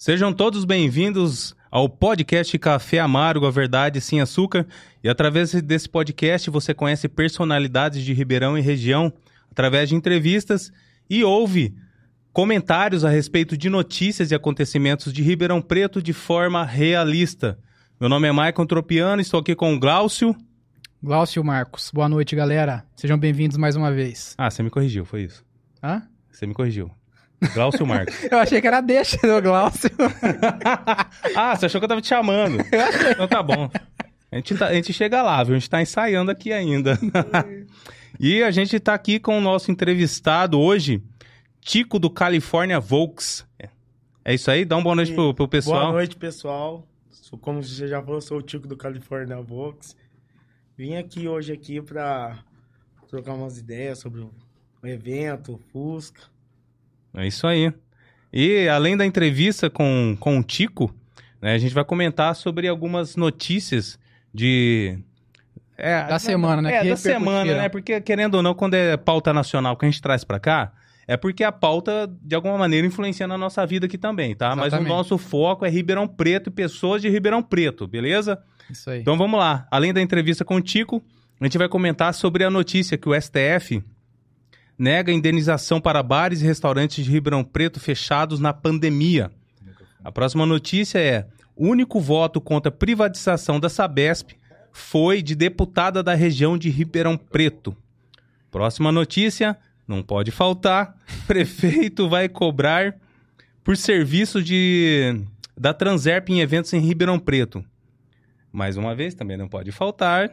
Sejam todos bem-vindos ao podcast Café Amargo, a verdade sem açúcar. E através desse podcast você conhece personalidades de Ribeirão e região através de entrevistas e ouve comentários a respeito de notícias e acontecimentos de Ribeirão Preto de forma realista. Meu nome é Maicon Tropiano, estou aqui com o Glaucio. Glaucio Marcos. Boa noite, galera. Sejam bem-vindos mais uma vez. Ah, você me corrigiu, foi isso. Hã? Você me corrigiu. Glaucio Marcos. Eu achei que era deixa do Glaucio. ah, você achou que eu tava te chamando. Então tá bom. A gente, tá- a gente chega lá, viu? A gente tá ensaiando aqui ainda. e a gente tá aqui com o nosso entrevistado hoje, Tico do California Volks. É isso aí? Dá uma boa noite pro, pro pessoal. Boa noite, pessoal. Sou, como você já falou, sou o Tico do California Vox. Vim aqui hoje aqui para trocar umas ideias sobre o evento, o Fusca. É isso aí. E além da entrevista com, com o Tico, né, a gente vai comentar sobre algumas notícias de. É, Da semana, né, É, da semana, né? Porque, querendo ou não, quando é pauta nacional que a gente traz pra cá, é porque a pauta, de alguma maneira, influencia na nossa vida aqui também, tá? Mas o Exatamente. nosso foco é Ribeirão Preto e pessoas de Ribeirão Preto, beleza? Isso aí. Então vamos lá. Além da entrevista com o Tico, a gente vai comentar sobre a notícia que o STF nega indenização para bares e restaurantes de Ribeirão Preto fechados na pandemia. A próxima notícia é: único voto contra a privatização da Sabesp foi de deputada da região de Ribeirão Preto. Próxima notícia, não pode faltar: prefeito vai cobrar por serviço de da Transerp em eventos em Ribeirão Preto. Mais uma vez, também não pode faltar.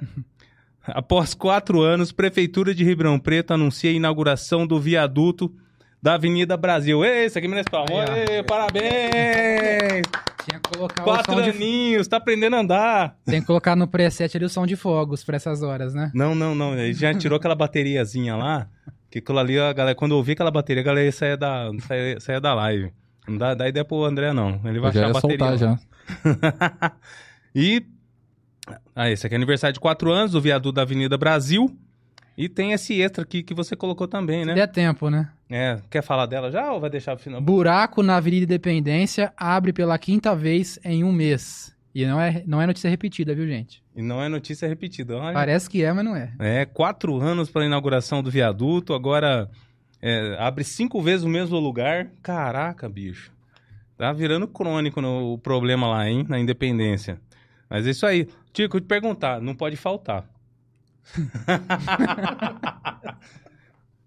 Após quatro anos, Prefeitura de Ribeirão Preto anuncia a inauguração do viaduto da Avenida Brasil. Ei, isso aqui merece palmas. Aí, ó. Ei, Parabéns! Tinha que colocar o Quatro som de... aninhos, tá aprendendo a andar. Tem que colocar no preset ali o som de fogos pra essas horas, né? Não, não, não. Ele já tirou aquela bateriazinha lá. Que aquilo ali, a galera, quando eu ouvi aquela bateria, a galera ia sair da, saia, saia da live. Não dá, dá ideia pro André, não. Ele vai Eu já achar a ia bateria. soltar já. e. Ah, esse aqui é aniversário de 4 anos, do viaduto da Avenida Brasil. E tem esse extra aqui que você colocou também, Se né? der tempo, né? É, quer falar dela já ou vai deixar pro final? Buraco na Avenida Independência abre pela quinta vez em um mês. E não é, não é notícia repetida, viu, gente? E não é notícia repetida. Olha. Parece que é, mas não é. É, quatro anos para inauguração do viaduto, agora é, abre cinco vezes o mesmo lugar. Caraca, bicho. Tá virando crônico no, o problema lá, hein, na Independência. Mas é isso aí. Tico, te perguntar, não pode faltar.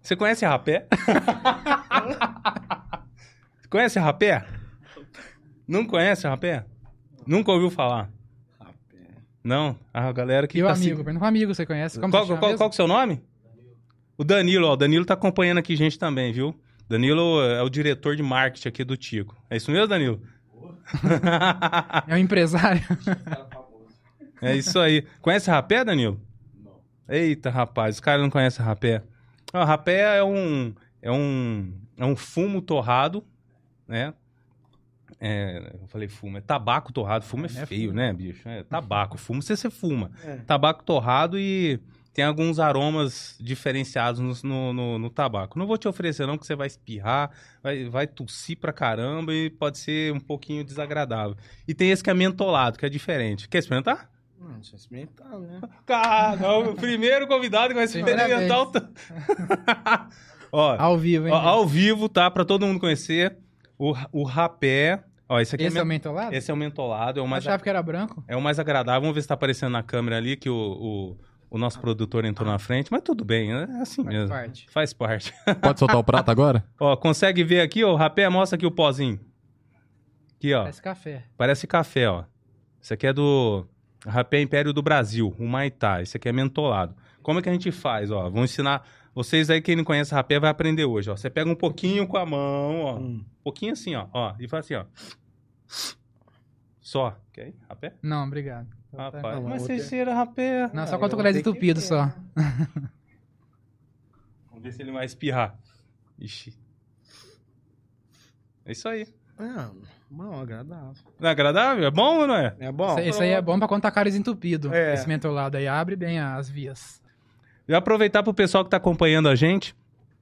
Você conhece rapé? Você conhece rapé? Não conhece a rapé? Nunca ouviu falar? Não? A galera que e o tá amigo? se- Pergunta pro amigo, você conhece? Como qual, você chama qual, qual que é o seu nome? O Danilo, ó. O Danilo tá acompanhando aqui gente também, viu? Danilo é o diretor de marketing aqui do Tico. É isso mesmo, Danilo? É um empresário. é isso aí. Conhece rapé, Danilo? Não. Eita, rapaz, os caras não conhecem rapé. Ó, rapé é um, é um, é um fumo torrado, né? É, eu falei fumo, é tabaco torrado. Fumo é, É, feio, fumo. né, bicho? É tabaco. Fumo você, você fuma. É. tabaco torrado e tem alguns aromas diferenciados no, no, no- no tabaco. Não vou te oferecer não, que você vai espirrar, vai, vai tossir pra caramba e pode ser um pouquinho desagradável. E tem esse que é mentolado, que é diferente. Quer experimentar? Não, deixa eu experimentar, né? Cara, o primeiro convidado que vai experimentar o... Ó, Ao vivo, hein? ó, ao vivo, tá? Pra todo mundo conhecer. O, o rapé... Ó, esse aqui Esse é é, o men- mentolado? esse é o mentolado, é o Eu mais achava que era branco. é o mais agradável. Vamos ver se tá aparecendo na câmera ali que o, o, o nosso produtor entrou na frente. Mas tudo bem, é assim Faz mesmo. parte. Faz parte. Pode soltar o prato agora? ó, consegue ver aqui, ó? O rapé, mostra aqui o pozinho. Aqui, ó. Parece café. Parece café, ó. Esse aqui é do Rapé Império do Brasil, o Maitá. Esse aqui é mentolado. Como é que a gente faz, ó? Vou ensinar... Vocês aí, quem não conhece rapé, vai aprender hoje, ó. Você pega um pouquinho com a mão, ó. Um Hum. pouquinho assim, ó. ó e faz assim, ó. Só. Quer ir? Rapé? Não, obrigado. Rapaz, Não, mas outra- você cheira rapé. Não, só quando o eu colégio tenho que entupido ver, só. Vamos ver se ele vai espirrar. Ixi. É isso aí. É, bom, agradável. Não é agradável? É bom ou não é? É bom? Esse, esse aí é bom pra quando tá cáries entupido. É. Esse mentolado aí abre bem as vias. E aproveitar pro pessoal que tá acompanhando a gente,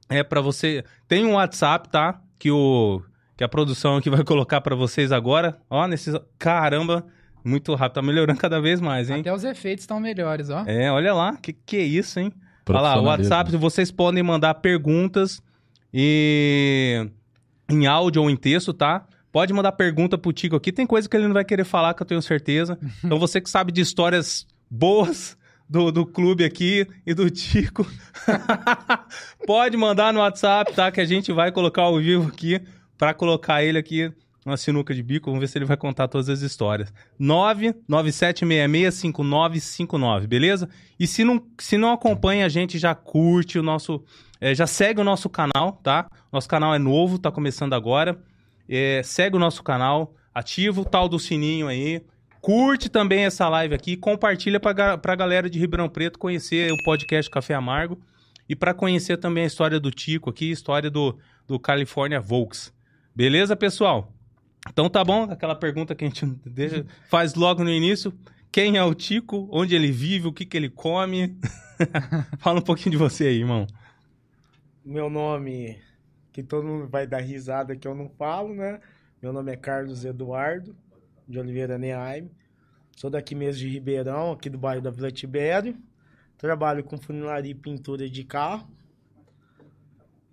é para você, tem um WhatsApp, tá? Que o que a produção aqui vai colocar pra vocês agora. Ó, nesses. Caramba, muito rápido. Tá melhorando cada vez mais, hein? Até os efeitos estão melhores, ó. É, olha lá. Que que é isso, hein? Olha lá, o. WhatsApp, vocês podem mandar perguntas e em áudio ou em texto, tá? Pode mandar pergunta pro Tico aqui. Tem coisa que ele não vai querer falar, que eu tenho certeza. Então você que sabe de histórias boas do, do clube aqui e do Tico, pode mandar no WhatsApp, tá? Que a gente vai colocar ao vivo aqui pra colocar ele aqui uma sinuca de bico. Vamos ver se ele vai contar todas as histórias. 997665959, beleza? E se não, se não acompanha a gente, já curte o nosso. é, já segue o nosso canal, tá? Nosso canal é novo, tá começando agora. É, segue o nosso canal, ativa o tal do sininho aí. Curte também essa live aqui, compartilha pra, ga- pra galera de Ribeirão Preto conhecer o podcast Café Amargo e pra conhecer também a história do Tico aqui, a história do, do California Volks. Beleza, pessoal? Então tá bom, aquela pergunta que a gente deixa, faz logo no início. Quem é o Tico? Onde ele vive? O que, que ele come? Fala um pouquinho de você aí, irmão. Meu nome, que todo mundo vai dar risada que eu não falo, né? Meu nome é Carlos Eduardo, de Oliveira Neaime. Sou daqui mesmo de Ribeirão, aqui do bairro da Vila Tibério. Trabalho com funilaria e pintura de carro.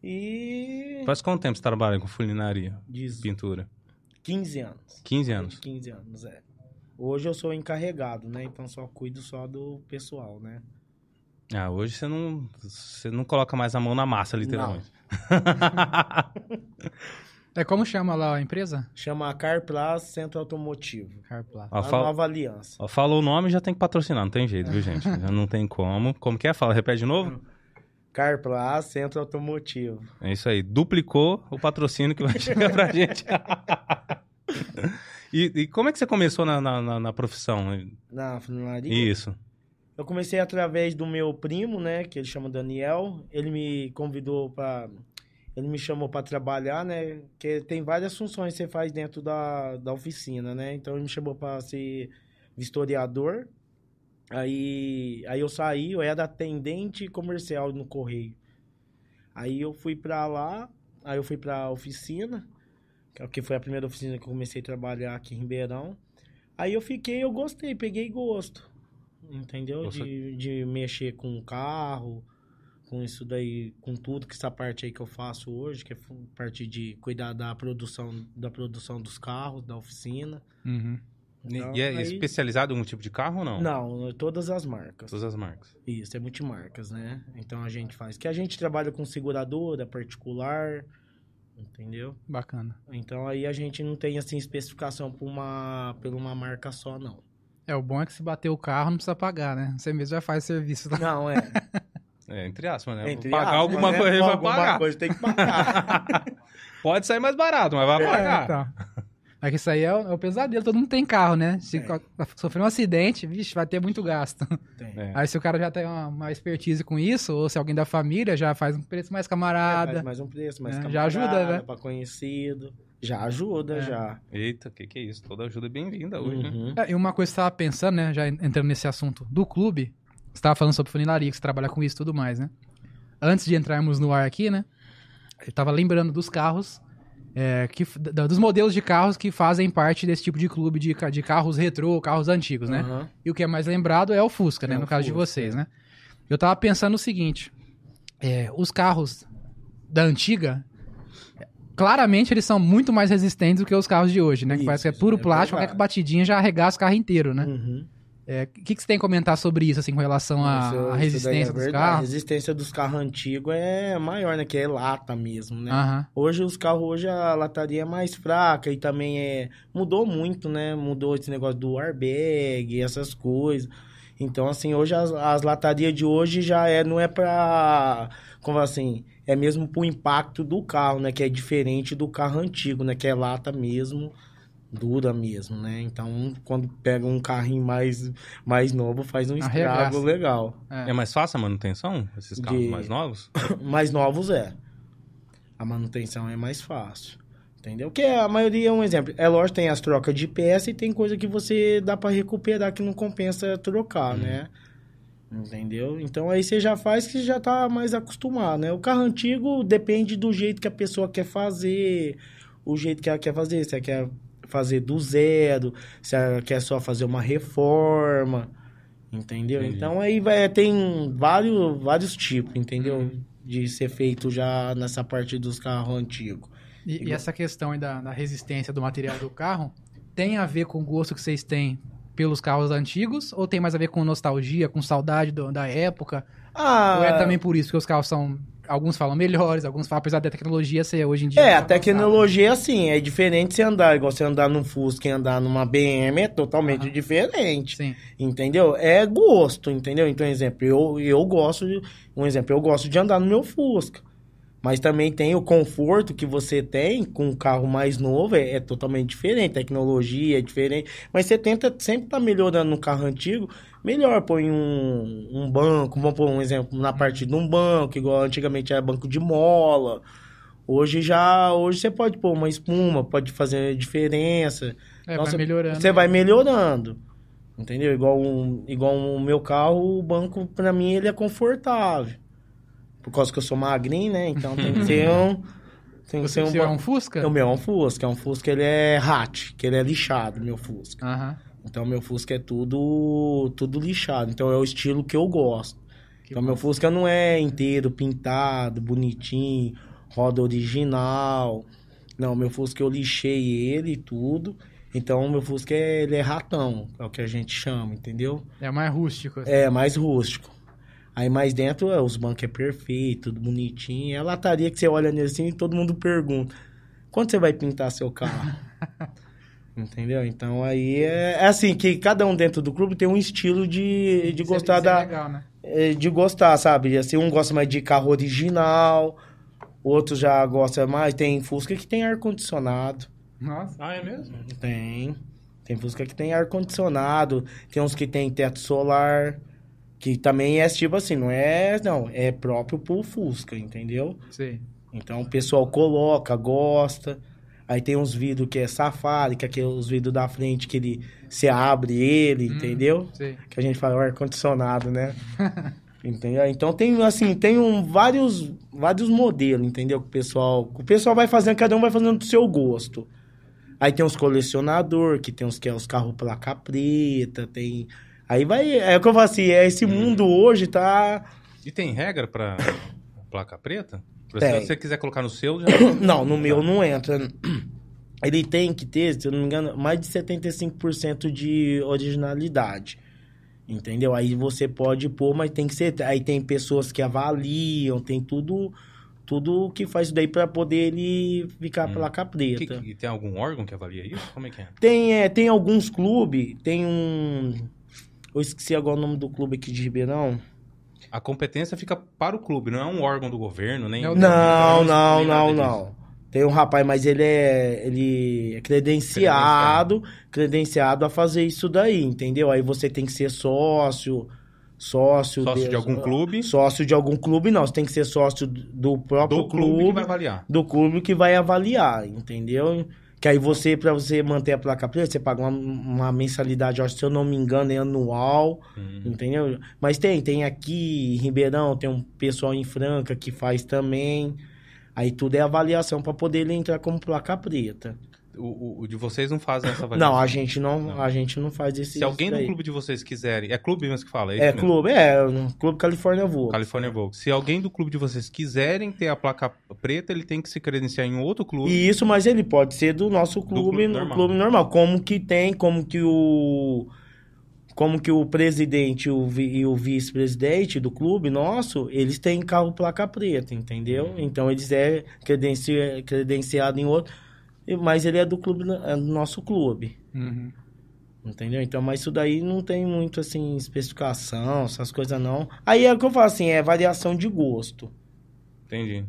E... Faz quanto tempo você trabalha com fulinaria, Diz pintura? 15 anos. 15 anos. 15 anos, é. Hoje eu sou encarregado, né? Então só cuido só do pessoal, né? Ah, hoje você não, você não coloca mais a mão na massa, literalmente. É como chama lá a empresa? Chama Carplas Centro Automotivo. Carpla. Ó, a fala- nova aliança. ó, falou o nome já tem que patrocinar, não tem jeito, viu, gente? Já não tem como. Como que é? Fala, repete de novo. Carplas Centro Automotivo. É isso aí. Duplicou o patrocínio que vai chegar pra gente. e, e como é que você começou na, na, na- na profissão? Na funilaria. Isso. Eu comecei através do meu primo, né? Que ele chama Daniel. Ele me convidou para Ele me chamou para trabalhar, né? Que tem várias funções que você faz dentro da, da oficina, né? Então ele me chamou para ser vistoriador. Aí, aí eu saí, eu era atendente comercial no correio. Aí eu fui para lá, aí eu fui para oficina, que foi a primeira oficina que eu comecei a trabalhar aqui em Ribeirão. Aí eu fiquei, eu gostei, peguei gosto. Entendeu? Você- De, de mexer com o carro, com isso daí, com tudo que essa parte aí que eu faço hoje, que é parte de cuidar da produção, da produção dos carros, da oficina. Uhum. E- Então, e é aí- especializado em algum tipo de carro ou não? Não, todas as marcas. Todas as marcas. Isso, é multimarcas, né? Então a gente faz. Que a gente trabalha com seguradora particular, entendeu? Bacana. Então aí a gente não tem assim especificação por uma, por uma marca só, não. É, o bom é que se bater o carro não precisa pagar, né? Você mesmo já faz serviço lá. Não, é. É, entre aspas, né? Entre pagar aspas, alguma né? coisa, ele vai Alguma pagar. coisa tem que pagar. Pode sair mais barato, mas vai É, pagar. então. É que isso aí é o, é o pesadelo, todo mundo tem carro, né? Se É. co- sofrer um acidente, vixe, vai ter muito gasto. Tem. É. Aí se o cara já tem uma, uma expertise com isso, ou se alguém da família já faz um preço mais camarada. Faz mais um preço, mais É, já camarada, ajuda, né? Pra conhecido. Já ajuda, É. já. Eita, o que, que é isso? Toda ajuda é bem-vinda hoje, né? Uhum. É, e uma coisa que você tava pensando, né? Já en- entrando nesse assunto do clube, você tava falando sobre funilaria, que você trabalha com isso e tudo mais, né? Antes de entrarmos no ar aqui, né? Eu tava lembrando dos carros, é, que, dos modelos de carros que fazem parte desse tipo de clube de, de carros retrô, carros antigos, né? Aham. E o que é mais lembrado é o Fusca, né? É no caso de Fusca, vocês, é. né? Eu tava pensando o seguinte: é, os carros da antiga, claramente eles são muito mais resistentes do que os carros de hoje, né? Que Isso, parece que é puro é plástico, verdade. qualquer batidinha já arregaça o carro inteiro, né? Uhum. É, O que, que você tem a comentar sobre isso, assim, com relação à daí resistência é dos verdade. A carros? resistência dos carros antigos é maior, né? Que é lata mesmo, né? Aham. Hoje os carros, hoje a lataria é mais fraca e também é... Mudou muito, né? Mudou esse negócio do airbag, essas coisas. Então, assim, hoje as, as latarias de hoje já é, não é pra... Como assim? É mesmo pro impacto do carro, né? Que é diferente do carro antigo, né? Que é lata mesmo, dura mesmo, né? Então, quando pega um carrinho mais, mais novo, faz um estrago Arregaça. legal. É mais fácil a manutenção? Esses carros De- mais novos? mais novos é. A manutenção é mais fácil. Entendeu? Que a maioria é um exemplo. É lógico, tem as trocas de peça e tem coisa que você dá pra recuperar que não compensa trocar, né? Entendeu? Então aí você já faz que já tá mais acostumado, né? O carro antigo depende do jeito que a pessoa quer fazer, o jeito que ela quer fazer. Se ela quer fazer do zero, se ela quer só fazer uma reforma, entendeu? Entendi. Então aí vai, tem vários, vários tipos, entendeu? De ser feito já nessa parte dos carros antigos. E, e essa questão aí da, da resistência do material do carro tem a ver com o gosto que vocês têm pelos carros antigos ou tem mais a ver com nostalgia, com saudade do- da época? Ah, Ou é também por isso que os carros são. Alguns falam melhores, alguns falam, apesar da tecnologia ser hoje em dia. É, a avançada. tecnologia, assim, é diferente se andar, igual você andar num Fusca e andar numa BM, é totalmente Aham. diferente. Sim. Entendeu? É gosto, entendeu? Então, exemplo, eu, eu gosto de. Um exemplo, eu gosto de andar no meu Fusca. Mas também tem o conforto que você tem com um carro mais novo, é, é totalmente diferente. Tecnologia é diferente. Mas você tenta sempre estar melhorando no carro antigo. Melhor, põe um, um banco, vamos pôr um exemplo, na parte de um banco, igual antigamente era banco de mola. Hoje já, hoje você pode pôr uma espuma, pode fazer diferença. É, Nossa, vai melhorando. Você vai melhorando. Entendeu? Igual, um, igual o meu carro, o banco, pra mim, ele é confortável. Por causa que eu sou magrinho, né? Então tem que ser um. Tem que Você, ser um. é um Fusca? O meu é um Fusca. É um Fusca, ele é hatch, que ele é lixado, meu Fusca. Aham. Então meu Fusca é tudo, tudo lixado. Então é o estilo que eu gosto. Que então meu Fusca não é inteiro, pintado, bonitinho, roda original. Não, meu Fusca eu lixei ele e tudo. Então meu Fusca é, ele é ratão, é o que a gente chama, entendeu? É mais rústico. assim. É mais rústico. Aí mais dentro, é, os bancos é perfeito, tudo bonitinho. É a lataria que você olha nele assim e todo mundo pergunta: quando você vai pintar seu carro? Entendeu? Então aí é, é assim que cada um dentro do clube tem um estilo de, de Isso é- gostar é da legal, né? de gostar, sabe? Assim, um gosta mais de carro original, outro já gosta mais. Tem Fusca que tem ar condicionado, Nossa. Ah, é mesmo? tem. Tem Fusca que tem ar condicionado, tem uns que tem teto solar, que também é tipo assim, não é, não, é próprio pro Fusca, entendeu? Sei. Então o pessoal coloca, gosta. Aí tem uns vidros que é safari, que é aqueles vidros da frente que ele se abre ele, Hum. entendeu? Sei. Que a gente fala o ar-condicionado, né? entendeu? Então tem assim, tem um, vários, vários modelos, entendeu? Que o pessoal, o pessoal vai fazendo, cada um vai fazendo do seu gosto. Aí tem os colecionador, que tem os que é os carros placa preta, tem. Aí vai. É o que eu falo assim, é, esse mundo hoje tá. E tem regra pra placa preta? Por Tem. exemplo, Se você quiser colocar no seu, já... Não, no meu não entra. Ele tem que ter, se eu não me engano, mais de 75% de originalidade. Entendeu? Aí você pode pôr, mas tem que ser. Aí tem pessoas que avaliam, tem tudo tudo que faz isso daí pra poder ele ficar Hum. placa Que- preta. que- tem algum órgão que avalia isso? Como é que é? Tem, é, tem alguns clubes, tem um. Eu esqueci agora o nome do clube aqui de Ribeirão. A competência fica para o clube, não é um órgão do governo, nem... Não, nem- Não, não, nem não, disso. não. Tem um rapaz, mas ele é, ele é credenciado, credenciado a fazer isso daí, entendeu? Aí você tem que ser sócio, sócio... Sócio de algum clube? Sócio de algum clube, não. Você tem que ser sócio do próprio Do clube, clube, que vai avaliar. do clube que vai avaliar, entendeu? Que aí você, pra você manter a placa preta, você paga uma, uma mensalidade, acho, se eu não me engano, é anual, Hum. entendeu? Mas tem, tem aqui em Ribeirão, tem um pessoal em Franca que faz também. Aí tudo é avaliação pra poder ele entrar como placa preta. O, o- de vocês não fazem essa avaliação? Não, a gente não, Não. a gente não faz esse Se alguém do clube de vocês quiserem... É clube mesmo que fala? isso É mesmo? clube, é, Clube Califórnia Voa. California Vogue. Se alguém do clube de vocês quiserem ter a placa preta, ele tem que se credenciar em outro clube. E isso, mas ele pode ser do nosso clube, clube no normal. clube normal. Como que tem, como que o. Como que o presidente o vi- e o vice-presidente do clube nosso, eles têm carro placa preta, entendeu? Então eles é credenci, credenciado em outro, mas ele é do clube, é do nosso clube. Uhum. Entendeu? Então, mas isso daí não tem muito, assim, especificação, essas coisas não. Aí é o que eu falo assim, é variação de gosto. Entendi.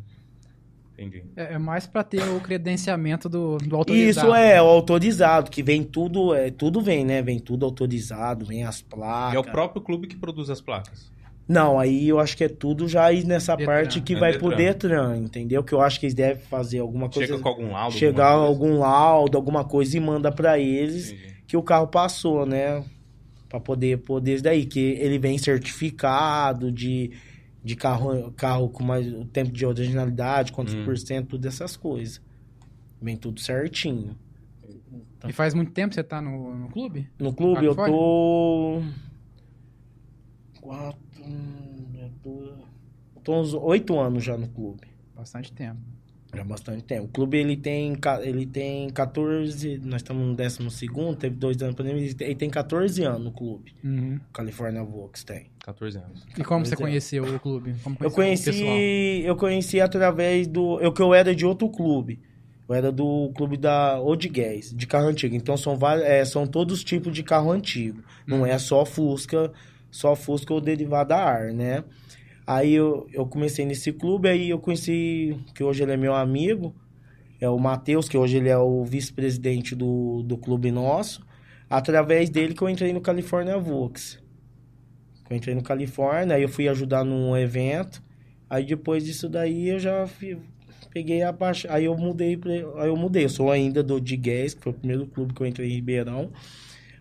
Entendi. É, é mais pra ter o credenciamento do, do autorizado. Isso é, o autorizado, que vem tudo, é, tudo vem, né? Vem tudo autorizado, vem as placas. É o próprio clube que produz as placas. Não, aí eu acho que é tudo já aí nessa Detran. parte que É vai Detran. pro Detran, entendeu? Que eu acho que eles devem fazer alguma coisa. Chega com algum laudo. chegar algum laudo, alguma coisa e manda pra eles Entendi. que o carro passou, né? Pra poder, poder isso daí, que ele vem certificado de, de carro, carro com mais o tempo de originalidade, quantos Hum. por cento, todas essas coisas. Vem tudo certinho. E faz muito tempo que você tá no, no clube? No clube eu tô. Quatro. Eu tô. Eu tô uns oito anos já no clube. Bastante tempo. Já bastante tempo. O clube ele tem, ele tem 14. Nós estamos no décimo segundo, teve dois anos de pandemia. Ele tem- Ele tem 14 anos no clube. Uhum. California Vox tem. 14 anos. E como você é. conheceu o clube? Como Eu conheceu o pessoal? conheci, eu conheci através do. Eu que eu era de outro clube. Eu era do clube da Odiguez, de carro antigo. Então são vários, é, são todos os tipos de carro antigo. Não é só Fusca, só Fusca ou derivado a ar, né? Aí eu, eu comecei nesse clube, aí eu conheci, que hoje ele é meu amigo, é o Matheus, que hoje ele é o vice-presidente do, do clube nosso. Através dele que eu entrei no California Vox. Eu entrei no Califórnia, aí eu fui ajudar num evento. Aí depois disso daí eu já fi- peguei a baixa. Aí eu mudei pra, aí eu mudei. Eu sou ainda do Diguez, que foi o primeiro clube que eu entrei em Ribeirão.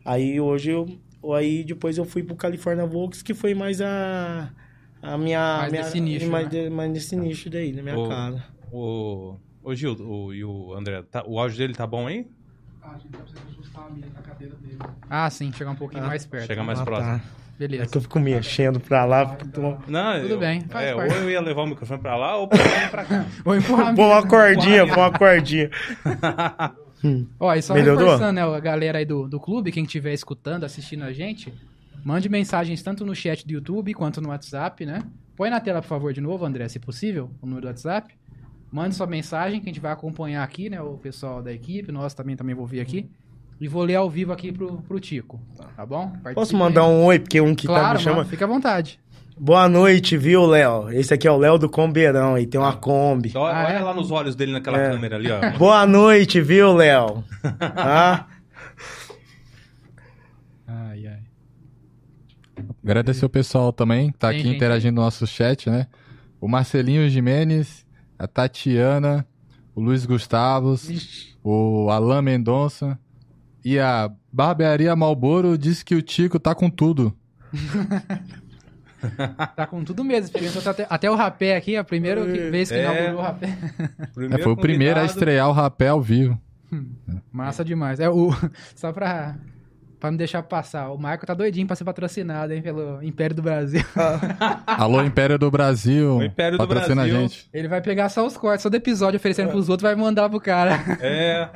Aí hoje eu aí depois eu fui pro California Volks, que foi mais a a minha Mais minha- desse nicho, mais, né? de- mais nesse nicho daí, na minha Ô, cara. O, o Gil o, e o André, tá- o áudio dele tá bom aí? Ah, sim, chegar um pouquinho Ah, mais perto. Chega mais Ah, próximo. tá. Beleza. É que eu fico mexendo pra lá, tô... Não, Tudo eu- bem, faz é, ou eu ia levar o microfone pra lá, ou pra cá. Vou empurrar Põe uma cordinha, põe uma cordinha. Ó, e só Melhorou? reforçando, né, a galera aí do, do clube, quem estiver escutando, assistindo a gente, mande mensagens tanto no chat do YouTube quanto no WhatsApp, né? Põe na tela, por favor, de novo, André, se possível, o número do WhatsApp. Mande sua mensagem, que a gente vai acompanhar aqui, né? O pessoal da equipe, nós também, também vou vir aqui. E vou ler ao vivo aqui pro, pro Tico, tá bom? Posso Participe mandar aí. um oi, porque um que tá Claro, me chamando. mano, fica à vontade. Boa noite, viu, Léo? Esse aqui é o Léo do Combeirão, aí tem uma Kombi. Só Ah, olha é? lá nos olhos dele naquela É. câmera ali, ó. Boa noite, viu, Léo? Ah, Ai, ai. Agradecer o pessoal também que tá aqui gente interagindo no nosso chat, né? O Marcelinho Jimenez, a Tatiana, o Luiz Gustavos, o Alain Mendonça e a Barbearia Malboro disse que o Tico tá com tudo. Tá com tudo mesmo. Experimentou até, até o rapé aqui, a primeira que- vez que É. inaugurou o rapé. É, foi o primeiro a estrear o rapé ao vivo. Massa demais. É o só pra para não deixar passar. O Marco tá doidinho pra ser patrocinado, hein, pelo Império do Brasil. Alô, Império do Brasil. O Império do patrocina Brasil. a gente. Ele vai pegar só os cortes, só do episódio oferecendo pros outros, vai mandar pro cara. É,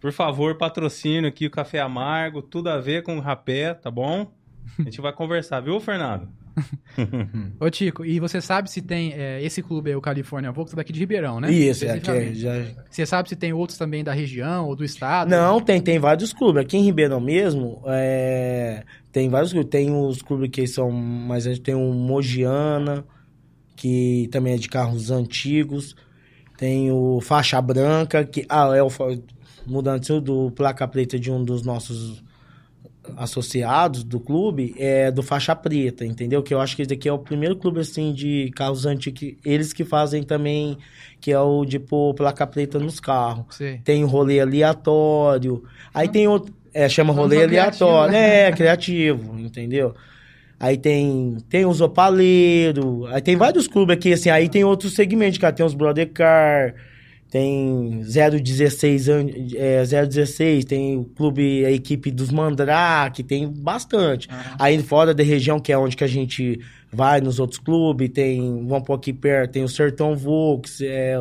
por favor, patrocínio aqui, o Café Amargo, tudo a ver com o rapé, tá bom? A gente vai conversar, viu, Fernando? Ô, Tico, e você sabe se tem é, esse clube aí, o California Vox, daqui de Ribeirão, né? isso, é que é, já... Você sabe se tem outros também da região ou do estado? Não, tem, tem vários clubes. Aqui em Ribeirão mesmo, é, tem vários clubes. Tem os clubes que são mais... Tem o Mogiana, que também é de carros antigos. Tem o Faixa Branca, que... Ah, é o... Mudando do placa preta de um dos nossos associados do clube é do faixa preta, entendeu? Que eu acho que esse daqui é o primeiro clube assim de carros antigos, eles que fazem também, que é o de pôr placa preta nos carros. Sei. Tem o rolê aleatório. Aí tem outro. É, chama rolê aleatório. né? É, criativo, entendeu? Aí tem, tem os opaleiros. Aí tem vários clubes aqui, assim. Aí tem outros segmentos, cara. Tem os Brother Car. Tem 016, an- é, 016, tem o clube, a equipe dos Mandrake, tem bastante. Aí fora da região, que é onde que a gente vai nos outros clubes, tem, vamos por aqui perto, tem o Sertão Volks, é,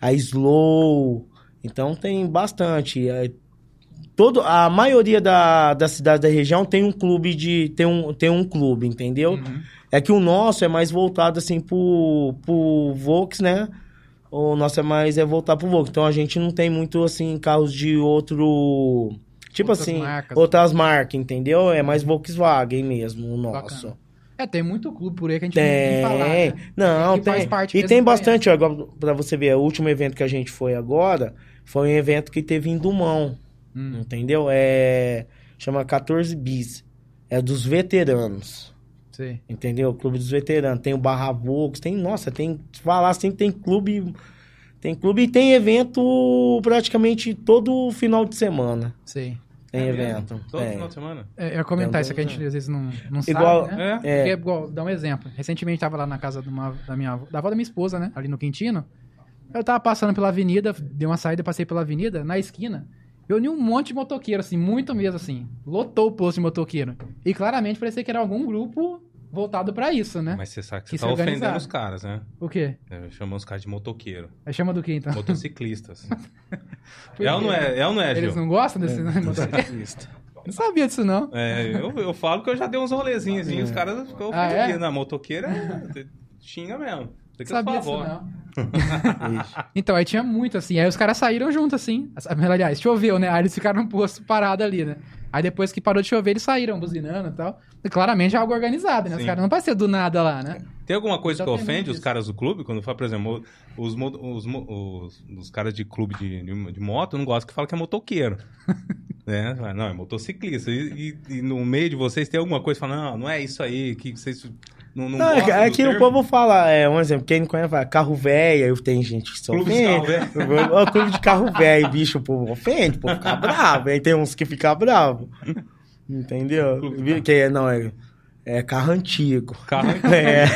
a Slow, então tem bastante. É, todo, a maioria da, das cidades da região tem um clube de, tem um, tem um clube, entendeu? Uhum. É que o nosso é mais voltado assim pro, pro Volks, né? O nosso é mais é voltar pro Volks. Então a gente não tem muito assim carros de outro tipo Outras assim, marcas. outras marcas, entendeu? É mais Volkswagen mesmo o nosso. Bacana. É, tem muito clube por aí que a gente não tem Tem. falar, né? Não, tem. parte e tem bastante, igual pra você ver, o último evento que a gente foi agora foi um evento que teve em Dumão, Hum. entendeu? É chama 14 bis. É dos veteranos. Sei. Entendeu? Clube dos veteranos. Tem o Barra Volks, tem, nossa, tem, se falar assim, tem clube, tem clube e tem evento praticamente todo final de semana. Sei. Tem É mesmo? evento. Todo tem. final de semana? É, eu ia comentar isso aqui, a gente às vezes não, não Igual- sabe, né? É? É. Porque, igual, dar um exemplo. Recentemente tava lá na casa de uma, da minha avó- da avó da minha esposa, né? Ali no Quintino. Eu tava passando pela avenida, dei uma saída, passei pela avenida, na esquina. Eu vi um monte de motoqueiro, assim, muito mesmo, assim. Lotou o posto de motoqueiro. E claramente parecia que era algum grupo voltado pra isso, né? Mas você sabe que você tá ofendendo os caras, né? O quê? É, Chamando os caras de motoqueiro. Aí chama do quê, então? Motociclistas. É ou não é? É ou não é, Eles Gil? não gostam desse motoqueiro? Não sabia disso, não. É, eu, eu falo que eu já dei uns rolezinhos, assim, os caras ficam Ah, é? ofendidos. Na motoqueira, é, xinga mesmo. Tem que sabia disso, não. então, aí tinha muito, assim. Aí os caras saíram junto, assim. Aliás, choveu, né? Aí eles ficaram no posto parado ali, né? Aí depois que parou de chover, eles saíram buzinando e tal. E claramente é algo organizado, né? Os Sim. caras não vai ser do nada lá, né? Tem alguma coisa que tem ofende os caras do clube? Quando fala, por exemplo, os, os, os, os caras de clube de, de, moto não gostam que fala que é motoqueiro. né? Não, é motociclista. E, e- e no meio de vocês tem alguma coisa que fala, não, não é isso aí, que vocês não, não Não, é, que- gostam é o termo?" povo fala, é um exemplo, quem não conhece fala carro velho, aí tem gente que se Clube de ofende. carro Ó, clube de carro velho, bicho, o povo ofende, o povo fica bravo. Aí tem uns que ficam bravos. Entendeu? De Que é- não, é, é carro antigo. Carro É.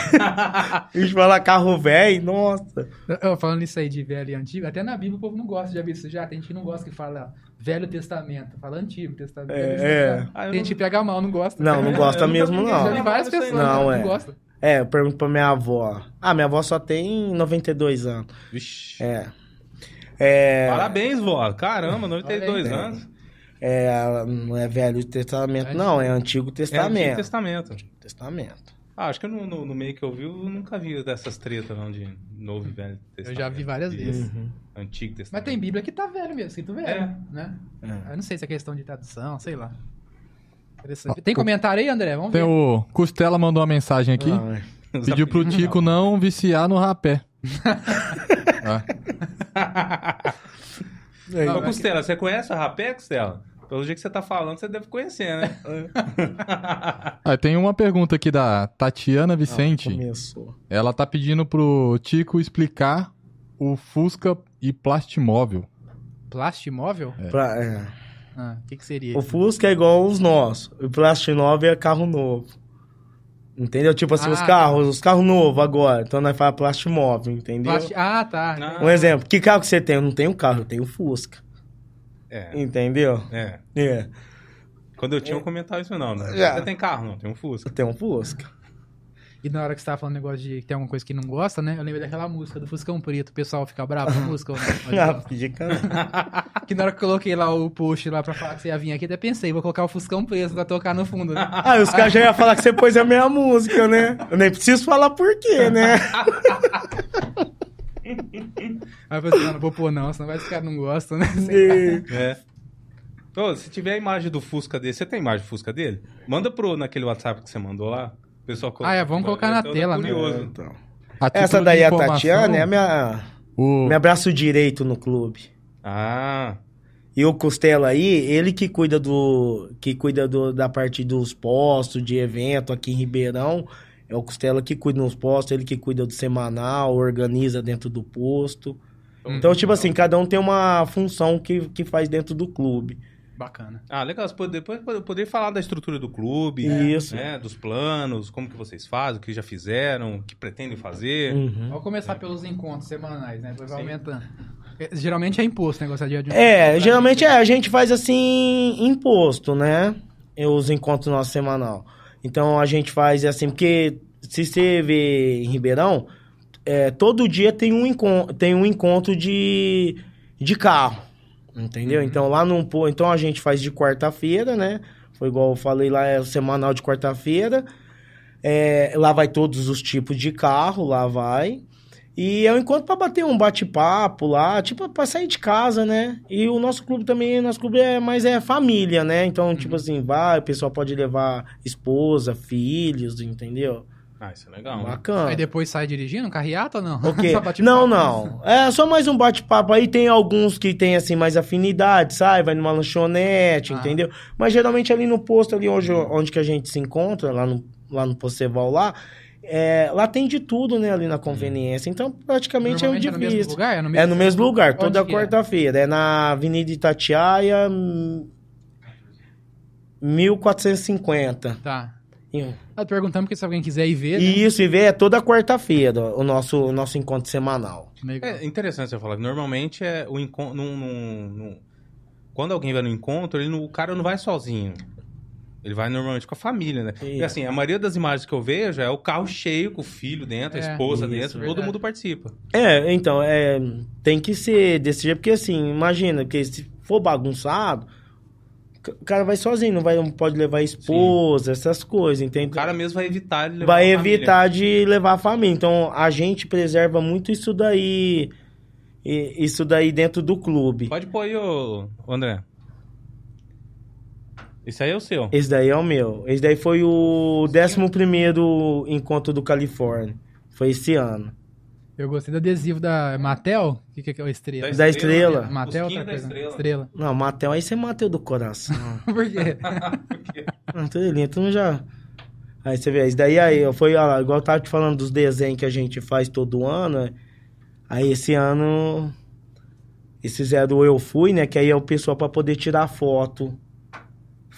Bicho fala carro velho, nossa. Eu, falando isso aí de velho e antigo, até na Bíblia o povo não gosta, já viu isso já? Tem gente que não gosta que fala Velho Testamento, fala Antigo Testamento. É, é. não- Ah, eu Tem gente que pega mal, não gosta. Não, não É, gosta mesmo, vi Já vi não. várias Não, pessoas não, que não é. gostam. É, eu pergunto pra minha avó. Ah, minha avó só tem 92 anos. Vixe. É. É. Parabéns, vó. Caramba, 92 Olha aí. anos. É, ela não é Velho Testamento, É não, é Antigo É Antigo Testamento. Testamento. Testamento. Ah, acho que no, no, no meio que eu vi, eu nunca vi dessas tretas, não, de Novo e Velho Eu Testamento. já vi várias vezes. Antigo Mas Testamento. tem Bíblia que tá velho mesmo, escrito velho, É. né? É. Eu não sei se é questão de tradução, sei lá. Interessante. Tem comentário aí, André? Vamos Tem ver. o Costela mandou uma mensagem aqui. Ah. Pediu pro Tico não viciar no rapé. Ah, Não, Costela, você conhece a Rapé, Costela? Pelo jeito que você tá falando, você deve conhecer, né? Ah, tem uma pergunta aqui da Tatiana Vicente. Começou. Ela tá pedindo pro Tico explicar o Fusca e Plastimóvel. Plastimóvel? Pra- é. Ah, o que, que seria? O Fusca é igual os nossos. O Plastinove é carro novo. Entendeu? Tipo assim, Ah, os carros, os carros novos agora. Então nós falamos Plastimóvel, entendeu? Plasti- Ah, tá. Ah. Um exemplo. Que carro que você tem? Eu não tenho carro, eu tenho Fusca. É, Entendeu? é. É. Quando eu tinha, eu comentava isso não, né? Já. Você tem carro, não? Tem um Fusca. Eu tenho um Fusca. E na hora que você tava falando negócio de que tem alguma coisa que não gosta, né? Eu lembrei daquela música do Fuscão Preto. O pessoal fica bravo com a música. ou não? Ah, que na hora que eu coloquei lá o post lá pra falar que você ia vir aqui, até pensei, vou colocar o Fuscão Preto pra tocar no fundo. Né? Ah, os caras já iam falar que você pôs a minha música, né? Eu nem preciso falar por quê, né? Aí eu falei assim, não, não vou pôr não, senão vai que os caras não gostam, né? É. Ô, se tiver a imagem do Fusca dele, você tem a imagem do Fusca dele? Manda pro, naquele WhatsApp que você mandou lá. O pessoal Ah, é, vamos colocar na tela, né? curioso. Então. A Essa daí de é a informação, Tatiana, é a minha, O... meu braço direito no clube. Ah, E o Costela aí, ele que cuida do. que cuida do, da parte dos postos, de evento aqui em Ribeirão. É o Costela que cuida dos postos, ele que cuida do semanal, organiza dentro do posto. Então, tipo assim, cada um tem uma função que, que faz dentro do clube. Bacana. ah, legal. Você pode, depois pode- poder falar da estrutura do clube, Isso. né? Dos planos, como que vocês fazem, o que já fizeram, o que pretendem fazer. Uhum. Vamos começar pelos encontros semanais, né? Depois vai aumentando. É, Geralmente é imposto o negócio de É, geralmente é, a gente faz assim, imposto, né? Os encontros nossos semanal. Então a gente faz assim, porque se você vê em Ribeirão, é, todo dia tem um, encon tem um encontro de, de carro. Entendeu? Então lá no então a gente faz de quarta-feira, né? Foi igual eu falei lá, é o semanal de quarta-feira. É, lá vai todos os tipos de carro, lá vai. E é um encontro pra bater um bate-papo lá, tipo, pra sair de casa, né? E o nosso clube também, nosso clube é mais é família, né? Então, tipo assim, vai, o pessoal pode levar esposa, filhos, entendeu? Ah, isso é legal. né? Bacana. Aí depois sai dirigindo, carreata ou não? O quê? Não, não. É só mais um bate-papo aí. Tem alguns que tem, assim, mais afinidade, sabe? Vai numa lanchonete, Ah. entendeu? Mas geralmente ali no posto, ali onde, onde que a gente se encontra, lá no, lá no Poceval lá, é, lá tem de tudo, né? Ali na conveniência. Então, praticamente é um Normalmente é no mesmo difícil. lugar? É no É no mesmo lugar, toda é? quarta-feira. É na Avenida Itatiaia, hum, 1450. Tá. E- Tá perguntando porque se alguém quiser ir ver, né? Isso, e vê, é toda quarta-feira o nosso, o nosso encontro semanal. Legal. É interessante você falar. que Normalmente é o encontro. Quando alguém vai no encontro, ele não- o cara não vai sozinho. Ele vai normalmente com a família, né? E assim, a maioria das imagens que eu vejo é o carro cheio, com o filho dentro, a É, esposa isso, dentro, todo verdade. mundo participa. É, então, é, tem que ser desse jeito, porque assim, imagina, porque se for bagunçado, o cara vai sozinho, não, vai, não pode levar a esposa, essas coisas, O entende? cara mesmo vai evitar ele levar vai evitar de levar a família. Então, a gente preserva muito isso daí, isso daí dentro do clube. Pode pôr aí, ô André. Esse aí é o seu. Esse daí é o meu. Esse daí foi o 11º encontro do Califórnia. Foi esse ano. Eu gostei do adesivo da Matel. O que, que é o estrela? Da estrela. Matel Busquinha outra da coisa. estrela. Estrela. Não, Matheus, aí você mateu do coração. Por quê? Ah, tudo lindo, tu não já. Aí você vê, isso daí aí, foi, ó, igual eu tava te falando dos desenhos que a gente faz todo ano. né? Aí esse ano. Eles fizeram o Eu Fui, né? Que aí é o pessoal pra poder tirar foto.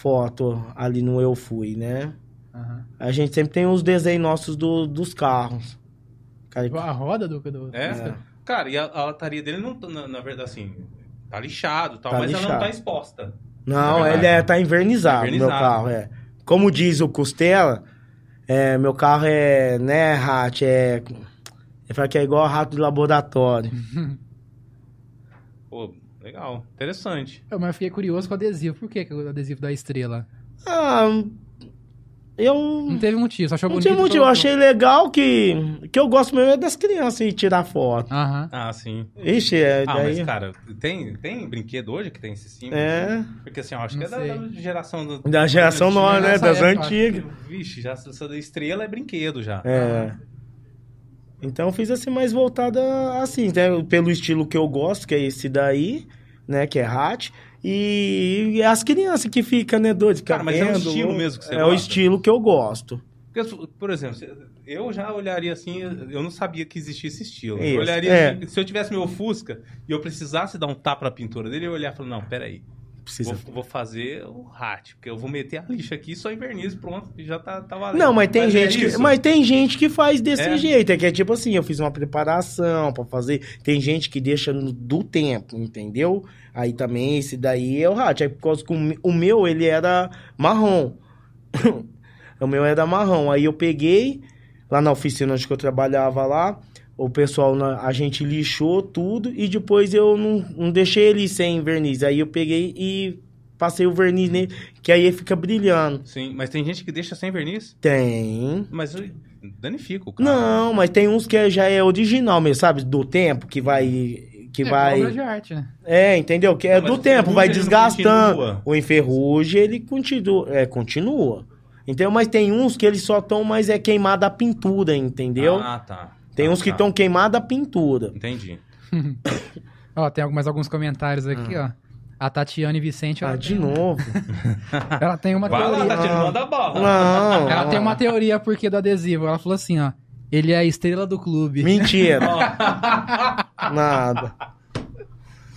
Foto ali no Eu Fui, né? Aham. A gente sempre tem os desenhos nossos do, dos carros. Cara, A roda do... do... É? É. Cara, e a, a lataria dele não, tá- na, na verdade, assim, tá lixado e tal, Tá mas ela não lixado. tá exposta. Não, É ele é, tá invernizado, Tá meu carro, é. Como diz o Costela, é, meu carro é, né, rato, é... Ele fala que é igual rato de laboratório. Pô, legal. Interessante. Eu, mas eu fiquei curioso com o adesivo. Por que, que o adesivo da estrela? Ah, eu... Não teve motivo, só achou Não bonito. tinha motivo, eu achei legal que... Que eu gosto mesmo é das crianças e tirar foto. Aham. Ah, sim. Ixi, é Ah, daí... mas, cara, tem, tem brinquedo hoje que tem esse símbolo? É, Porque, assim, eu acho que Não é da, sei. da geração... Do, da geração nova, né, das época, antigas. Vixe, já essa da estrela é brinquedo já. É. Então eu fiz assim mais voltada assim, né? Pelo estilo que eu gosto, que é esse daí, né? Que é hat. E, e as crianças que ficam, né, doido? Cara, mas é o estilo mesmo que você É o gosta? estilo que eu gosto. Porque, por exemplo, eu já olharia assim, eu não sabia que existia esse estilo. Isso, Eu olharia é. assim, se eu tivesse meu Fusca e eu precisasse dar um tapa na pintura dele, eu ia olhar e falar, não, peraí, Precisa. vou, vou fazer o hat, porque eu vou meter a lixa aqui, só invernizo, pronto, e já tá, tá valendo. Não, mas tem é gente que, isso. mas tem gente que faz desse É. jeito, é que é tipo assim, eu fiz uma preparação pra fazer. Tem gente que deixa no- do tempo, entendeu? Aí também esse daí é o hat, aí por causa que o o meu ele era marrom. o meu era marrom. Aí eu peguei lá na oficina onde que eu trabalhava lá, o pessoal na- a gente lixou tudo e depois eu não, não deixei ele sem verniz. Aí eu peguei e passei o verniz nele, que aí ele fica brilhando. Sim, mas tem gente que deixa sem verniz, Tem. mas danifica o carro. Não, mas tem uns que já é original mesmo, sabe? Do tempo, que vai. Que é, vai. obra de arte, né? É, entendeu? Que é Não, do tempo, vai desgastando. O enferrugem, ele continua. É, continua. Entendeu? Mas tem uns que eles só estão, mas é queimada a pintura, entendeu? Ah, tá. Tem Tá, uns que tá. estão queimada a pintura. Entendi. Ó, tem mais alguns comentários aqui, ó. A Tatiane Vicente, ela, Ah, de tem, novo. ela tem uma Vai lá, teoria. Tatiana, Ah. manda a bola. Não. Ela não. tem uma teoria porque do adesivo. Ela falou assim, ó. Ele é a estrela do clube. Mentira. Nada.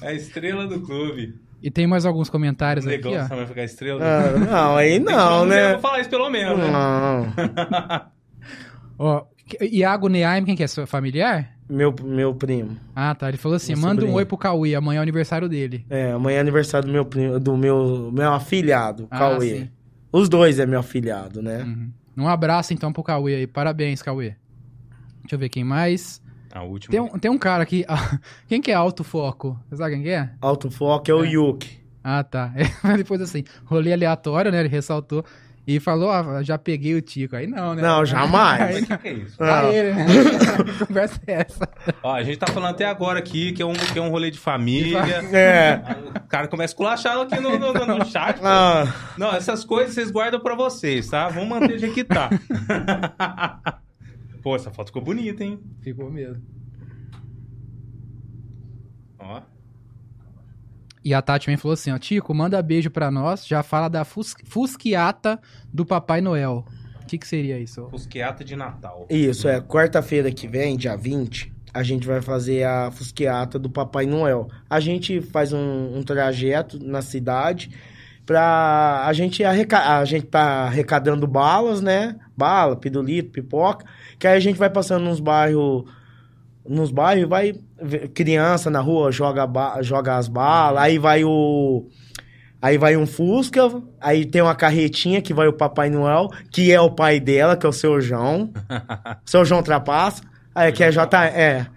É a estrela do clube. E tem mais alguns comentários aqui, Legal ó. também ficar estrela do Ah, clube. não, aí que não, falar- Eu né? vou falar isso pelo menos, né? Não. Ó, Iago Neaim, quem que é? Seu familiar? Meu, meu primo. Ah, tá. Ele falou assim: Meu manda um sobrinho. oi pro Cauê, amanhã é o aniversário dele. É, amanhã é aniversário do meu primo, do meu, meu afilhado, Ah, Cauê. sim. Os dois é meu afilhado, né? Uhum. Um abraço então pro Cauê aí. Parabéns, Cauê. Deixa eu ver quem mais. A última. Tem um, tem um cara aqui. quem que é autofoco? Você sabe quem que é? Autofoco é o É. Yuki. Ah, tá. Depois assim, rolê aleatório, né? Ele ressaltou. E falou, ah, já peguei o Tico. Aí não, né? Não, jamais. Aí, Mas o que que é isso? Não. ele, né? Que Conversa é essa. Ó, a gente tá falando até agora aqui que é um, que é um rolê de família. É. O cara começa a esculachar aqui no, no, no- no chat. Ah, Não, essas coisas vocês guardam pra vocês, tá? Vamos manter do jeito que tá. Pô, essa foto ficou bonita, hein? Ficou mesmo. Ó. E a Tati também falou assim, ó, Tico, manda beijo pra nós, já fala da fus fusquiata do Papai Noel. O que que seria isso? Fusqueata de Natal. isso, é. Quarta-feira que vem, dia 20, a gente vai fazer a fusqueata do Papai Noel. A gente faz um, um trajeto na cidade pra a gente arrecadar. A gente tá arrecadando balas, né? Bala, pirulito, pipoca. Que aí a gente vai passando nos bairros. Nos bairros, vai. Criança na rua joga, joga as balas. Aí vai o. Aí vai um Fusca, aí tem uma carretinha que vai o Papai Noel, que é o pai dela, que é o seu João. seu João Trapaça. Aí aqui é J. É.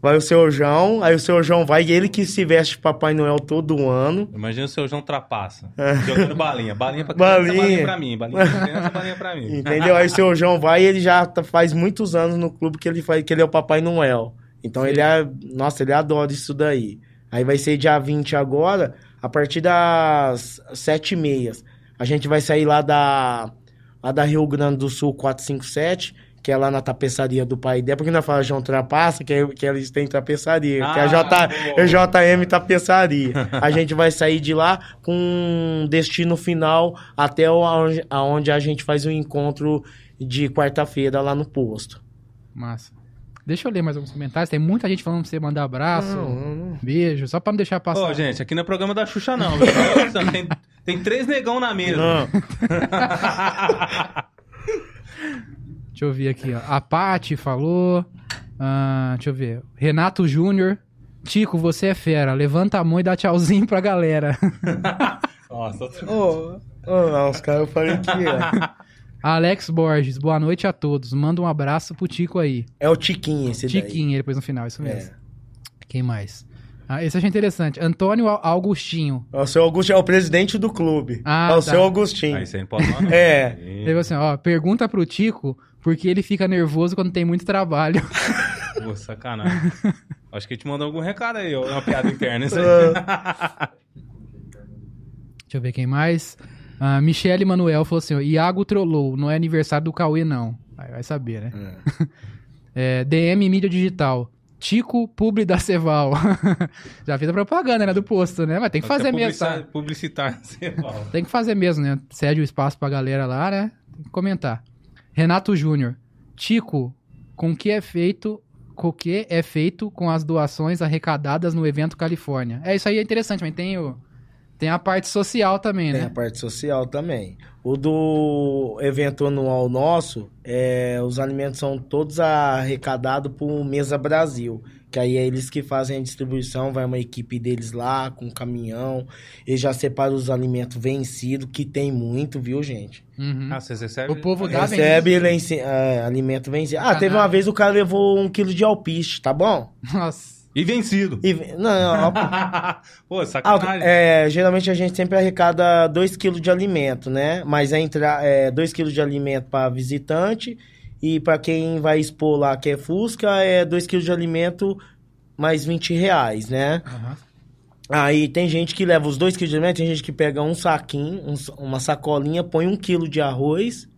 Vai o seu João, aí o seu João vai, e ele que se veste de Papai Noel todo ano. Imagina o seu João Trapaça. Jogando balinha. Balinha pra criança, Balinha. balinha pra mim. Balinha pra criança, balinha pra mim. Entendeu? Aí o seu João vai e ele já tá- faz muitos anos no clube que ele faz, que ele é o Papai Noel. Então ele é. Nossa, ele adora isso daí. Aí vai ser dia 20 agora, a partir das 7 e meia. A gente vai sair lá da. Lá da Rio Grande do Sul 457, que é lá na tapeçaria do pai dela, porque não fala João Trapaça, que, é- que eles têm tapeçaria, que é a Ah, J, é JM Tapeçaria. A gente vai sair de lá com um destino final até o- aonde, aonde a gente faz o encontro de quarta-feira lá no posto. Massa. Deixa eu ler mais alguns comentários. Tem muita gente falando pra você mandar abraço, Não, beijo, só pra não deixar passar. Ô, gente, aqui não é programa da Xuxa, não. tem, tem três negão na mesa. não. Deixa eu ver aqui, ó. A Paty falou. Ah, deixa eu ver. Renato Júnior. Tico, você é fera. Levanta a mão e dá tchauzinho pra galera. Nossa, Ô, ô, não, os caras falam que é. Alex Borges, boa noite a todos. Manda um abraço pro Tico aí. É o Tiquinho esse daí. Tiquinho, ele depois no final, isso mesmo. É. Quem mais? Ah, esse eu achei interessante. Antônio Au- Augustinho. O seu Augusto é o presidente do clube. Ah, é o tá. seu Augustinho. Aí você não pode falar, não. É. Ele falou assim, ó, pergunta pro Tico porque ele fica nervoso quando tem muito trabalho. Pô, sacanagem. Acho que ele te mandou algum recado aí, ó. Uma piada interna, isso aí. Ah, Deixa eu ver quem mais. Ah, Michele Manuel falou assim, ó, Iago trollou, não é aniversário do Cauê não. Aí vai saber, né? É, DM Mídia Digital. Tico Publi da Ceval. Já fez a propaganda, né, do posto, né? Mas tem que fazer mesmo, tá? Publicitar, fala. Tem que fazer mesmo, né? Cede o espaço pra galera lá, né? Tem que comentar. Renato Júnior. Tico, com que é feito... Com que é feito com as doações arrecadadas no evento Califórnia? É, isso aí é interessante, mas tem, o, tem a parte social também, Tem a né? parte social também. O do evento anual nosso, é, os alimentos são todos arrecadados por Mesa Brasil. Que aí é eles que fazem a distribuição, vai uma equipe deles lá com um caminhão. Eles já separam os alimentos vencidos, que tem muito, viu, gente? Uhum. Ah, vocês recebem? O povo dá Recebe lenci- é, alimento vencido. Ah, teve uma vez o cara levou um quilo de alpiste, tá bom? Nossa. E vencido. E, não, Pô, Ah, sacanagem. é, geralmente a gente sempre arrecada 2 kg de alimento, né? Mas é 2 kg de alimento para visitante e para quem vai expor lá que é Fusca é 2 kg de alimento mais 20 reais, né? Aham. Aí tem gente que leva os 2 kg de alimento, tem gente que pega um saquinho, um uma sacolinha, põe um quilo de arroz,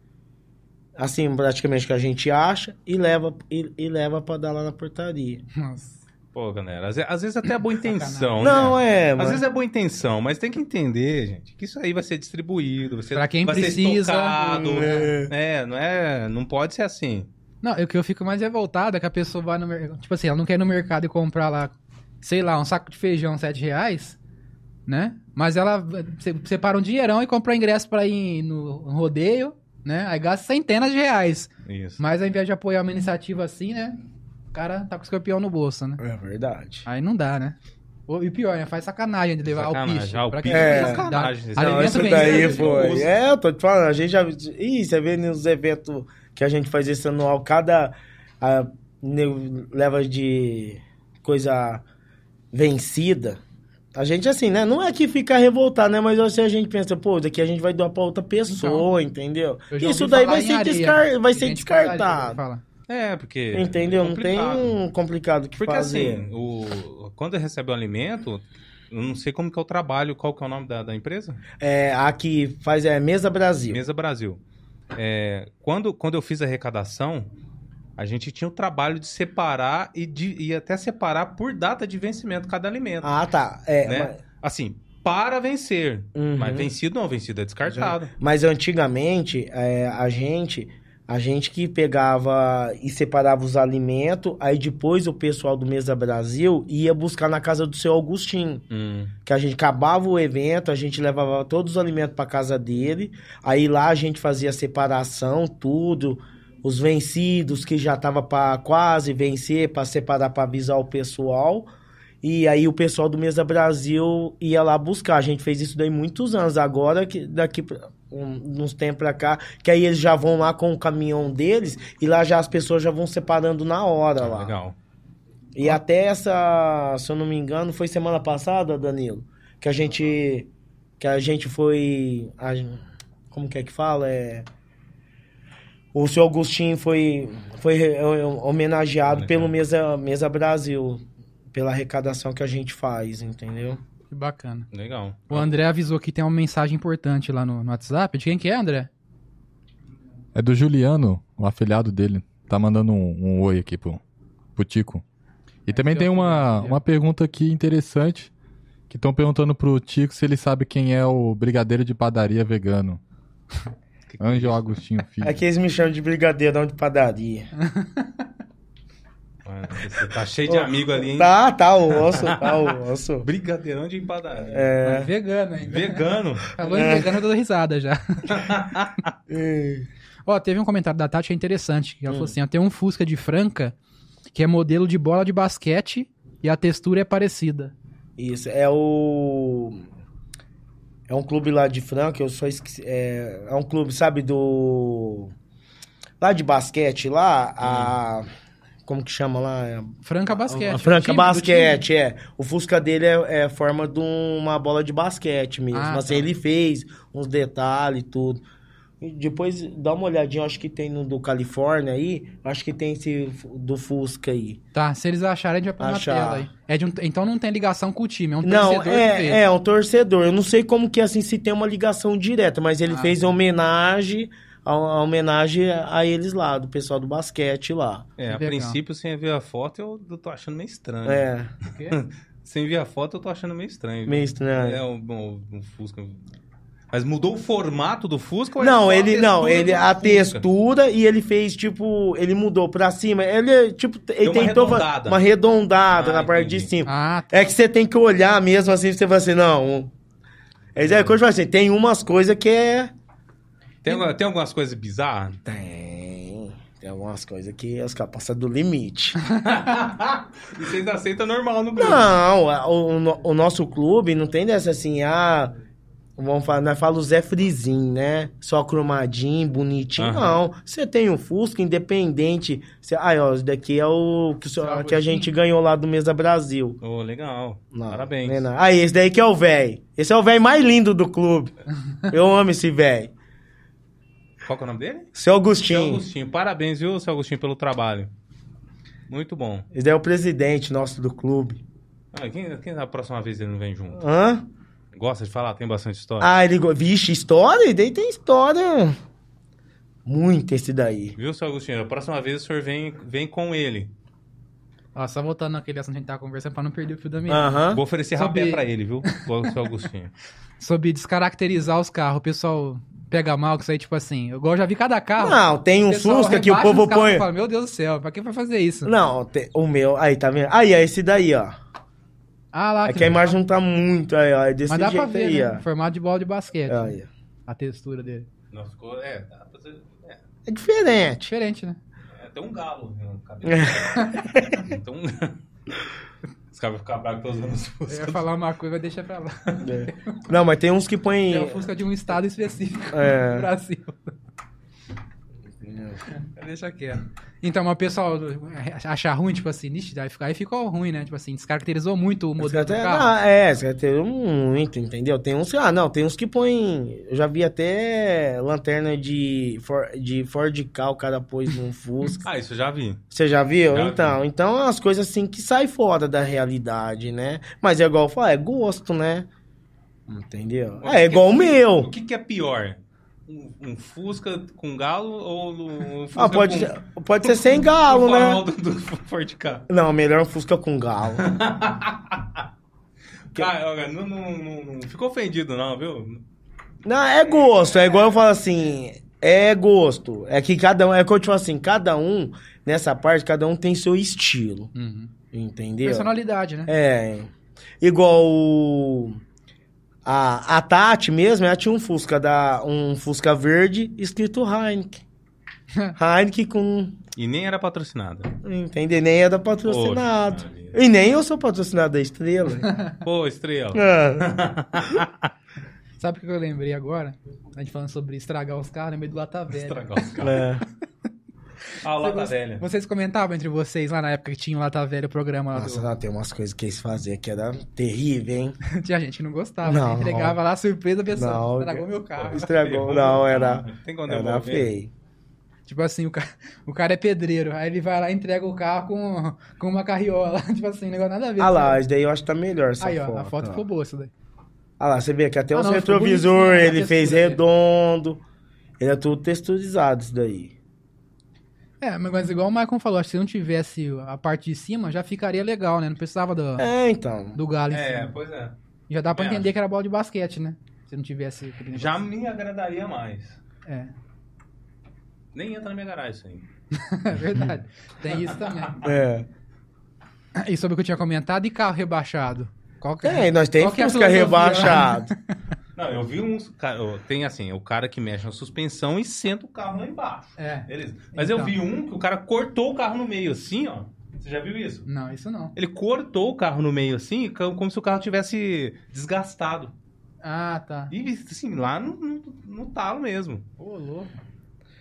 assim praticamente que a gente acha, e leva, e, e leva para dar lá na portaria. Nossa. Pô, galera, às às vezes até é boa intenção, Não, né? é, Às mas... vezes é boa intenção, mas tem que entender, gente, que isso aí vai ser distribuído, vai ser, Pra quem vai ser precisa. estocado, É. né? Não é, não pode ser assim. Não, o que eu fico mais revoltado é que a pessoa vai no mercado. Tipo assim, ela não quer ir no mercado e comprar lá, sei lá, um saco de feijão, 7 reais, né? Mas ela se- separa um dinheirão e compra ingresso pra ir no rodeio, né? Aí gasta centenas de reais. Isso. Mas ao invés de apoiar uma iniciativa assim, né? O cara tá com o escorpião no bolso, né? É verdade. Aí não dá, né? E pior, né? Faz sacanagem de levar Sacanagem. alpiste. Ah, piche quem é sacanagem. Dá- Não, isso daí foi. É, eu tô te falando, a gente já. Ih, você vê nos eventos que a gente faz esse anual, cada. a, leva de coisa vencida. A gente, assim, né? Não é que fica revoltado, né? Mas assim, a gente pensa, pô, daqui a gente vai doar pra outra pessoa, entendeu? Eu já Isso daí vai ser, descar... vai ser descartado. É, porque. Entendeu? é Não tem complicado. um complicado que Porque fazer. assim, o, quando recebe o alimento, eu não sei como que é o trabalho, qual que é o nome da, da empresa? É, a que faz é Mesa Brasil. Mesa Brasil. É, quando, quando eu fiz a arrecadação, a gente tinha o trabalho de separar e, de, e até separar por data de vencimento cada alimento. Ah, tá. É, né? mas- Assim, para vencer. Uhum. Mas vencido não, vencido é descartado. Mas antigamente, é, a gente A gente que pegava e separava os alimentos, aí depois o pessoal do Mesa Brasil ia buscar na casa do seu Augustinho. Hum. Que a gente acabava o evento, a gente levava todos os alimentos para casa dele, aí lá a gente fazia a separação, tudo, os vencidos que já tava para quase vencer, para separar para avisar o pessoal. E aí o pessoal do Mesa Brasil ia lá buscar. A gente fez isso daí muitos anos. Agora, que daqui pra- um, uns tempos pra cá, que aí eles já vão lá com o caminhão deles e lá já as pessoas já vão separando na hora lá. Legal. E até essa, se eu não me engano, foi semana passada, Danilo, que a gente que a gente foi a- como que é que fala? É o seu Agostinho foi foi homenageado pelo Mesa Mesa Brasil pela arrecadação que a gente faz, entendeu? Que bacana. Legal. O André avisou que tem uma mensagem importante lá no, no WhatsApp. De quem que é, André? É do Juliano, o afilhado dele. Tá mandando um, um oi aqui pro, pro Tico. E também é tem o uma, uma pergunta aqui interessante. Que estão perguntando pro Tico se ele sabe quem é o brigadeiro de padaria vegano. Que que é Ângelo isso? Agostinho Filho. Aqui eles me chamam de brigadeirão de padaria. Você tá cheio de amigo ali, hein? Tá, tá o osso, tá o osso. Brigadeirão de padaria. É. Vegano, hein? Vegano. Falou em vegano, eu tô dando risada já. Ó, teve um comentário da Tati que é interessante. Que ela falou assim: ó, tem um Fusca de Franca que é modelo de bola de basquete e a textura é parecida. Isso, é o. É um clube lá de Franca, eu só esqueci. É, é um clube, sabe, do. Lá de basquete, lá, a. Como que chama lá? É, Franca Basquete. a Franca time, do Basquete, é. O Fusca dele é, é forma de uma bola de basquete mesmo. Ah, assim, tá. ele fez uns detalhes e tudo. E depois dá uma olhadinha, acho que tem no do Califórnia aí, acho que tem esse do Fusca aí. Tá, se eles acharem, a gente vai pôr Achar. na tela aí. É de um- então não tem ligação com o time, é um Não, torcedor que fez. é, é um torcedor. Eu não sei como que assim se tem uma ligação direta, mas ele Ah, fez tá. homenagem, a, a homenagem a eles lá, do pessoal do basquete lá. É, a Legal. princípio, sem ver a foto, eu, eu tô achando meio estranho. É? Sem ver a foto, eu tô achando meio estranho. meio estranho. É um, um- um Fusca. Mas mudou o formato do Fusca? ou é Não, ele não, ele a Fusca? textura e ele fez tipo, ele mudou pra cima. Ele é, tipo, ele uma tentou fa- arredondada. uma arredondada Ah, na parte de cima. Ah, tá. É que você tem que olhar mesmo assim, você vai assim, não. É é coisa assim, tem umas coisas que é Tem, alguma- tem algumas coisas bizarras? tem, tem algumas coisas que os caras passam do limite. E vocês aceitam normal no grupo? Não, o, o, nosso clube não tem dessa assim, ah, vamos falar, nós falamos Zé Frizinho, né? Só cromadinho, bonitinho. Aham. Não, você tem um Fusca independente. Você, ah, ó, esse daqui é o que, o que a gente ganhou lá do Mesa Brasil. Ô, legal. Não, Parabéns. não é nada. Ah, esse daí que é o velho. Esse é o velho mais lindo do clube. Eu amo esse velho. Qual que é o nome dele? Seu Seu Agostinho. Agostinho. Parabéns, viu, seu Agostinho, pelo trabalho. Muito bom. Daí é o presidente nosso do clube. Ah, quem, quem a próxima vez ele não vem junto? Hã? Gosta de falar? Tem bastante história? Ah, ele. Vixe, história? E daí tem história. Muito esse daí. Viu, seu Agostinho? A próxima vez o senhor vem, vem com ele. Ó, só voltando naquele assunto que a gente tava conversando pra não perder o fio da meada. Aham. Vou oferecer rapé pra ele, viu? O seu Agostinho. Sobre descaracterizar os carros. O pessoal pega mal com isso aí, tipo assim. Igual eu já vi cada carro. Não, tem um pessoal Fusca que o rebaixa povo os carros e põe. Fala, Meu Deus do céu, pra que vai fazer isso? Não, tem- o meu. Aí, tá vendo? Aí, é esse daí, ó. Ah lá, É que a imagem não tá muito aí, ó. É desse Mas dá jeito pra ver, aí, né? ó. Formato de bola de basquete. Aí, ó. A textura dele. Nossa, ficou... É, dá pra fazer... É, É diferente. Diferente, né? Tem um galo no cabelo. então... Os caras vão ficar bravos que eu tô usando os Eu ia falar uma coisa, mas deixa pra lá. É. Não, mas tem uns que põem. É o Fusca de um estado específico É. do Brasil. Deixa quieto. Então, mas o pessoal achar ruim, tipo assim, nixe, aí ficou, aí ficou ruim, né? Tipo assim, descaracterizou muito o modelo do carro. ah, é, você tem muito, entendeu? Tem uns. Ah, não, tem uns que põem. Eu já vi até lanterna de, For, de Ford K, o cara pôs num Fusca. Ah, isso eu já vi. Você já viu? Já então, então é umas coisas assim que saem fora da realidade, né? Mas é igual eu falo, é gosto, né? Entendeu? É o que igual o O meu. que, que é pior? Um, um Fusca com galo ou um Fusca Ah, pode, com... ser, pode ser sem galo, né? do, do Ford K? Não, melhor um Fusca com galo. Cara, olha, não, não, não, não ficou ofendido não, viu? Não, é gosto. É igual eu falo assim. É gosto. É que cada um, é que eu te falo assim, cada um, nessa parte, cada um tem seu estilo. Uhum. Entendeu? Personalidade, né? É. Igual o. A, a Tati mesmo, ela tinha um Fusca, da, um Fusca verde escrito Heineken. Heineken com. E nem era patrocinada. Entendeu? Nem era patrocinado. Poxa, e nem eu sou patrocinado da estrela. Pô, estrela. É. Sabe o que eu lembrei agora? A gente falando sobre estragar os carros no meio do Lata Velha. Estragar os caras. É. Ah, o Lata Vocês- Velha. Vocês comentavam entre vocês lá na época que tinha o Lata Velha, o programa lá Nossa, do... lá tem umas coisas que eles faziam que era terrível, hein? Tinha gente que não gostava, Não. né? entregava lá surpresa, a pessoa Não, estragou meu carro. Estragou. Não, era. Tem quando Era feio. Tipo assim, o cara, o cara é pedreiro, aí ele vai lá e entrega o carro com, com uma carriola. tipo assim, negócio nada a ver. Ah lá, isso daí eu acho que tá melhor essa Aí, ó, foto. a foto ó. ficou boa, essa daí. Ah lá, você vê que até Ah, os não, ele fez textura dele. redondo. Ele é tudo texturizado isso daí. É, mas igual o Michael falou, acho que se não tivesse a parte de cima, já ficaria legal, né? Não precisava do, É, então. do galho em É, cima. pois é. Já dá pra também entender acho. que era bola de basquete, né? Se não tivesse Já me agradaria mais. É, Nem entra na minha garagem isso aí. é verdade. Tem isso também. É. E sobre o que eu tinha comentado, e carro rebaixado? Qual que Tem, nós temos que é rebaixado. Não, eu vi uns. cara, Tem assim, o cara que mexe na suspensão e senta o carro lá embaixo. É. Beleza. Mas Então. eu vi um que o cara cortou o carro no meio assim, ó. Você já viu isso? Não, isso não. Ele cortou o carro no meio assim, co- como se o carro tivesse desgastado. Ah, tá. E assim, lá no, no, no talo mesmo. Ô, louco.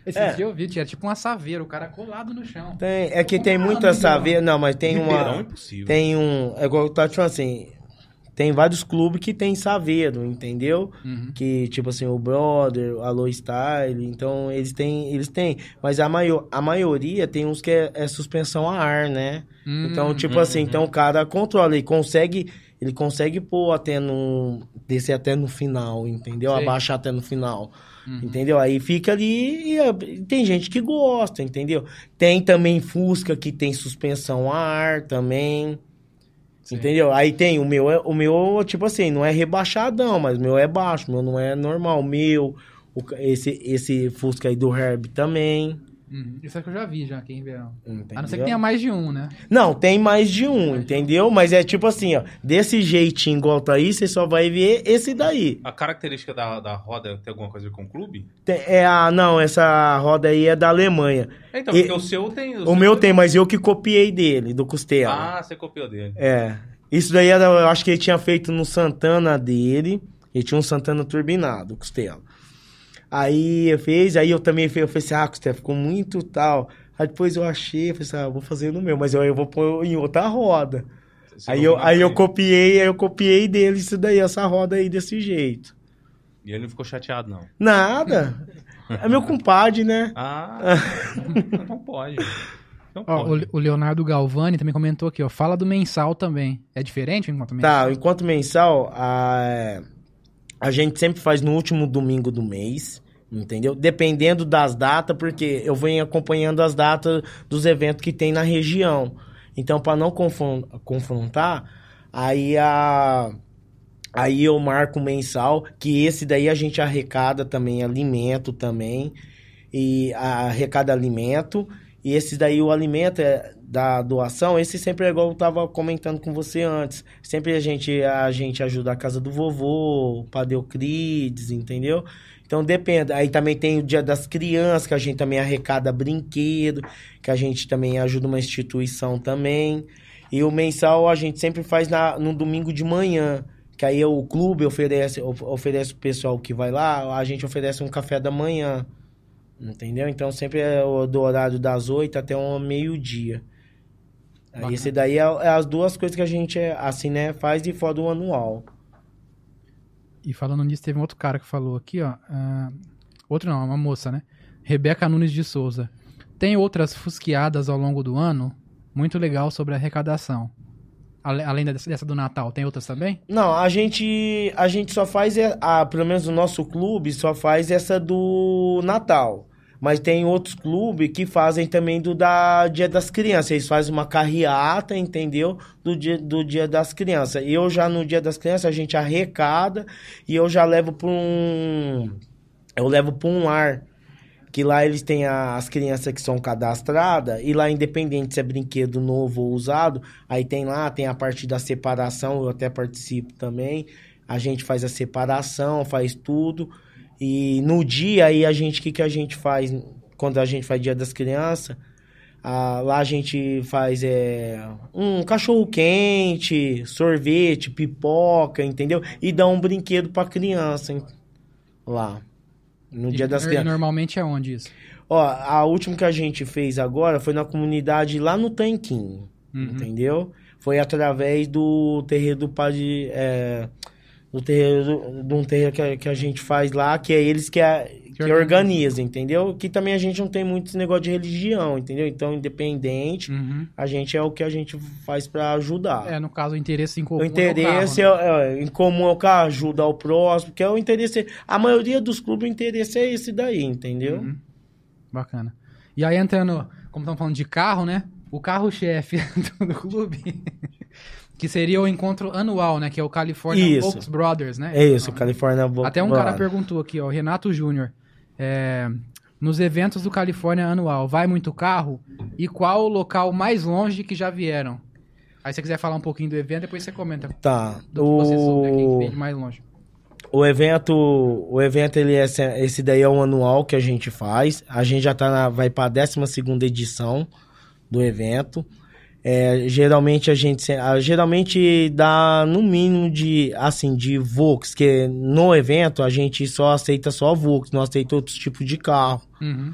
Esse É. dia eu vi, tinha tipo uma saveira, o cara colado no chão. Tem, é que tem Como é o muita saveira. Não, mas tem Ribeirão uma. impossível. Tem um. É igual eu tava falando assim. Tem vários clubes que tem saveiro, entendeu? Uhum. Que, tipo assim, o Brother, a Low Style, então eles têm, eles têm. Mas a, maior, a maioria tem uns que é, é suspensão a ar, né? Hum, Então, tipo uhum. assim, então o cara controla, ele consegue, ele consegue pôr até no, descer até no final, entendeu? Sei. Abaixar até no final, Uhum. entendeu? Aí fica ali e é, tem gente que gosta, entendeu? Tem também Fusca que tem suspensão a ar também, Sim. entendeu? Aí tem o meu, é- o meu, tipo assim, não é rebaixadão, mas o meu é baixo, o meu não é normal, o meu, o esse, esse Fusca aí do Herb também, Uhum. Isso é que eu já vi já aqui em verão. entendeu? A não ser que tenha mais de um, né? Não, tem mais de um, entendeu? Mas é tipo assim, ó. Desse jeitinho igual tá aí, você só vai ver esse daí. A característica da, da roda tem alguma coisa a ver com o clube? Tem- é a, não, essa roda aí é da Alemanha. É, então, E- porque o seu tem. O seu meu tem, mas eu que copiei dele, do Costela. Ah, você copiou dele. É. Isso daí era, eu acho que ele tinha feito no Santana dele. Ele tinha um Santana turbinado, Costela. Aí eu fiz, aí eu também fiz, eu falei assim, ah, Costela, ficou muito tal. Aí depois eu achei, eu falei assim, ah, vou fazer no meu, mas eu, eu vou pôr em outra roda. Você Aí eu, aí eu copiei, aí eu copiei dele isso daí, essa roda aí desse jeito. E ele não ficou chateado, não. Nada. É meu compadre, né? Ah, então pode. Então Ó, pode. o, o Leonardo Galvani também comentou aqui, ó. Fala do mensal também. É diferente enquanto mensal? Tá, enquanto mensal, a, a gente sempre faz no último domingo do mês, entendeu? Dependendo das datas, porque eu venho acompanhando as datas dos eventos que tem na região. Então, para não confron- confrontar, aí a aí eu marco mensal, que esse daí a gente arrecada também alimento também e arrecada alimento e esse daí o alimento é da doação, esse sempre é igual eu tava comentando com você antes. Sempre a gente a gente ajuda a casa do vovô, o Padre Euclides, entendeu? Então depende. Aí também tem o Dia das Crianças, que a gente também arrecada brinquedo, que a gente também ajuda uma instituição também. E o mensal a gente sempre faz na, no domingo de manhã. Que aí o clube oferece, of- oferece o pessoal que vai lá, a gente oferece um café da manhã. Entendeu? Então sempre é do horário das 8 até um meio-dia. Bacana. esse daí é, é as duas coisas que a gente, é, assim, né, faz de fora do anual. E falando nisso, teve um outro cara que falou aqui, ó. ah, outro não, uma moça, né? Rebeca Nunes de Souza. Tem outras fusqueadas ao longo do ano, muito legal sobre a arrecadação. Além dessa do Natal, tem outras também? Não, a gente, a gente só faz, é- a, pelo menos o nosso clube só faz essa do Natal. Mas tem outros clubes que fazem também do da Dia das Crianças. Eles fazem uma carreata, entendeu? Do dia, do dia das Crianças. Eu já no Dia das Crianças a gente arrecada e eu já levo para um. Eu levo para um lar. que lá eles têm a- as crianças que são cadastradas, e lá, independente se é brinquedo novo ou usado, aí tem lá, tem a parte da separação, eu até participo também. A gente faz a separação, faz tudo. E no dia aí a gente, o que, que a gente faz quando a gente faz Dia das Crianças? Ah, lá a gente faz é, um cachorro quente, sorvete, pipoca, entendeu? E dá um brinquedo pra criança hein, lá. No Dia E das nor- Crianças. Normalmente é onde isso? Ó, a última que a gente fez agora foi na comunidade lá no Tanquinho, Uhum. entendeu? Foi através do terreiro do padre, é, do terreiro, de um terreiro que a, que a gente faz lá, que é eles que, a, que organiza. organizam, entendeu? Que também a gente não tem muito esse negócio de religião, entendeu? Então, independente, Uhum. a gente é o que a gente faz pra ajudar. É, no caso, o interesse em comum O interesse é o é, carro, né? é, em comum é o cara ajudar o próximo, que é o interesse. A maioria dos clubes, o interesse é esse daí, entendeu? Uhum. Bacana. E aí, entrando, como estamos falando de carro, né? O carro-chefe do clube, que seria o encontro anual, né? Que é o California Isso. Volks Brothers, né? É isso, Califórnia Vo- Até um cara perguntou aqui, ó, o Renato Júnior. é, nos eventos do Califórnia anual, vai muito carro? E qual o local mais longe que já vieram? Aí se você quiser falar um pouquinho do evento, depois você comenta Tá. do que você soube que O, vem de mais longe. o evento, o evento ele é, esse- daí é um anual que a gente faz. A gente já tá na, vai para a 12 edição do evento. É, geralmente a gente ah, geralmente dá no mínimo de assim de Vox, que no evento a gente só aceita só Vox, não aceita outros tipos de carro. Uhum.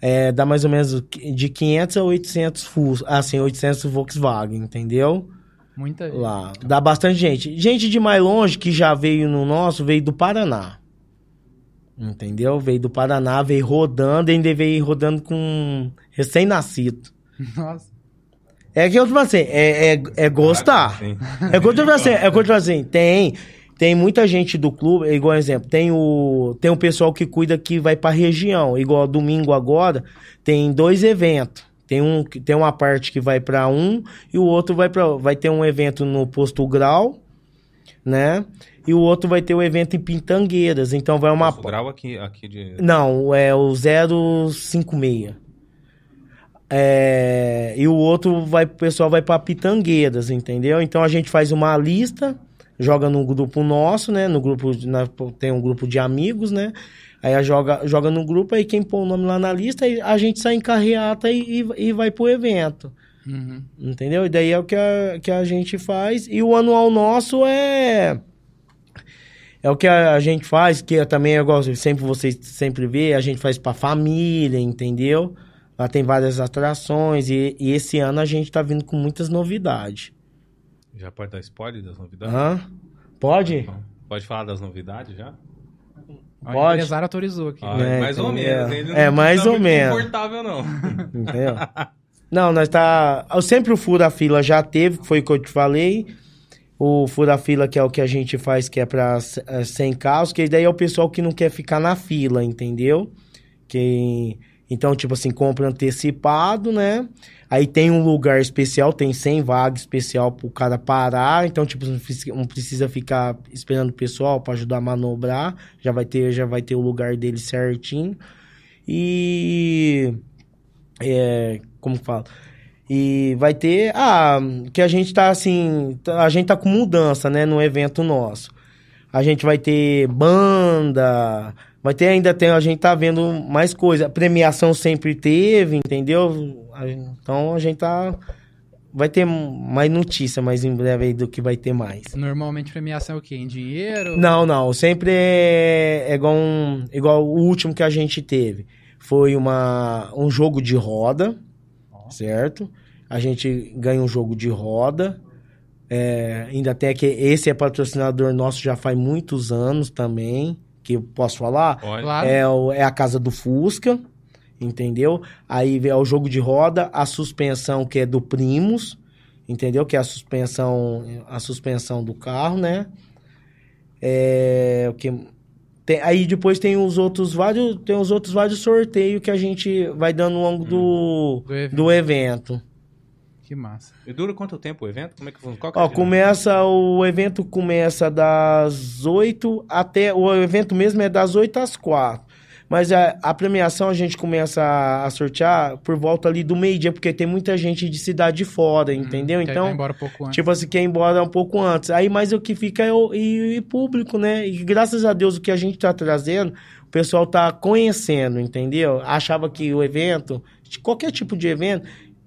É, dá mais ou menos de 500 a 800 Fus, assim, 800 Volkswagen, entendeu? Muita gente. Lá. Dá bastante gente. Gente de mais longe que já veio no nosso, veio do Paraná. Entendeu? Veio do Paraná, veio rodando, ainda veio rodando com recém-nascido. Nossa. É que eu tipo assim, é, é, é gostar. Sim. É que eu tipo assim, é que eu tipo assim, tem, tem muita gente do clube, igual exemplo, tem o, tem o pessoal que cuida que vai pra região, igual domingo agora, tem dois eventos. Tem, um, tem uma parte que vai pra um e o outro vai para vai ter um evento no Posto Grau, né? E o outro vai ter o evento em Pintangueiras. Então vai uma Posto grau aqui, aqui de... não, é o 056. É, e o outro vai, o pessoal vai para Pitangueiras, entendeu? Então a gente faz uma lista, joga no grupo nosso, né? No grupo na- tem um grupo de amigos, né? Aí a joga, joga no grupo, aí quem põe o nome lá na lista, a gente sai em carreata e, e, e vai pro evento. Uhum. Entendeu? E daí é o que a, que a gente faz. E o anual nosso é. É o que a, gente faz, que eu também, igual sempre vocês sempre vê, a gente faz pra família, entendeu? Lá tem várias atrações e, e esse ano a gente tá vindo com muitas novidades. Já pode dar spoiler das novidades? Hã? Pode? Pode falar das novidades já? O Pode. empresário autorizou aqui. Ah, É, mais ou então, menos. é. Ele É, mais tá ou muito menos. confortável, não. Entendeu? Não, nós tá. eu Sempre o fura-fila já teve, que foi o que eu te falei. O fura-fila, que é o que a gente faz, que é pra eh, 100 carros, que daí é o pessoal que não quer ficar na fila, entendeu? Que. Então, tipo assim, compra antecipado, né? Aí tem um lugar especial, tem 100 vagas especial pro cara parar. Então, tipo, não precisa- ficar esperando o pessoal para ajudar a manobrar. Já vai ter, já vai ter o lugar dele certinho. E é, como que fala? E vai ter, ah, que a gente tá assim, tá- a gente tá com mudança, né, no evento nosso. A gente vai ter banda, vai ter ainda tem, a gente tá vendo mais coisa. Premiação sempre teve, entendeu? A- Então a gente tá vai ter mais notícia mais em breve aí do que vai ter mais. Normalmente premiação é o quê? Em dinheiro? Não, não. Sempre é, é igual, um, igual o último que a gente teve. Foi uma, um jogo de roda, certo? A gente ganha um jogo de roda. É, ainda tem que esse é patrocinador nosso já faz muitos anos também. Que eu posso falar? Claro. É, o- é a casa do Fusca, entendeu? Aí é o jogo de roda, a suspensão que é do Primus, entendeu? Que é a suspensão, a suspensão do carro, né? É, o que tem, aí depois tem os outros vários, tem os outros vários sorteios que a gente vai dando ao longo do, Do evento. Que massa. E dura quanto tempo o evento? Como é que funciona? Qual que é Ó, começa o evento começa das 8 até o evento mesmo é das 8 às 4. Mas a, a premiação a gente começa a, a sortear por volta ali do meio-dia, porque tem muita gente de cidade fora, entendeu? Hum, que aí Então, embora um pouco antes. Tipo assim, quer ir embora um pouco antes. Aí, mas o que fica é o e, e público, né? E graças a Deus o que a gente tá trazendo, o pessoal tá conhecendo, entendeu? Achava que o evento, de qualquer tipo de evento,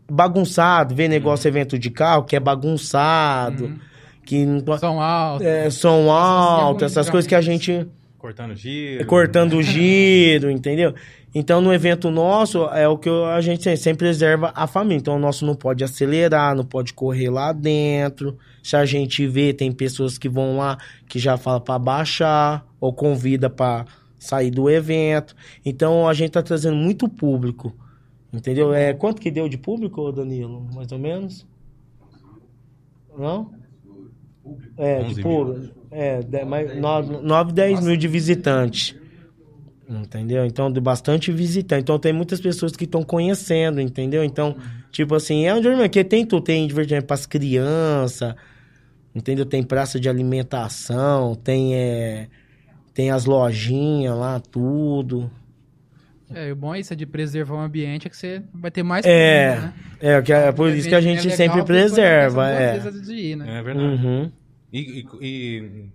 bagunçado, ver negócio evento de carro, que é bagunçado, Uhum. que não pode- Som alto. é, som alto, muito essas coisas que a gente Cortando giro. cortando o giro, entendeu? Então, no evento nosso, é o que a gente sempre, preserva a família. Então, o nosso não pode acelerar, não pode correr lá dentro. Se a gente vê, tem pessoas que vão lá que já fala para baixar ou convida para sair do evento. Então, a gente tá trazendo muito público, entendeu? É, quanto que deu de público, Danilo? Mais ou menos? Não? É, 11 de mil. público. É, de- mais 9, 10 mil de visitantes. Entendeu? Então, de bastante visitante. Então, tem muitas pessoas que estão conhecendo, entendeu? Então, tipo assim, é um divertimento. Que tem tudo. Tem divertimento para as crianças, entendeu? Tem praça de alimentação, tem, é, tem as lojinhas lá, tudo. É, e o bom é isso, é de preservar o ambiente, é que você vai ter mais É, comida, né? é, que é por isso que a gente legal, sempre preserva. É. ir, né? É verdade. Uhum. E, e- e-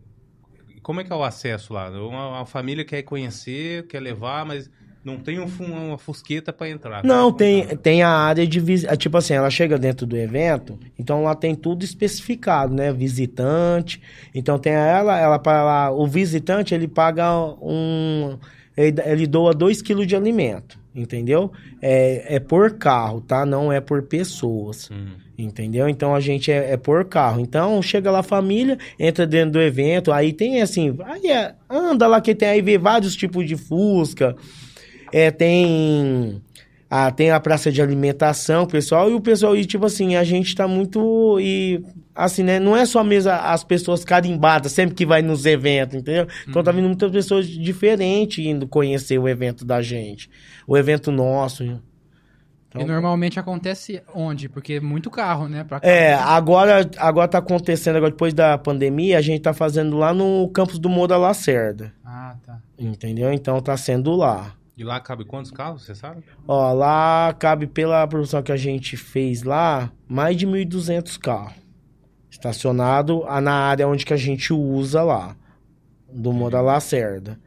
como é que é o acesso lá? Uma, uma família quer conhecer, quer levar, mas não tem um uma fusqueta para entrar. Não, Como tem, tá? tem a área de visita. Tipo assim, ela chega dentro do evento, então lá tem tudo especificado, né? Visitante. Então tem ela, ela para lá. O visitante, ele paga um. Ele, ele doa 2 quilos de alimento, entendeu? É, é por carro, tá? Não é por pessoas. Hum. Entendeu? Então a gente é, é por carro. Então chega lá a família, entra dentro do evento, aí tem assim, aí é- anda lá que tem aí vê vários tipos de fusca. É, tem a, tem a praça de alimentação, pessoal, e o pessoal, e tipo assim, a gente tá muito. E assim, né? Não é só mesmo as pessoas carimbadas sempre que vai nos eventos, entendeu? Então tá vindo muitas pessoas diferentes indo conhecer o evento da gente. O evento nosso. Então, E normalmente acontece onde? Porque é muito carro, né? Pra. É, agora, agora tá acontecendo, agora depois da pandemia, a gente tá fazendo lá no campus do Moura Lacerda. Ah, tá. Entendeu? Então tá sendo lá. E lá cabe quantos carros, você sabe? Ó, lá cabe pela produção que a gente fez lá, mais de 1.200 carros. Estacionado na área onde que a gente usa lá, do Moura Lacerda.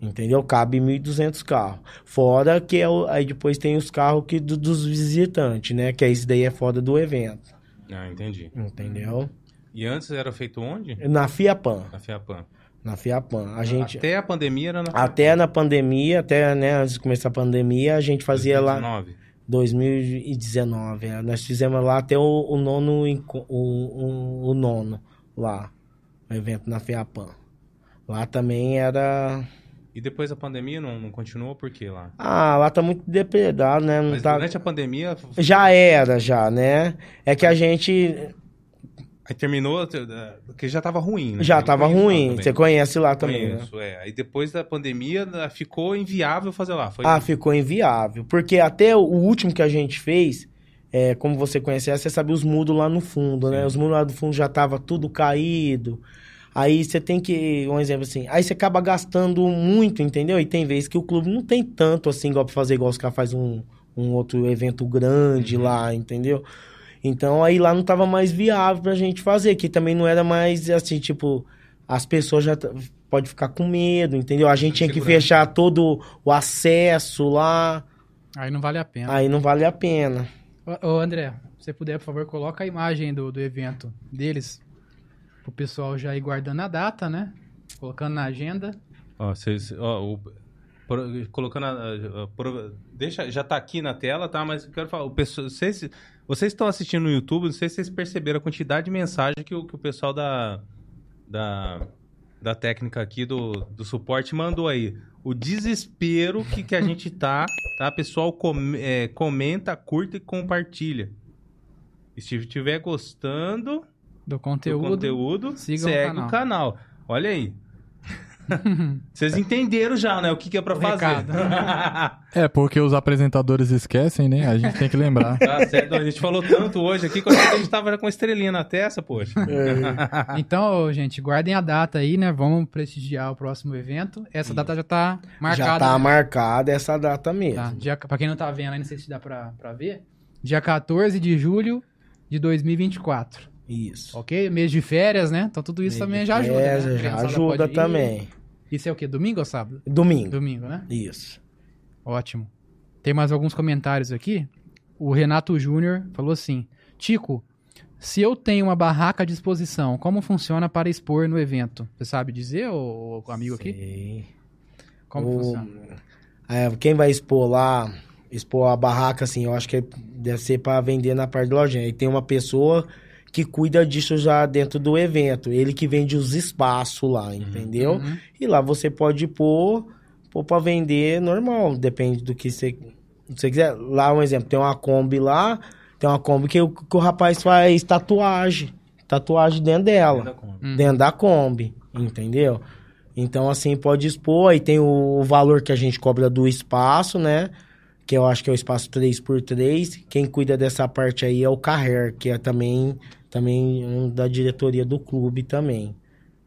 Entendeu? Cabe 1.200 carros. Fora que é o, aí depois tem os carros que, do- dos visitantes, né? Que esse daí é fora do evento. Ah, entendi. Entendeu? E antes era feito onde? Na Fiapan. Na Fiapan. Na Fiapan. A gente. Até a pandemia era na Até na pandemia, até né, antes de começar a pandemia, a gente fazia lá 2019. 2019. é. Nós fizemos lá até o, o nono o, o, o nono lá, o evento na Fiapan. Lá também era. E depois da pandemia não, não continuou por quê lá? Ah, lá tá muito depredado, né? Não Mas tá... durante a pandemia Já era, já, né? É que a gente aí terminou, porque já tava ruim, né? já Eu tava ruim. Você conhece lá também, né? Conheço, é. Aí depois da pandemia eh, ficou inviável fazer lá. Foi Ah, ficou inviável. Porque até o último que a gente fez, é, como você conhece, você sabe os muros lá no fundo, né? Sim. Os muros lá do fundo já tava tudo caído. Aí você tem que, um exemplo assim, aí você acaba gastando muito, entendeu? E tem vezes que o clube não tem tanto assim, igual pra fazer igual os caras fazem um, um outro evento grande Uhum. lá, entendeu? Então aí lá não tava mais viável pra gente fazer, que também não era mais assim, tipo, as pessoas já pode ficar com medo, entendeu? A gente tinha que fechar todo o acesso lá, Aí não vale a pena. aí não vale a pena. Ô, ô, André, se você puder, por favor, coloca a imagem do, do evento deles. Pro pessoal já ir guardando a data, né? Colocando na agenda. Ó, vocês, ó, o- colocando a, a- a- deixa, já tá aqui na tela, tá? Mas eu quero falar, o pessoal, vocês, vocês estão assistindo no YouTube, não sei se vocês perceberam a quantidade de mensagem que o, que o pessoal da, da, da técnica aqui do, do suporte mandou aí. O desespero que, que a gente tá, tá? Pessoal, com- é, comenta, curta e compartilha. E se estiver gostando Do do conteúdo. conteúdo, sigam o segue canal. o canal. Olha aí. Vocês entenderam já, né? O que, que é pra O fazer. recado. É, porque os apresentadores esquecem, né? A gente tem que lembrar. Tá certo. A gente falou tanto hoje aqui que eu achei que a gente tava com a estrelinha na testa, poxa. Então, gente, guardem a data aí, né? Vamos prestigiar o próximo evento. Essa data já tá marcada. Já tá né? marcada essa data mesmo. Tá, dia, pra quem não tá vendo aí, não sei se dá pra, pra ver. Dia 14 de julho de 2024. Isso. Ok? Mês de férias, né? Então tudo isso também já ajuda. É, né? Já ajuda também. Isso é o quê? Domingo ou sábado? Domingo. Domingo, né? Isso. Ótimo. Tem mais alguns comentários aqui. O Renato Júnior falou assim: Tico, se eu tenho uma barraca à disposição, como funciona para expor no evento? Você sabe dizer, o amigo aqui? Sei. Como O- funciona? É, quem vai expor lá, expor a barraca, assim, eu acho que deve ser para vender na parte da loja. E tem uma pessoa que cuida disso já dentro do evento. Ele que vende os espaços lá, entendeu? Uhum. E lá você pode pôr, pôr para vender normal, depende do que você, você quiser. Lá, um exemplo, tem uma Kombi lá, tem uma Kombi que, o- que o rapaz faz tatuagem. Tatuagem dentro dela Uhum. dentro da Kombi, entendeu? Então, assim, pode expor, aí tem o, o valor que a gente cobra do espaço, né? Que eu acho que é o espaço 3x3. Quem cuida dessa parte aí é o Carrer, que é também, também um da diretoria do clube também.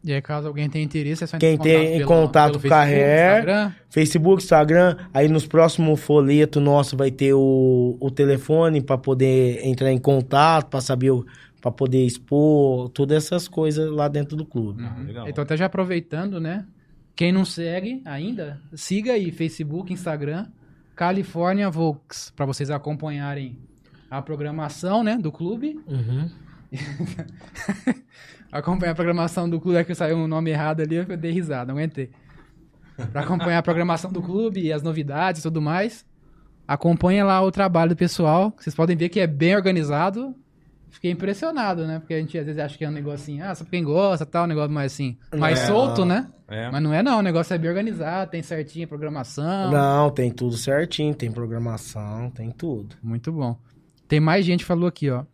E aí, caso alguém tenha interesse, é só Quem entrar tem em contato com a Hair, Instagram. Facebook, Instagram, aí nos próximos folhetos nosso vai ter o, o telefone para poder entrar em contato, para saber, para poder expor, todas essas coisas lá dentro do clube. Ah, legal. Então, até já aproveitando, né? Quem não segue ainda, siga aí, Facebook, Instagram, California Volks, para vocês acompanharem a programação, né, do clube. Uhum. Acompanhar a programação do clube, é que saiu um nome errado ali, eu dei risada, não aguentei. Pra acompanhar a programação do clube e as novidades e tudo mais, acompanha lá o trabalho do pessoal. Vocês podem ver que é bem organizado. Fiquei impressionado, né? Porque a gente às vezes acha que é um negocinho, ah, só pra quem gosta, tal, um negócio mais assim, mais É. solto, né? É. Mas não é não, o negócio é bem organizado, tem certinho a programação. Não, tem tudo certinho, tem programação, tem tudo. Muito bom. Tem mais gente que falou aqui, ó.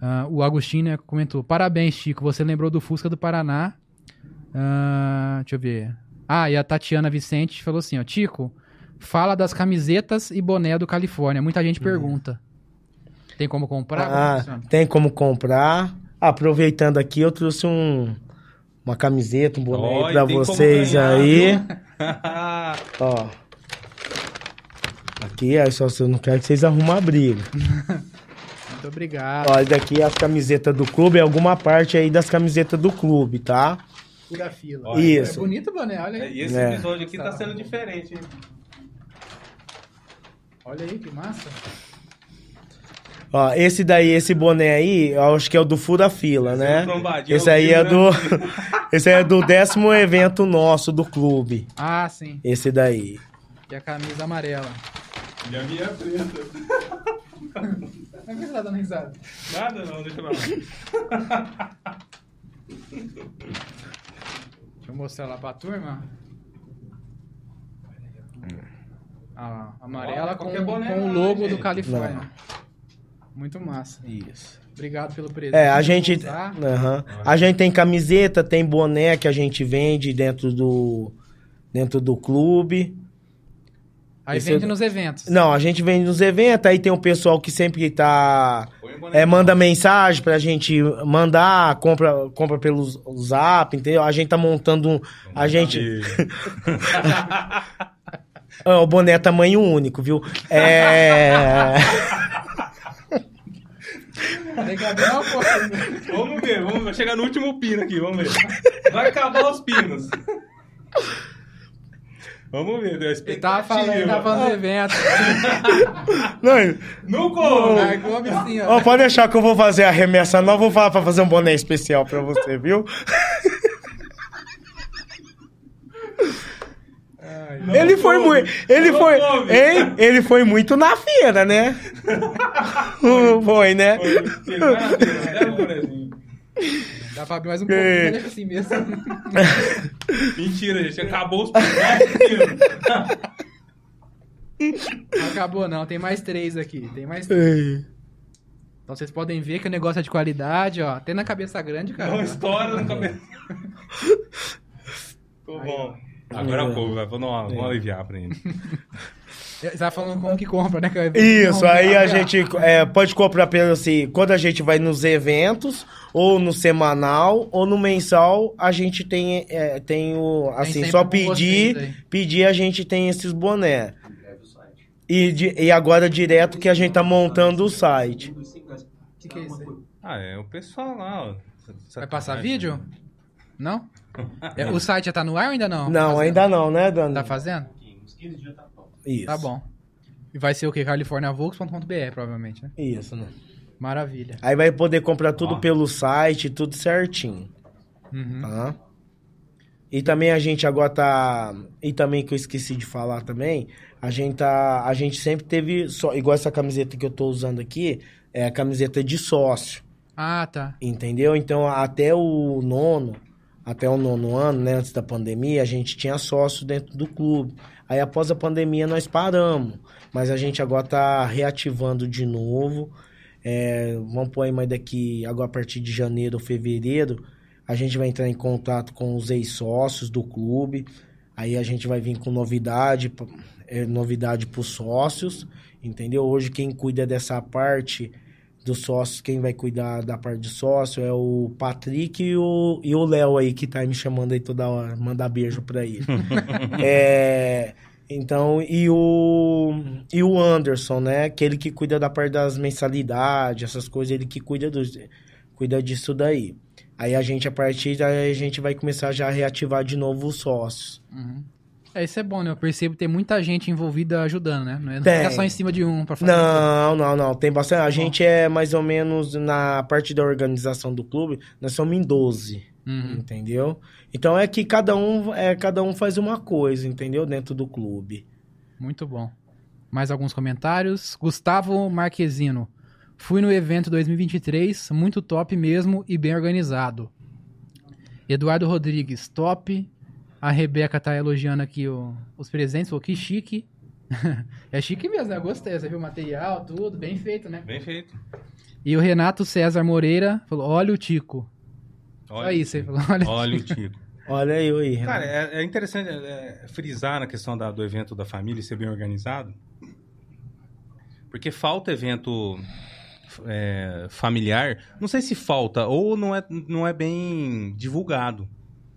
Ah, o Agostinho né, comentou: Parabéns, Chico. Você lembrou do Fusca do Paraná. Ah, deixa eu ver. Ah, e a Tatiana Vicente falou assim: ó, Tico, fala das camisetas e boné do Califórnia. Muita gente pergunta. Tem como comprar? Como Ah, funciona? tem como comprar. Aproveitando aqui, eu trouxe um, uma camiseta, um boné tem como vocês aí. Ó. Aqui, aí só se eu não quero que vocês arrumem a briga. Muito obrigado. Daqui é as camisetas do clube, é alguma parte aí das camisetas do clube, tá? Pura fila. Olha, Isso. É bonito o boné, olha É, aí. E esse É. episódio aqui tá sendo diferente, hein? Olha aí, que massa. Ó, esse daí, esse boné aí, eu acho que é o do Fura Fila, Esse é né? trombadinho, Esse aí é do. esse aí é do décimo evento nosso do clube. Ah, sim. Esse daí. E a camisa amarela. E a minha é Por que você tá dando risada? Nada não, deixa eu ver. Deixa eu mostrar lá pra turma. A amarela Olha, com, qualquer boné com o logo gente. do Califórnia. Muito massa. Isso. Obrigado pelo presente. É, a gente. Aham. A gente tem camiseta, tem boné que a gente vende dentro do. Dentro do clube. Aí esse vende é- nos eventos. Não, a gente vende nos eventos, aí tem o pessoal que sempre tá. É, manda mensagem pra gente mandar, compra, compra pelo zap, entendeu? A gente tá montando um. A gente. Ah, o boné é tamanho único, viu? É. Vamos ver, vamos chegar no último pino aqui, vamos ver. Vai acabar os pinos. Vamos ver, deu a Ele tava expectativa. falando, ele tava falando do evento. Não, No gol! Largou a assim, ó. ó, pode deixar que eu vou fazer a remessa nova, vou falar pra fazer um boné especial pra você, viu? Ele foi muito. Ele foi. Hein? Ele foi muito na feira, né? Foi, né? Dá pra abrir mais um pouquinho, Que- mas deixa assim mesmo. Mentira, gente. Acabou os. Não acabou não, tem mais três aqui. Tem mais três. Então vocês podem ver que o negócio é de qualidade, ó. Até na cabeça grande, cara. Não estoura no cabelo. Ficou bom. Agora é pouco, vamos, vamos aliviar pra ele. Você tá falando como que compra, né? Isso, aí a gente é, pode comprar pelo assim, quando a gente vai nos eventos, ou no semanal, ou no mensal, a gente tem, é, tem o. Assim, sempre só pedir, pedir, a gente tem esses boné. E, de- e agora direto que a gente tá montando o site. Que que é isso aí? Ah, é o pessoal lá, ó. Vai passar vídeo? Não? É, o site já tá no ar ou ainda não? Não, Fazendo? ainda não, né, Dani? Tá fazendo? Isso. Tá bom. E vai ser o quê? californiavox.br, provavelmente, né? Isso, né? Maravilha. Aí vai poder comprar tudo Ó. pelo site, tudo certinho. Uhum. tá? E também a gente agora tá. E também que eu esqueci de falar também, a gente tá. A gente sempre teve. Só, igual essa camiseta que eu tô usando aqui, é a camiseta de sócio. Ah, tá. Entendeu? Então até o nono, até o nono ano, né, antes da pandemia, a gente tinha sócio dentro do clube. Aí após a pandemia nós paramos. Mas a gente agora tá reativando de novo. É, vamos pôr aí mais daqui, agora a partir de janeiro ou fevereiro, a gente vai entrar em contato com os ex-sócios do clube. Aí a gente vai vir com novidade, é, novidade para os sócios, entendeu? Hoje quem cuida dessa parte dos sócios, quem vai cuidar da parte de sócio é o Patrick e o e o Léo aí, que tá me chamando aí toda hora, mandar beijo pra ele. é, então, e o, e o Anderson, né? Aquele que cuida da parte das mensalidades, essas coisas, ele que cuida, dos, cuida disso daí. Aí a gente, a partir daí, a gente vai começar já a reativar de novo os sócios. Uhum. É, isso é bom, né? Eu percebo que tem muita gente envolvida ajudando, né? Não é Tem. fica só em cima de um pra fazer. Não, não, não. Tem bastante. A gente é mais ou menos na parte da organização do clube, nós somos em 12. Uhum. Entendeu? Então é que cada um, é, cada um faz uma coisa, entendeu? Dentro do clube. Muito bom. Mais alguns comentários. Gustavo Marquezino. Fui no evento 2023, muito top mesmo e bem organizado. Eduardo Rodrigues, top. A Rebeca tá elogiando aqui o- os presentes, falou que chique. é chique mesmo, né? Eu Gostei, você viu o material, tudo, bem feito, né? Bem feito. E o Renato César Moreira falou: olha o Tico. Olha isso aí, falou: olha, Olha o Tico. Olha aí, Cara, Renato. é, é interessante é, é, frisar na questão da- do evento da família e ser bem organizado. Porque falta evento é, familiar. Não sei se falta ou não é, não é bem divulgado,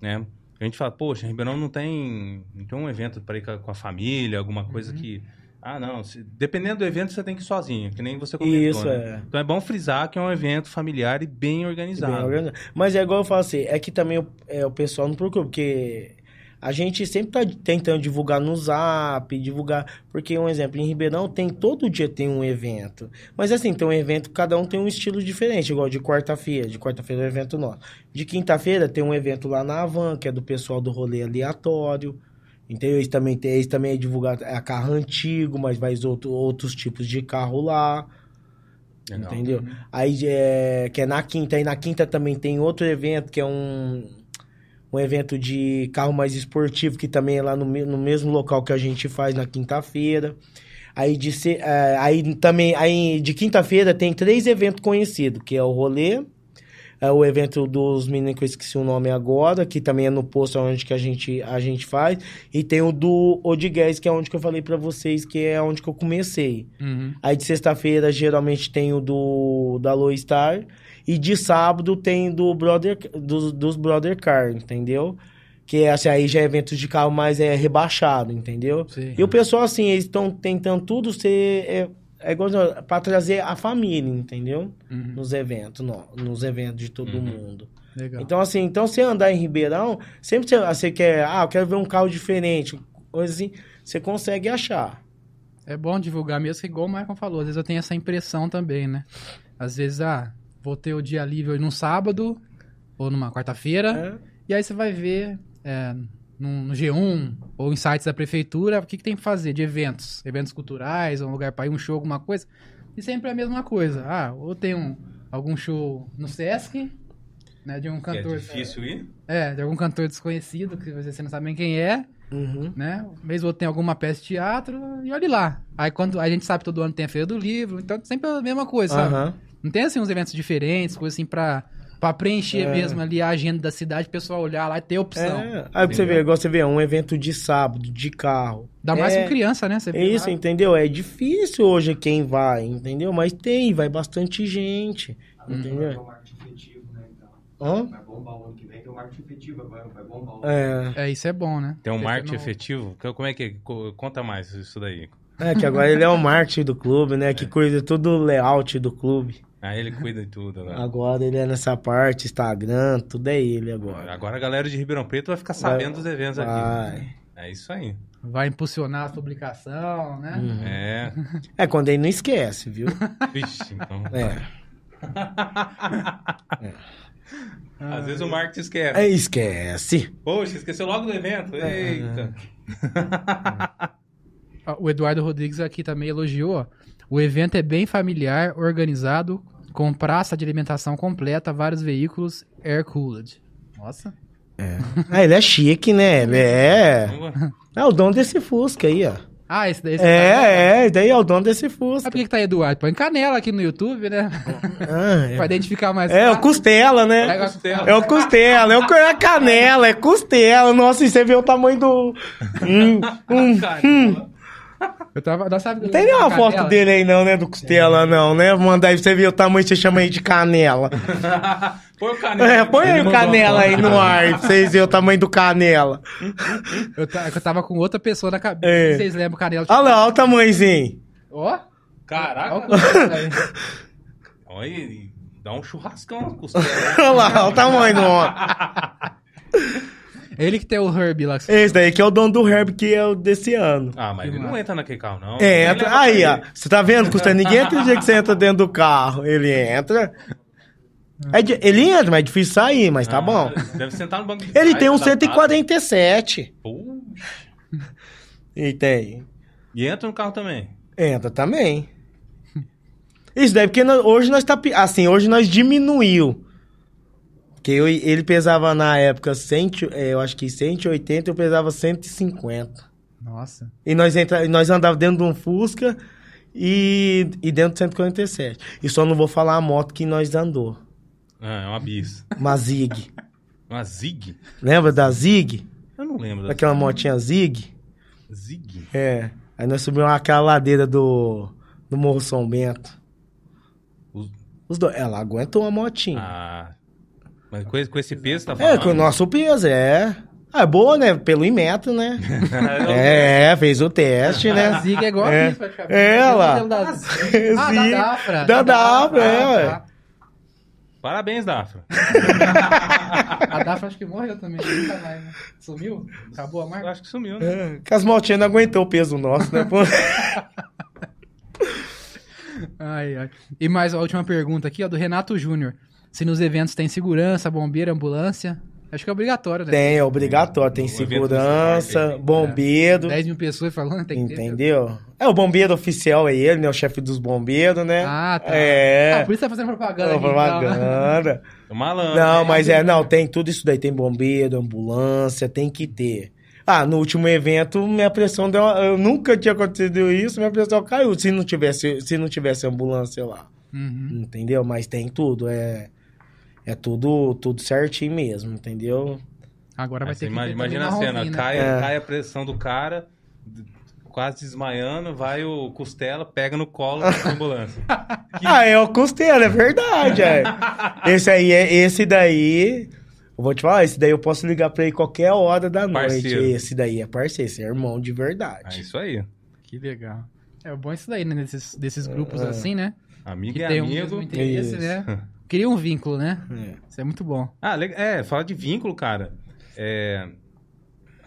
né? A gente fala, poxa, Ribeirão não tem, não tem um evento para ir com a, família, alguma coisa que... Ah, não. se- dependendo do evento, você tem que ir sozinho, que nem você comentou, Isso, né? é. Então é bom frisar que é um evento familiar e bem organizado. Bem organizado. Mas é igual eu falo assim, é que também o, é, o pessoal não procura, porque a gente sempre tá tentando divulgar no Zap, divulgar, porque um exemplo, em Ribeirão tem, todo dia tem um evento. Mas assim, tem um evento, cada um tem um estilo diferente, igual de quarta-feira, de quarta-feira é um evento nosso. De quinta-feira tem um evento lá na Avan, que é do pessoal do rolê aleatório. Entendeu? Eles também, tem, eles também é divulgado, é carro antigo, mas vai outro, outros tipos de carro lá. Legal. Entendeu? Aí é, que é na quinta. Aí na quinta também tem outro evento que é um, um evento de carro mais esportivo, que também é lá no, no mesmo local que a gente faz na quinta-feira. Aí de é, aí também aí de quinta-feira tem três eventos conhecidos, que é o rolê, é o evento dos meninos que eu esqueci o nome agora, que também é no posto onde que a gente, a gente faz, e tem o do Odiguez, que é onde que eu falei pra vocês, que é onde que eu comecei. Uhum. Aí de sexta-feira geralmente tem o do da Low Star e de sábado tem do Brother dos, dos Brother Car, entendeu? Que é, assim, aí já é eventos de carro mais é rebaixado, entendeu? Sim. E o pessoal assim, eles estão tentando tudo ser é, é igual para trazer a família, entendeu? Uhum. Nos eventos, no, nos eventos de todo Uhum. mundo. Legal. Então, assim, então você andar em Ribeirão, sempre você, você quer, ah, eu quero ver um carro diferente, coisa assim, você consegue achar. É bom divulgar mesmo, que igual o Michael falou, às vezes eu tenho essa impressão também, né? Às vezes, ah, vou ter o dia livre num sábado ou numa quarta-feira, É. e aí você vai ver é, no, no G1 ou em sites da prefeitura o que, que tem pra fazer de eventos, eventos culturais, um lugar pra ir, um show, alguma coisa, e sempre é a mesma coisa. Ah, ou tem um, algum show no Sesc, né, de um Que é cantor... difícil ir. É, de algum cantor desconhecido, que você não sabe nem quem é, Uhum. né? Ou outro tem alguma peça de teatro e olhe lá. Aí quando a gente sabe que todo ano tem a feira do livro, então sempre é a mesma coisa, sabe? Não tem assim uns eventos diferentes, coisas assim pra, Pra preencher É. mesmo ali a agenda da cidade, o pessoal olhar lá e ter opção. É, aí pra você ver, igual você vê, um evento de sábado, de carro. Dá mais é, com criança, né? Você É vê isso, lá. entendeu? É difícil hoje quem vai, entendeu? Mas tem, vai bastante gente, ter entendeu? marketing efetivo, né? Então. Hã? Vai bombar o ano que vem, tem um marketing efetivo agora, vai bombar o É, É, isso é bom, né? Tem um Porque marketing senão- efetivo? Como é que é? Co- Conta mais isso daí. é que agora ele é o marketing do clube, né? Que cuida tudo o layout do clube. Aí ele cuida de tudo agora. Agora ele é nessa parte, Instagram, tudo é ele agora. Agora a galera de Ribeirão Preto vai ficar sabendo dos eventos aqui. Vai. É isso aí. Vai impulsionar a publicação, né? Uhum. É. É quando ele não esquece, viu? Vixe, então. É. Às vezes o marketing esquece. É, esquece. Poxa, esqueceu logo do evento. Eita. Ó, O Eduardo Rodrigues aqui também elogiou. ó. O evento é bem familiar, organizado, com praça de alimentação completa, vários veículos, air-cooled. Nossa. Ah, ele é chique, né? Ele é. É o dono desse Fusca aí, ó. Ah, esse daí... esse É, é, esse daí é o dono desse Sabe Fusca. por que, que tá Eduardo? Põe canela aqui no YouTube, né? Ah, pra identificar mais é. é o costela, né? Pega a costela. É o costela, é o é a canela, é costela. Nossa, e você vê o tamanho do. Hum, hum, hum. Eu tava... Nós sabe, Não tem nenhuma foto dele aí, não, né? Do costela, não, né? Mandar aí pra você ver o tamanho que você chama aí de canela. Põe o canela. É, põe aí o canela aí no ar pra vocês verem o tamanho do canela. Eu, eu tava com outra pessoa na cabeça. É. Vocês lembram canela? Olha lá, olha o tamanhozinho. Ó. Caraca. costela aí. Olha, ele dá um churrascão na costela. Olha lá, olha o tamanho do homem. Ele que tem o Herb lá. Esse daí que é o dono do Herb, que é o desse ano. Ah, mas ele não entra naquele carro, não. É, entra. Aí, ó. Você tá vendo, Custa? Ninguém entra no dia que você entra dentro do carro. Ele entra. É ele entra, mas é difícil sair, mas tá Ah, bom. Deve sentar no banco de Ele trás, tem um adaptado. 147. Puxa. E tem. E entra no carro também. Entra também. Isso daí, porque nós- hoje nós tá. Assim, hoje nós diminuiu. Porque eu- ele pesava na época, 100, é, eu acho que 180, eu pesava 150. Nossa. E nós, entra, nós andava dentro de um Fusca e, e dentro do 147. E só não vou falar a moto que nós andou. Ah, é uma bis. Uma Zig. Uma Zig? Lembra da Zig? Eu não lembro. Daquela motinha Zig? Zig? É. Aí nós subimos aquela ladeira do, do Morro São Bento. Os- Os dois. Ela aguentou uma motinha. Ah. Mas com esse, com esse peso, tá é, falando? com o nosso peso, é. Ah, é boa, né? Pelo Inmetro, né? é, fez o teste, A né? Ziga é igual É. a Bis, praticamente. É, Mesmo lá. modelo da Ziga. Ah, da. Dafra. Da Dafra, é, ah, ué. tá. Parabéns, Dafra. A Dafra acho que morreu também. Né? Sumiu? Acabou a marca? acho que sumiu, né? É, que as motinhas não aguentou o peso nosso, né? pô? Ai, ai. E mais a última pergunta aqui, ó, do Renato Júnior. Se nos eventos tem segurança, bombeiro, ambulância. Acho que é obrigatório, né? Tem, é obrigatório. Tem O segurança, tem, bombeiro. 10 mil pessoas falando, tem que ter. Entendeu? É, o bombeiro oficial é ele, né? O chefe dos bombeiros, né? Ah, tá. É. Ah, por isso tá fazendo propaganda aqui, então, né? propaganda. É malandro. Não, mas é, não, tem tudo isso daí. Tem bombeiro, ambulância, tem que ter. Ah, no último evento, minha pressão deu. uma- Eu nunca tinha acontecido isso, minha pressão caiu. Se não tivesse, se não tivesse ambulância lá. Uhum. Entendeu? Mas tem tudo. É, é tudo, tudo certinho mesmo, entendeu? Agora vai Mas ter que Imagina a cena, né? cai, É. cai a pressão do cara, quase desmaiando, vai o costela, pega no colo da ambulância. Ah, é o costeiro, é verdade. é. Esse aí é esse daí. Eu vou te falar, esse daí eu posso ligar pra ele qualquer hora da noite. Parceiro. Esse daí é parceiro, esse é irmão de É verdade. isso aí. Que legal. É bom isso daí, né? Desses, desses grupos É. assim, né? Amigo Que e tem um amigo. mesmo interesse, Isso. né? Cria um vínculo, né? É. Isso é muito bom. Ah, é, fala de vínculo, cara. É,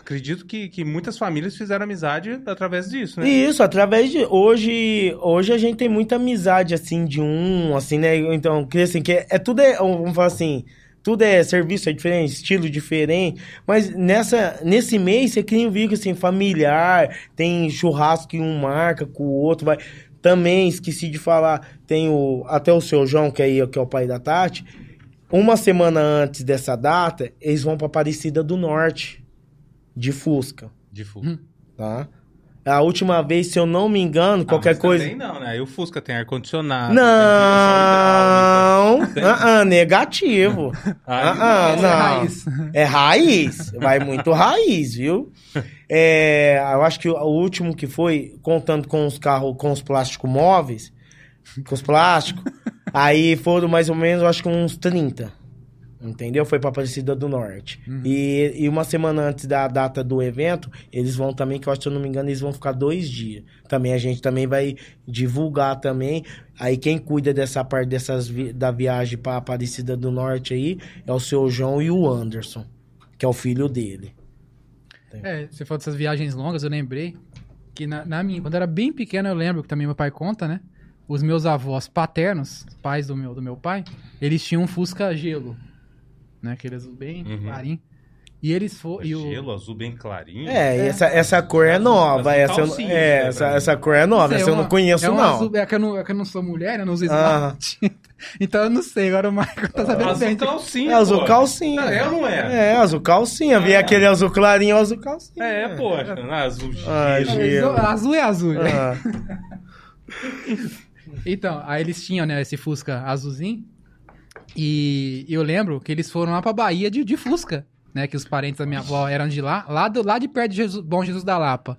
acredito que, que muitas famílias fizeram amizade através disso, né? Isso, através de. Hoje, hoje a gente tem muita amizade, assim, de um, assim, né? Então, que assim, que é, é tudo é. Vamos falar assim. Tudo é serviço é diferente, estilo diferente, mas nessa, nesse mês você cria um vínculo assim, familiar, tem churrasco que um marca com o outro, vai. Também esqueci de falar, tem o até o seu João, que é, aí, que é o pai da Tati. Uma semana antes dessa data, eles vão pra Aparecida do Norte, de Fusca De fuga. tá? A última vez, se eu não me engano, qualquer Ah, mas coisa. Também não, né? Aí o Fusca tem ar-condicionado. Não, tem hidráulica. ah, ah, negativo. Ah, ah, não. não. raiz. É raiz, vai muito raiz, viu? É, eu acho que o último que foi, contando com os carros, com os plásticos móveis, com os plásticos, aí foram mais ou menos, eu acho que uns 30. Entendeu? Foi pra Aparecida do Norte. E, e uma semana antes da data do evento, eles vão também, que eu acho que se eu não me engano, eles vão ficar dois dias. Também a gente também vai divulgar também. Aí quem cuida dessa parte dessas vi- da viagem pra Aparecida do Norte aí é o seu João e o Anderson, que é o filho dele. É, você falou dessas viagens longas, eu lembrei que na, na minha, quando eu era bem pequeno, eu lembro que também meu pai conta, né? Os meus avós paternos, pais do meu, do meu pai, eles tinham um Fusca gelo, né? Aquele azul bem Uhum. clarinho. E eles foram. E o, Gelo azul bem clarinho. É, e essa, essa cor é nova. Azul Essa, eu- calcinha, é, né, essa, essa cor é nova, sei, essa eu uma- não conheço, é um não. azul- é, que eu não. É que eu não sou mulher, eu não uso Ah. esmalte. então eu não sei, agora o Michael tá sabendo Azul bem. calcinha. É azul pô. calcinha. É ou não é? É, azul calcinha. Vi É. aquele azul clarinho, azul calcinha. É, poxa. Ah, azul Ah, gelo. gelo. Azul, azul é azul. né? Ah, Então, aí eles tinham, né, esse Fusca azulzinho. E eu lembro que eles foram lá pra Bahia de, de Fusca, né? Que os parentes da minha avó eram de lá, lá, do, lá de perto de Jesus, Bom Jesus da Lapa.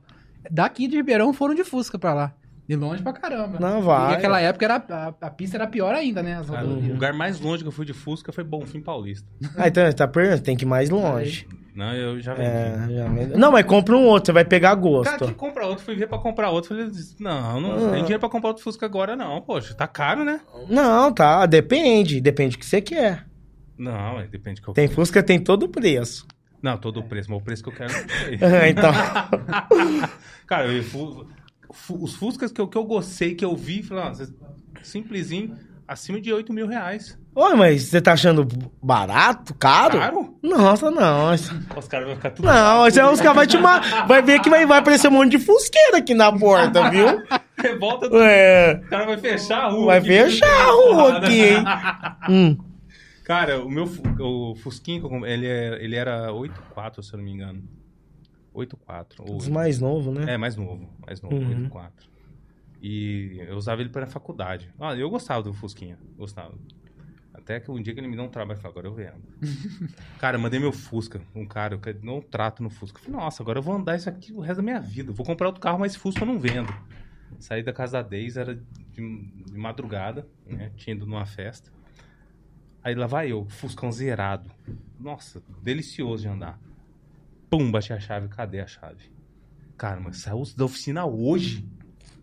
Daqui de Ribeirão foram de Fusca pra lá. De longe pra caramba. Não, vai. E naquela época era, a, a pista era pior ainda, né? Cara, o lugar mais longe que eu fui de Fusca foi Bonfim Paulista. Ah, então tá perdendo, tem que ir mais longe. Não, eu já vendi. É, já me- Não, mas compra um outro, você vai pegar Cara, gosto. que compra outro, fui ver pra comprar outro. Falei, não, não Ah. tem dinheiro pra comprar outro Fusca agora, não. Poxa, tá caro, né? Não, tá, depende, depende do que você quer. Não, é, depende do que eu Tem Fusca, tem todo o preço. Não, todo o preço, mas o preço que eu quero. Ah, então, Cara, eu, os Fuscas que eu, que eu gostei, que eu vi, falei, nossa, simplesinho, acima de 8 mil reais. Oi, mas você tá achando barato, caro? Caro? Nossa, não. Os caras vão ficar tudo. Não, aí os caras vão te ma... Vai ver que vai, vai aparecer um monte de fusqueira aqui na porta, viu? Revolta do. É. O cara vai fechar a rua. Vai aqui, fechar a né? rua aqui, hein? Hum. Cara, o meu o Fusquinha, ele, é- ele era 8.4, se eu não me engano. 8.4. ou Os mais novos, né? É, mais novo. Mais novo, Uhum. 8.4. E eu usava ele pra faculdade. Ah, eu gostava do Fusquinha. Gostava. Até que um dia que ele me deu um trabalho, eu falei, agora eu vendo. cara, eu mandei meu Fusca. Um cara, eu não trato no Fusca. Eu falei, nossa, agora eu vou andar isso aqui o resto da minha vida. Vou comprar outro carro, mas esse Fusca eu não vendo. Saí da casa da Deis, era de, de madrugada, né? Tinha ido numa festa. Aí lá vai eu, Fuscão zerado. Nossa, delicioso de andar. Pum, bati a chave, cadê a chave? Cara, mas saiu da oficina hoje,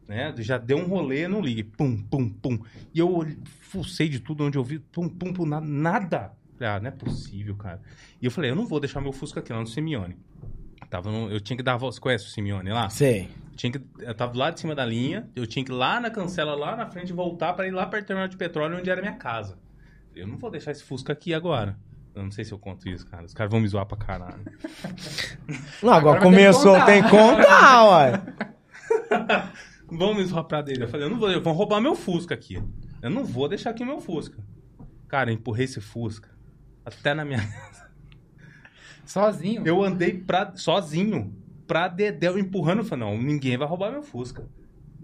né? Já deu um rolê, não ligue. Pum, pum, pum. E eu fucei de tudo onde eu vi, pum, pum, pum, nada. Ah, não é possível, cara. E eu falei, eu não vou deixar meu Fusca aqui lá no Simeone. Tava no- eu tinha que dar a volta. Você conhece o Simeone lá? Sei. Tinha que, eu tava lado de cima da linha, eu tinha que ir lá na cancela, lá na frente, voltar pra ir lá perto do terminal de petróleo, onde era a minha casa. Eu não vou deixar esse Fusca aqui agora. Eu não sei se eu conto isso, cara. Os caras vão me zoar pra caralho. Não, agora, Agora começou, tem que contar, ué. Vão me pra dele. Eu falei, eu não vou, vão roubar meu Fusca aqui. Eu não vou deixar aqui o meu Fusca. Cara, eu empurrei esse Fusca até na minha. Sozinho. Eu andei pra, sozinho, pra Dedéu, empurrando. Eu falei, não, ninguém vai roubar meu Fusca.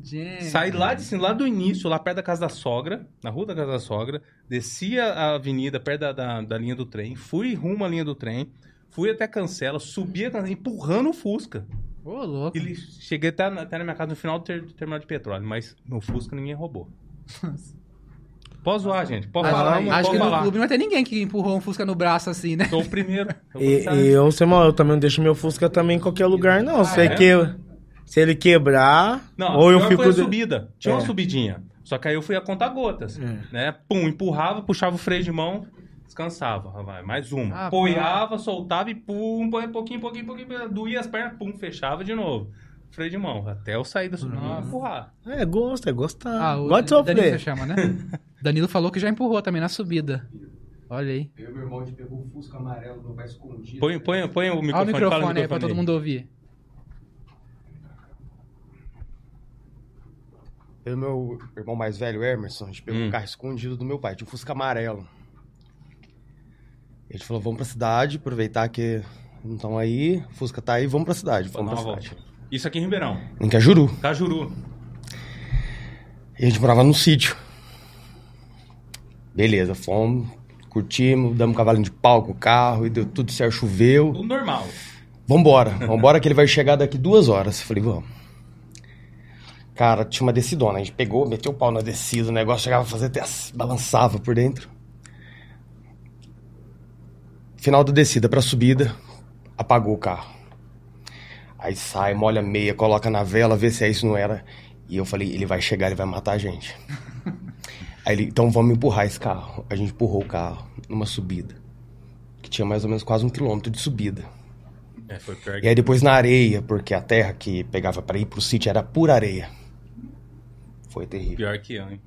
Gente. Saí lá, de, cima, lá do início, lá perto da casa da sogra, na rua da casa da sogra, desci a a avenida perto da, da, da linha do trem, fui rumo à linha do trem, fui até Cancela, subi a Cancela, empurrando o Fusca. Ô, louco. Ele, cheguei até, na- até na minha casa no final do, ter, do terminal de petróleo, mas meu Fusca ninguém roubou. Pode zoar, gente. Pode Acho, falar aí, acho pode que no falar. clube não vai ter ninguém que empurrou um Fusca no braço assim, né? Sou o primeiro. Eu E, e eu, sei mal, eu também não deixo meu Fusca também em qualquer lugar, não. Se, Ah, ele é? que, se ele quebrar, Não, ou eu fico... foi a de- subida. Tinha uma É. subidinha. Só que aí eu fui a contar gotas. É. Né? Pum, empurrava, puxava o freio de mão, descansava. Vai, mais uma. Ah, Apoiava, soltava e pum, põe pouquinho, pouquinho, pouquinho. Doía as pernas, pum, fechava de novo. Freio de mão. Até eu sair da subida e empurrar. É, gosto, é gostar. Ah, o Gosta de sofrer. chama, né? Danilo falou que já empurrou também na subida. Olha aí. Eu e meu irmão, a gente pegou o Fusca amarelo, meu pai escondido. Põe, põe, põe o Olha o microfone, fala microfone aí pra todo mundo ouvir. Eu e meu irmão mais velho, Emerson, a gente pegou Hum. um carro escondido do meu pai, tinha um Fusca amarelo. Gente falou, vamos pra cidade, aproveitar que não estão aí, Fusca tá aí, vamos pra cidade. Vamos pra cidade. Isso aqui em Ribeirão. Em Cajuru. Cajuru. E a gente morava num sítio. Beleza, fomos, curtimos, damos um cavalinho de pau com o carro e deu tudo certo, choveu. Tudo normal. Vambora, vambora que ele vai chegar daqui duas horas. Falei, vamos. Cara, tinha uma decidona. A gente pegou, meteu o pau na descida, o negócio chegava a fazer até balançava por dentro. Final da descida pra subida, apagou o carro. Aí sai, molha a meia, coloca na vela, vê se é isso não era. E eu falei, ele vai chegar, ele vai matar a gente. Aí ele, então vamos empurrar esse carro. A gente empurrou o carro numa subida. Que tinha mais ou menos quase um quilômetro de subida. É, foi pior E aí depois na areia, porque a terra que pegava pra ir pro sítio era pura areia. Foi terrível. Pior que eu, hein?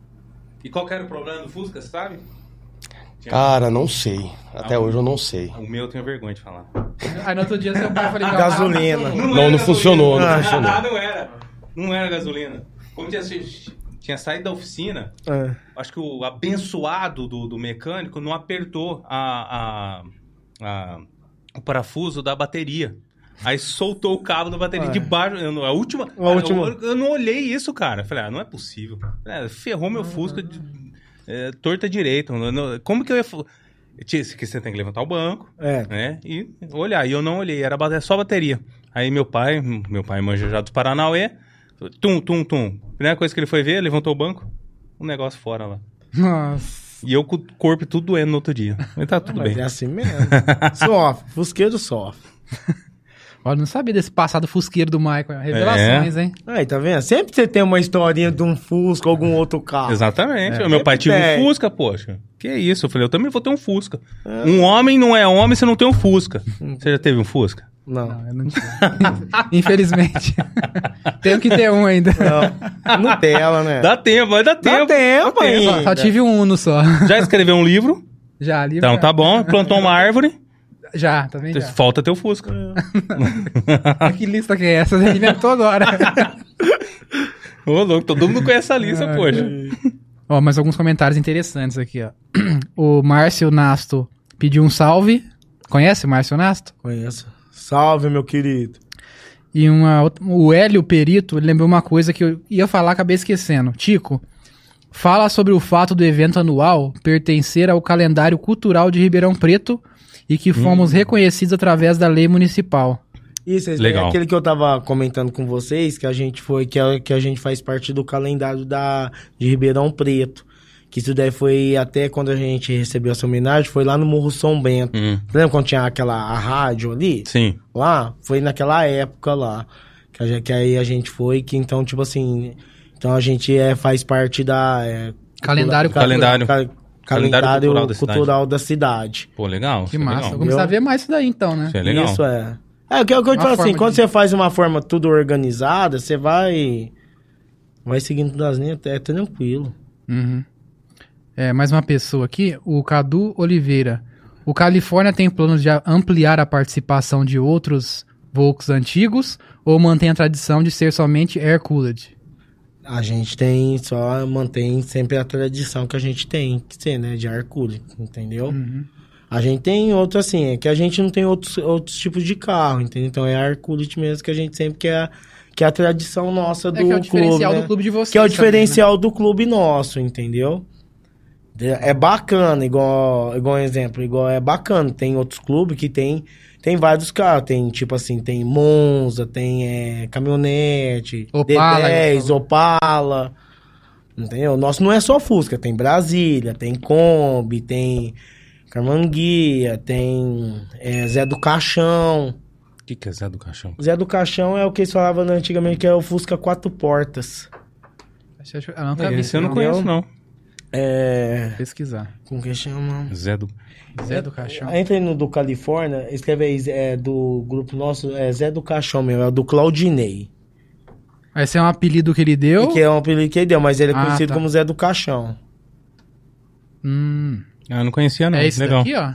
E qual que era o problema do Fusca, você Cara, não sei. Até Ah, hoje eu não sei. O meu eu tenho vergonha de falar. Aí no outro dia seu pai falou Gasolina. Não, não era funcionou, não gasolina. funcionou. Ah, não era. Não era gasolina. Como tinha, tinha saído da oficina, É. acho que o abençoado do, do mecânico não apertou a, a- a- o parafuso da bateria. Aí soltou o cabo da bateria Ah. de baixo. eu não- A última. A última. Eu, eu não olhei isso, cara. Falei, ah, não é possível. É, ferrou meu Fusca de, é, torta direito. Como que eu ia. que você tem que levantar o banco, É. né? E olhar. E eu não olhei, era ba- só bateria. Aí meu pai, meu pai manja já dos Paranauê, tum, tum, tum. Primeira coisa que ele foi ver, levantou o banco, um negócio fora lá. Nossa. E eu com o corpo tudo doendo no outro dia. Mas tá tudo Mas bem. é assim mesmo. sofre. Fusqueiro sofre. Olha, não sabia desse passado fusqueiro do Michael. Revelações, hein? Aí, tá vendo? Sempre você tem uma historinha de um Fusca ou algum outro carro. Exatamente. É. O meu pai tinha um. Fusca, poxa. Que isso? Eu falei, eu também vou ter um Fusca. Um homem não é homem se não tem um Fusca. Você já teve um Fusca? Não. Não, eu não tive. Infelizmente. Tenho que ter um ainda. Não. Nutella, né? Dá tempo, vai dar Dá tempo. tempo Dá ainda. Só, só tive um Uno só. Já escreveu um livro? Já, ali. Então já. tá bom. Plantou uma árvore. Já, também já. Falta teu Fusca. que lista que é essa? Você inventou agora. Ô, louco, todo mundo conhece essa lista, Ah, poxa. ó, mais alguns comentários interessantes aqui, ó. O Márcio Nasto pediu um salve. Conhece o Márcio Nasto? Conheço. Salve, meu querido. E uma, outra- o Hélio Perito lembrou uma coisa que eu ia falar, acabei esquecendo. Tico, fala sobre o fato do evento anual pertencer ao calendário cultural de Ribeirão Preto e que fomos reconhecidos através da lei municipal. Isso, esse Legal. é aquele que eu tava comentando com vocês, que a gente foi, que a, que a gente faz parte do calendário da, de Ribeirão Preto. Que isso daí foi até quando a gente recebeu essa homenagem, foi lá no Morro São Bento. Hum, Lembra quando tinha aquela a rádio ali? sim. Lá? Foi naquela época lá. Que, a que aí a gente foi, que então, tipo assim. Então a gente é, faz parte da. é, Calendário Calendário. ca- Calendário calendário cultural da cultural da cidade. Pô, legal. Que isso é massa. legal. Vou começar a ver mais isso daí então, né? Isso é legal. Isso é. É o que, o que eu te falo assim, forma quando de- você faz uma forma tudo organizada, você vai. Vai seguindo das linhas, é tranquilo. Uhum. É, mais uma pessoa aqui, o Cadu Oliveira. O Califórnia tem planos de ampliar a participação de outros Volks antigos ou mantém a tradição de ser somente air-cooled? A gente tem, só mantém sempre a tradição que a gente tem que ser, né? De ar cooler, entendeu? Uhum. A gente tem outro assim, é que a gente não tem outros, outros tipos de carro, entendeu? Então é ar cooler mesmo que a gente sempre quer, que é a tradição nossa do É que é o clube, diferencial né? do clube de vocês. Que é o também, diferencial do clube nosso, entendeu? De- É bacana, igual, igual um exemplo, igual é bacana. Tem outros clubes que tem, tem vários carros. Tem, tipo assim, tem Monza, tem é, caminhonete, Opala, D10, igual Opala. Entendeu? O nosso não é só Fusca, tem Brasília, tem Kombi, tem Carmanguia, tem é, Zé do Caixão. O que, que é Zé do Caixão? Zé do Caixão é o que eles falavam antigamente que é o Fusca quatro portas. Eu não vi Esse eu não conheço, não. É. pesquisar. Como que chama? Zé do... Zé do Caixão. Entra aí no do Califórnia, escreve aí, é, do grupo nosso, é Zé do Caixão mesmo, é o do Claudinei. Esse é um apelido que ele deu. Que é um apelido que ele deu, mas ele é Ah, conhecido tá. como Zé do Caixão. Hum, Ah, eu não conhecia, não. é esse legal. daqui, ó.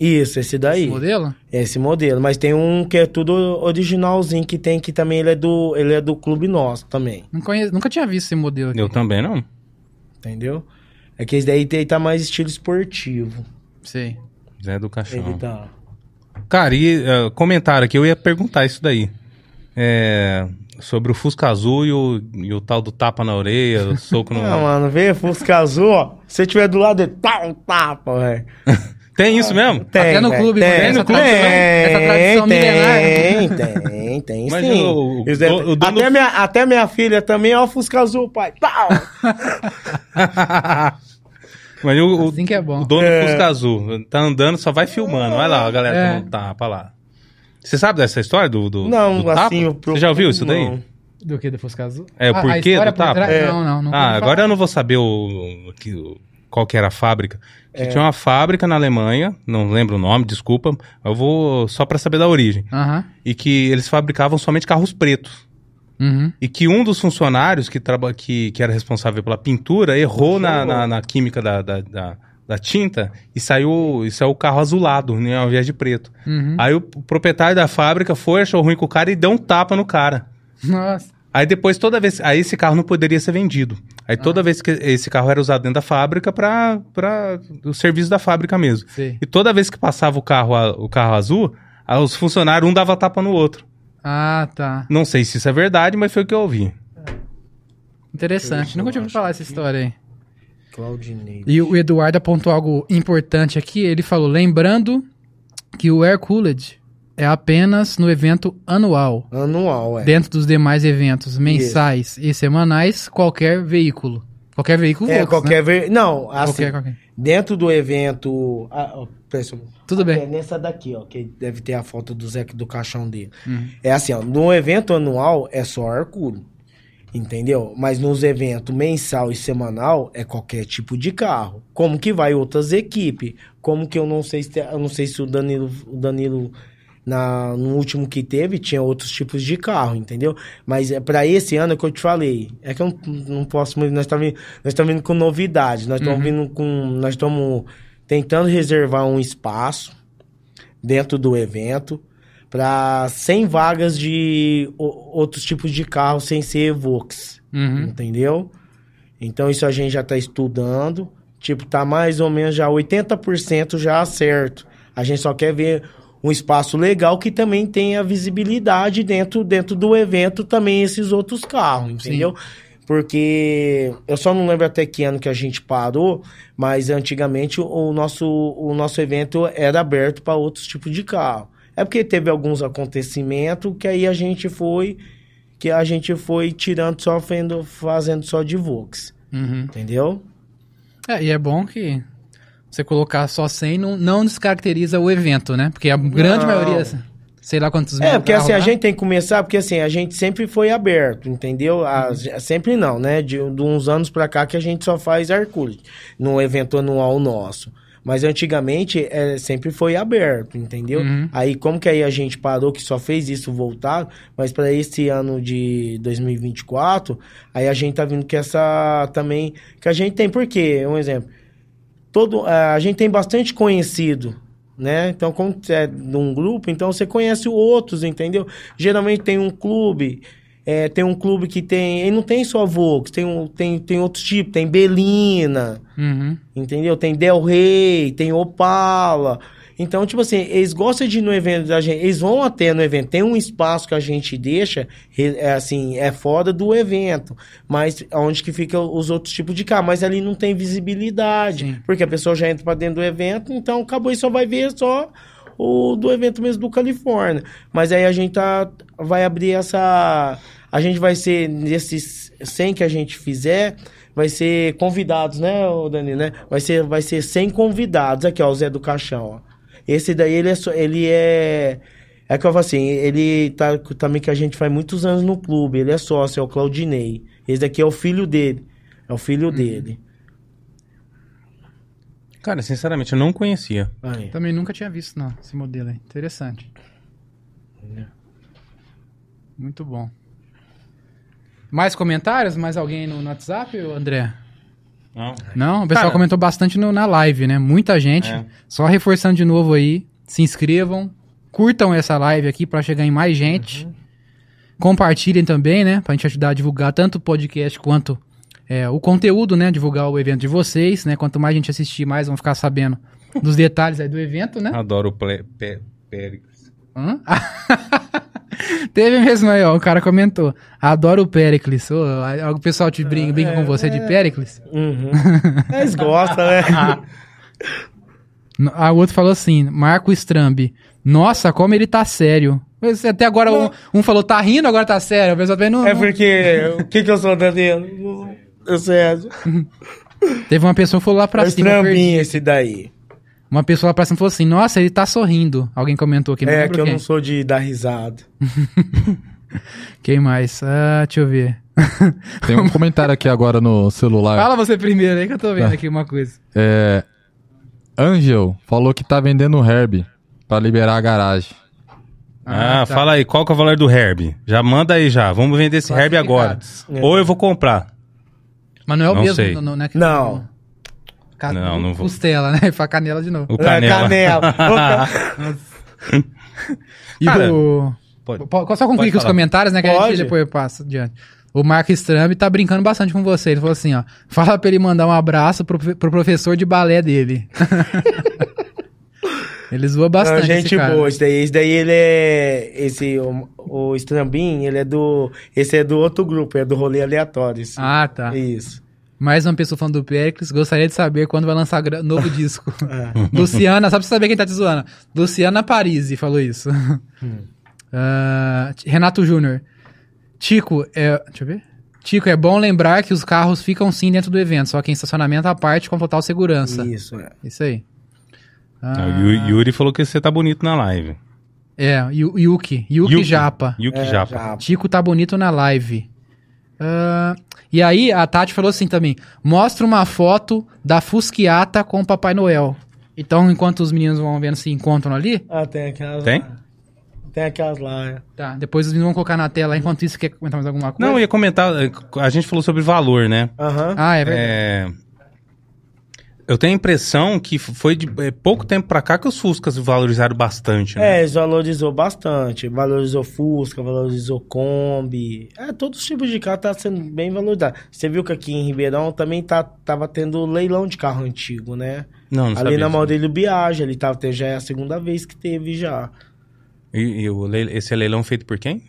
Isso, esse daí. Esse modelo? Esse modelo. Mas tem um que é tudo originalzinho que tem, que também ele é do, ele é do clube nosso também. Não conheço, nunca tinha visto esse modelo aqui. Eu também, não. Entendeu? É que esse daí tem, tá mais estilo esportivo. Sei. Zé do Caixão. Ele tá. Cara, e uh, comentário aqui, eu ia perguntar isso daí. é, sobre o Fusca Azul e o, e o tal do tapa na orelha, o soco no. Ah, mano, vê, Fusca Azul, ó. Se você tiver do lado dele, tá um tapa, velho. Tem isso mesmo? Tem, Até no clube, tem, tem essa tem, tradição- essa tradição milenar. Tem, tem, tem, Mas sim. o- o- Isso é- dono- até, minha, até minha filha também, ó, Fusca Azul, pai. Pau! Mas o, o- Assim que é bom. o dono É. do Fusca Azul tá andando, só vai filmando. Olha lá, a galera É. tomando tapa lá. Você sabe dessa história do, do, Não, do tapa? assim, o Você já ouviu isso daí? não. Do que do Fusca Azul? É, o Ah, porquê do tapa? É. Não, não. não Ah, agora falar. eu não vou saber o, o- qual que era a fábrica. É. Que Tinha uma fábrica na Alemanha, não lembro o nome, desculpa. Eu vou só pra saber da origem. Aham. E que eles fabricavam somente carros pretos. Uhum. E que um dos funcionários que, traba, que, que era responsável pela pintura errou na, na, na química da, da, da, da tinta e saiu, e saiu o carro azulado, né, ao invés de preto. Uhum. Aí o proprietário da fábrica foi, achou ruim com o cara e deu um tapa no cara. Nossa. Aí depois, toda vez. Aí esse carro não poderia ser vendido. Aí toda vez que esse carro era usado dentro da fábrica para o serviço da fábrica mesmo. Sei. E toda vez que passava o carro, o carro azul, os funcionários, um dava tapa no outro. Ah, tá. Não sei se isso é verdade, mas foi o que eu ouvi. Interessante. Nunca tinha ouvido falar essa história aí. Claudinei. E o Eduardo apontou algo importante aqui. Ele falou: lembrando que o Air Cooled é apenas no evento anual. Anual, é. Dentro dos demais eventos mensais e semanais, qualquer veículo. Qualquer veículo É, Volks, qualquer né? Não, assim, Qualquer, qualquer. dentro do evento... Ah, ó, pensa- Tudo bem. É nessa daqui, ó, que deve ter a foto do Zé do caixão dele. Uhum. É assim, ó, no evento anual é só Arcuro, entendeu? Mas nos eventos mensal e semanal é qualquer tipo de carro. Como que vai outras equipes? Como que eu não sei se eu não sei se o Danilo, o Danilo na, no último que teve tinha outros tipos de carro, entendeu? Mas é para esse ano é que eu te falei. É que eu não, não posso, muito- nós estamos nós estamos vindo com novidades, nós estamos Uhum. vindo com nós estamos tentando reservar um espaço dentro do evento para 100 vagas de o- outros tipos de carro sem ser Evox, Uhum. entendeu? Então isso a gente já está estudando, tipo, tá mais ou menos já 80% já certo. A gente só quer ver um espaço legal que também tenha visibilidade dentro, dentro do evento também esses outros carros, entendeu? Porque eu só não lembro até que ano que a gente parou, mas antigamente o nosso, o nosso evento era aberto para outros tipos de carro. É porque teve alguns acontecimentos que aí a gente foi que a gente foi tirando só fazendo, fazendo só de Vox, Uhum. entendeu? É, e é bom que você colocar só 100 não, não descaracteriza o evento, né? Porque a grande Não. maioria, sei lá quantos É, porque assim, a gente tem que começar, porque assim, a gente sempre foi aberto, entendeu? A- Sempre não, né? De, de uns anos pra cá que a gente só faz Hercules, no evento anual nosso. Mas antigamente é, sempre foi aberto, entendeu? Uhum. Aí como que aí a gente parou que só fez isso voltado, mas para esse ano de 2024, aí a gente tá vindo que essa também que a gente tem por quê? Um exemplo. Todo a gente tem bastante conhecido, né? Então como você é de um grupo, então você conhece outros, entendeu? Geralmente tem um clube é, tem um clube que tem. Ele não tem só Volks, tem, um, tem, tem outros tipos, tem Belina, Uhum. entendeu? Tem Del Rey, tem Opala. Então, tipo assim, eles gostam de ir no evento da gente, eles vão até no evento, tem um espaço que a gente deixa, é assim, é fora do evento, mas onde que fica os outros tipos de carro, mas ali não tem visibilidade, Sim. porque a pessoa já entra pra dentro do evento, então acabou e só vai ver só o do evento mesmo do Califórnia. Mas aí a gente tá, vai abrir essa. A gente vai ser, nesses 100 que a gente fizer, vai ser convidados, né, Dani, né? Vai ser, vai ser 100 convidados. Aqui, ó, o Zé do Caixão, ó. Esse daí, ele é. só- Ele é é que eu falo assim, ele tá também que a gente faz muitos anos no clube, ele é sócio, é o Claudinei. Esse daqui é o filho dele. É o filho dele. Cara, sinceramente, eu não conhecia. Aí. Também nunca tinha visto, não, esse modelo aí. Interessante. Muito bom. Mais comentários? Mais alguém no WhatsApp, André? Não. Não, o pessoal Cara. comentou bastante no- na live, né? Muita gente. É. Só reforçando de novo aí, se inscrevam, curtam essa live aqui pra chegar em mais gente. Compartilhem também, né? Pra gente ajudar a divulgar tanto o podcast quanto é, o conteúdo, né? Divulgar o evento de vocês, né? Quanto mais gente assistir, mais vão ficar sabendo dos detalhes aí do evento, né? Adoro o Péricles. Hã? Teve mesmo aí, ó. O cara comentou. Adoro o Pericles. Ô, o pessoal te brinca, brinca com você de Pericles? Uhum. Eles gostam, né? A outro falou assim, Marco Strambi. Nossa, como ele tá sério. Até agora um, um falou, tá rindo, agora tá sério. O pessoal também não... É porque. O que que eu sou, Danilo? Eu Sérgio. Teve uma pessoa que falou lá pra É cima. perdi. estrambinho esse daí. Uma pessoa lá pra cima falou assim, nossa, ele tá sorrindo. Alguém comentou aqui, não É que eu quem. não sou de dar risada. Quem mais? Ah, deixa eu ver. Tem um comentário aqui agora no celular. Fala você primeiro aí que eu tô vendo aqui uma coisa. É. Angel falou que tá vendendo o Herb pra liberar a garagem. Ah, tá. fala aí, qual que é o valor do Herb? Já manda aí já, vamos vender esse Herb agora. Classificados. Ou eu vou comprar. Mas não é o Não mesmo, sei. não, não é que- Não. Ca- Não, não vou. Costela, né? Pra canela de novo. O Canela. É, canela. E Cara, o... pode- Po- Só concluir aqui os comentários, né? Que a Pode. gente depois passa adiante. O Marco Strambi tá brincando bastante com você. Ele falou assim, ó. Fala pra ele mandar um abraço pro, pro professor de balé dele. ele zoa Não, bastante gente esse cara. boa, esse daí, esse daí ele é. Esse, o, o Strambin, ele é do. Esse é do outro grupo, é do rolê aleatório. esse. Ah, tá. Isso. Mais uma pessoa falando do Pericles. Gostaria de saber quando vai lançar novo disco. É. Luciana, só pra você saber quem tá te zoando. Luciana Parisi falou isso. Ah, Renato Júnior. Tico, é. Deixa eu ver. Tico, é bom lembrar que os carros ficam sim dentro do evento, só que em estacionamento à parte com total segurança. Isso, é. Isso aí. Ah, O Yu- Yuri falou que você tá bonito na live. É, Yu- Yuki. Yuki, Japa. Yuki É, Japa. Tico tá bonito na live. Ah, e aí, a Tati falou assim também: mostra uma foto da Fusquiata com o Papai Noel. Então, enquanto os meninos vão vendo se encontram ali, Ah, tem aquelas. Tem? lá. Tem aquelas lá, é. tá, depois os meninos vão colocar na tela. Enquanto isso, quer comentar mais alguma coisa? Não, eu ia comentar, eh, a gente falou sobre valor, né? Aham. Ah, é verdade. É, Eu tenho a impressão que foi de eh, pouco tempo pra cá que os Fuscas valorizaram bastante, né? É, eles valorizou bastante. Valorizou Fusca, valorizou Kombi. É, todos os tipos de carro tá sendo bem valorizado. Você viu que aqui em Ribeirão também tá, tava tendo leilão de carro antigo, né? Não, não ali sabia na. Maurílio Biage, ali tava, já é a segunda vez que teve já. E, e o leil- esse é leilão feito por quem?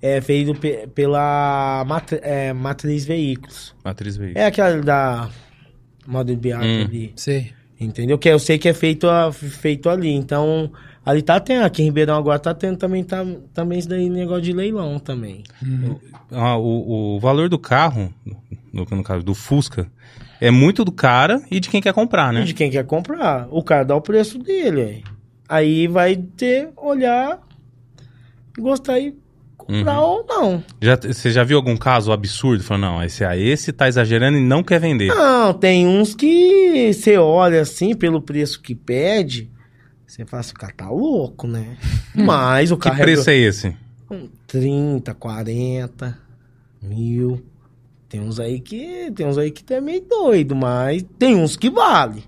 É feito pe- pela Mat- é, Matriz Veículos. Matriz Veículo. É aquela da Maurílio Biage Hum. ali. Sei. Entendeu? Que eu sei que é feito, a- feito ali. Então, ali tá tendo, aqui em Ribeirão agora tá tendo também, tá, também isso daí, negócio de leilão também. Ah, o, o valor do carro, no, no caso do Fusca, é muito do cara e de quem quer comprar, né? De quem quer comprar. O cara dá o preço dele. Aí, aí vai ter, olhar, gostar e comprar ou não. Já, você já viu algum caso absurdo? Falando, não, esse, ah, esse tá exagerando e não quer vender. Não, tem uns que você olha assim, pelo preço que pede, você fala assim, o cara tá louco, né? Mas o que carro preço é esse? Um 30, 40 mil. Tem uns aí que. Tem uns aí que é meio doido, mas tem uns que vale.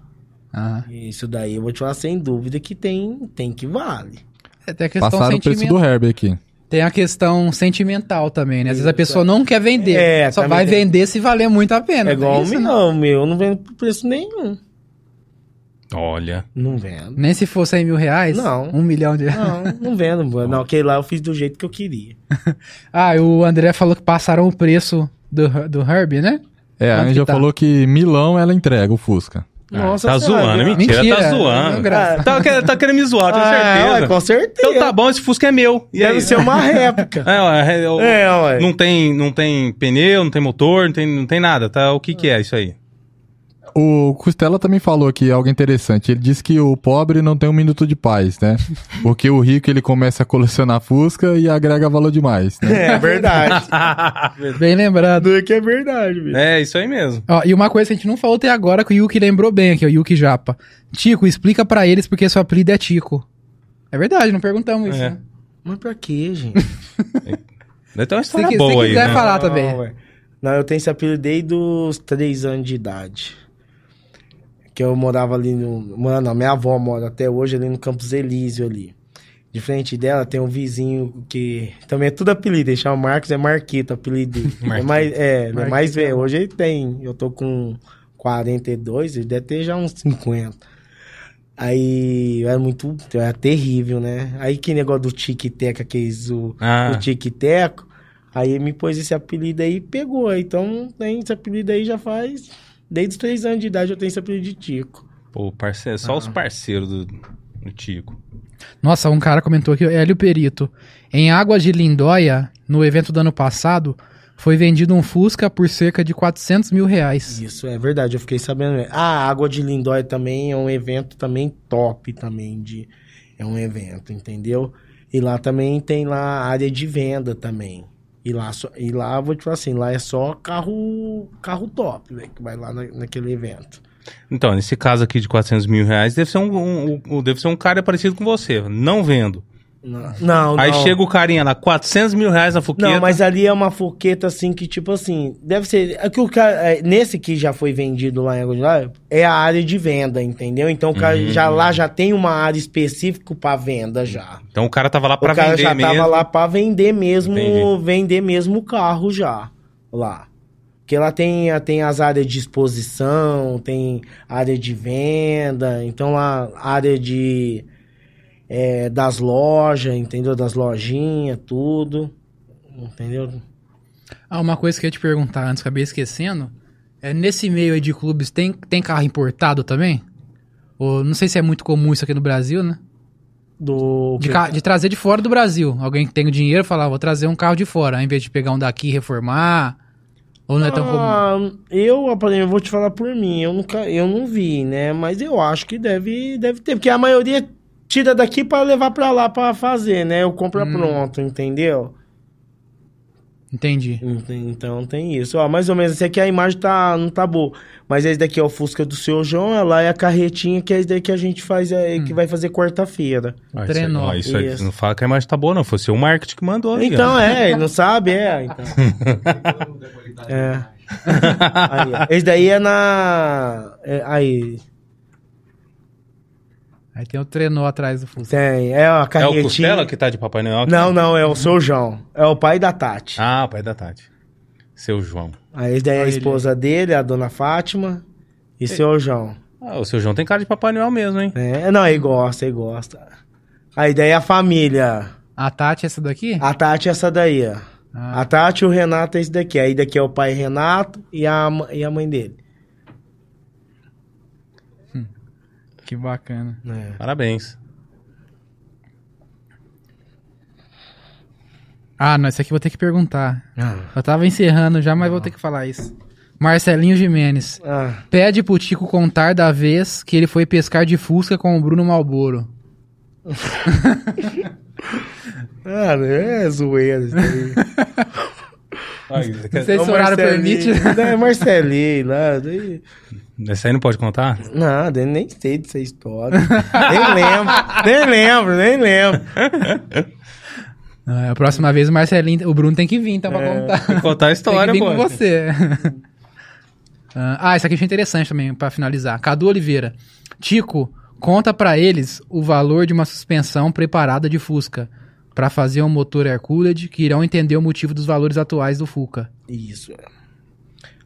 Isso daí eu vou te falar sem dúvida que tem, tem que vale. É, Tem a questão Passaram o preço do Herb aqui. Tem a questão sentimental também, né? Às vezes a pessoa não quer vender. É, só vai tem- vender se valer muito a pena. é igual o isso, meu, né? não, o meu não vendo por preço nenhum. Olha. Não vendo. Nem se for 100 mil reais? Não. Um milhão de reais. Não, não vendo. mano. Não, aquele lá eu fiz do jeito que eu queria. Ah, o André falou que passaram o preço do, do Herbie, né? É, a Quanto que Angel tá? falou que Milão ela entrega o Fusca. Nossa tá Senhora, zoando, é meu. mentira, Mentira, tá é zoando. Tá, quer- tá querendo me zoar, tenho Ah, certeza. ué, com certeza. Então tá bom, esse Fusca é meu. E Deve aí? ser uma réplica. É, ué, eu- é, ué. não, tem, não tem pneu, não tem motor, não tem, não tem nada, tá? O que que é isso aí? O Costela também falou aqui algo interessante. Ele disse que o pobre não tem um minuto de paz, né? Porque o rico ele começa a colecionar Fusca e agrega valor demais, né? É verdade. Bem lembrado. Do que é verdade, velho. é, isso aí mesmo. Ó, e uma coisa que a gente não falou até agora, que o Yuki lembrou bem aqui, o Yuki Japa. Tico, explica pra eles porque seu apelido é Tico. É verdade, não perguntamos isso. É. né? Mas pra quê, gente? Deve ter uma Se, história se boa aí, quiser né? falar também. Não. Não, eu tenho esse apelido desde os 3 anos de idade. Que eu morava ali no. Mano, a minha avó mora até hoje ali no Campos Elísio ali. De frente dela tem um vizinho que também é tudo apelido, ele chama Marcos, é Marquito, apelido dele. É Marquito. mais, é, é mais velho. Hoje ele tem, eu tô com 42, ele deve ter já uns 50. Aí era muito. Era terrível, né? Aí que negócio do tic-teco, aqueles. O, Ah. o tic-teco. Aí me pôs esse apelido aí e pegou. Então tem esse apelido aí já faz. Desde os três anos de idade eu tenho esse apelido de Tico. Pô, parceiro, só os parceiros do, do Tico. Nossa, um cara comentou aqui, Hélio Perito. Em Águas de Lindóia, no evento do ano passado, foi vendido um Fusca por cerca de 400 mil reais. Isso é verdade, eu fiquei sabendo. Ah, a Água de Lindóia também é um evento também top também de é um evento, entendeu? E lá também tem lá área de venda também. E lá e lá vou te falar assim, lá é só carro carro top, velho, que vai lá na- naquele evento. Então, nesse caso aqui de 400 mil reais, deve ser um, um- um- deve ser um cara parecido com você, não vendo. Não, não. Aí não. chega o carinha lá, 400 mil reais na foqueta. Não, mas ali é uma foqueta assim que, tipo assim, deve ser. É que o cara, é, nesse que já foi vendido lá em Lá, é a área de venda, entendeu? Então o cara já lá já tem uma área específica pra venda já. Então o cara tava lá pra o cara vender já mesmo. tava lá pra vender mesmo, Entendi. vender mesmo o carro já lá. Porque lá tem, tem as áreas de exposição, tem área de venda, então lá área de é, das lojas, entendeu? Das lojinhas, tudo. Entendeu? Ah, uma coisa que eu ia te perguntar antes, acabei esquecendo. É, nesse meio aí de clubes, tem, tem carro importado também? Ou, não sei se é muito comum isso aqui no Brasil, né? Do De, de trazer de fora do Brasil. Alguém que tem o dinheiro falar, vou trazer um carro de fora, ao invés de pegar um daqui e reformar. Ou não é tão comum? Ah, eu, por exemplo, vou te falar por mim, eu nunca, eu não vi, né? Mas eu acho que deve, deve ter, porque a maioria tira daqui pra levar pra lá pra fazer, né? Eu compro Hum. pronto, entendeu? Entendi. Enten- Então tem isso. Ó, mais ou menos, esse aqui a imagem tá, não tá boa. Mas esse daqui é o Fusca do seu João, ela é a carretinha que é esse daí que a gente faz, é, Hum. que vai fazer quarta-feira. Ah, isso aí- Trenó. ó, isso aí, Isso. não fala que a imagem tá boa, não. Foi o seu marketing que mandou. aí, Então ó. é, ele não sabe, é. Então. é. Aí, esse daí é na. é, aí. Aí tem o trenó atrás do Fusca. Tem, é a É o carretinha. Costela que tá de Papai Noel? aqui? Não, não, é o seu João. É o pai da Tati. Ah, o pai da Tati. Seu João. Aí daí é a esposa dele, a dona Fátima. E seu João. Ah, o seu João tem cara de Papai Noel mesmo, hein? É, não, ele gosta, ele gosta. Aí daí a família. A Tati é essa daqui? A Tati é essa daí, ó. Ah. A Tati e o Renato é esse daqui. Aí daqui é o pai Renato e a, e a mãe dele. Que bacana. É. Parabéns. Ah, não, isso aqui vou ter que perguntar. Ah. Eu tava encerrando já, mas vou ter que falar isso. Marcelinho Jimenez. Ah. Pede pro Tico contar da vez que ele foi pescar de Fusca com o Bruno Malboro. Ah, é zoeira. isso aí. Não sei se o horário permite. É Marcelinho, lá. daí- Esse aí não pode contar? Nada, eu nem sei dessa história. nem lembro, nem lembro, nem lembro. Ah, a próxima vez o Marcelinho, o Bruno tem que vir, então, pra contar. Tem que contar a Tem história, que vir pô. com você. ah, isso aqui achei interessante também, pra finalizar. Cadu Oliveira. Tico, conta pra eles o valor de uma suspensão preparada de Fusca pra fazer um motor air-cooled que irão entender o motivo dos valores atuais do Fuca. Isso.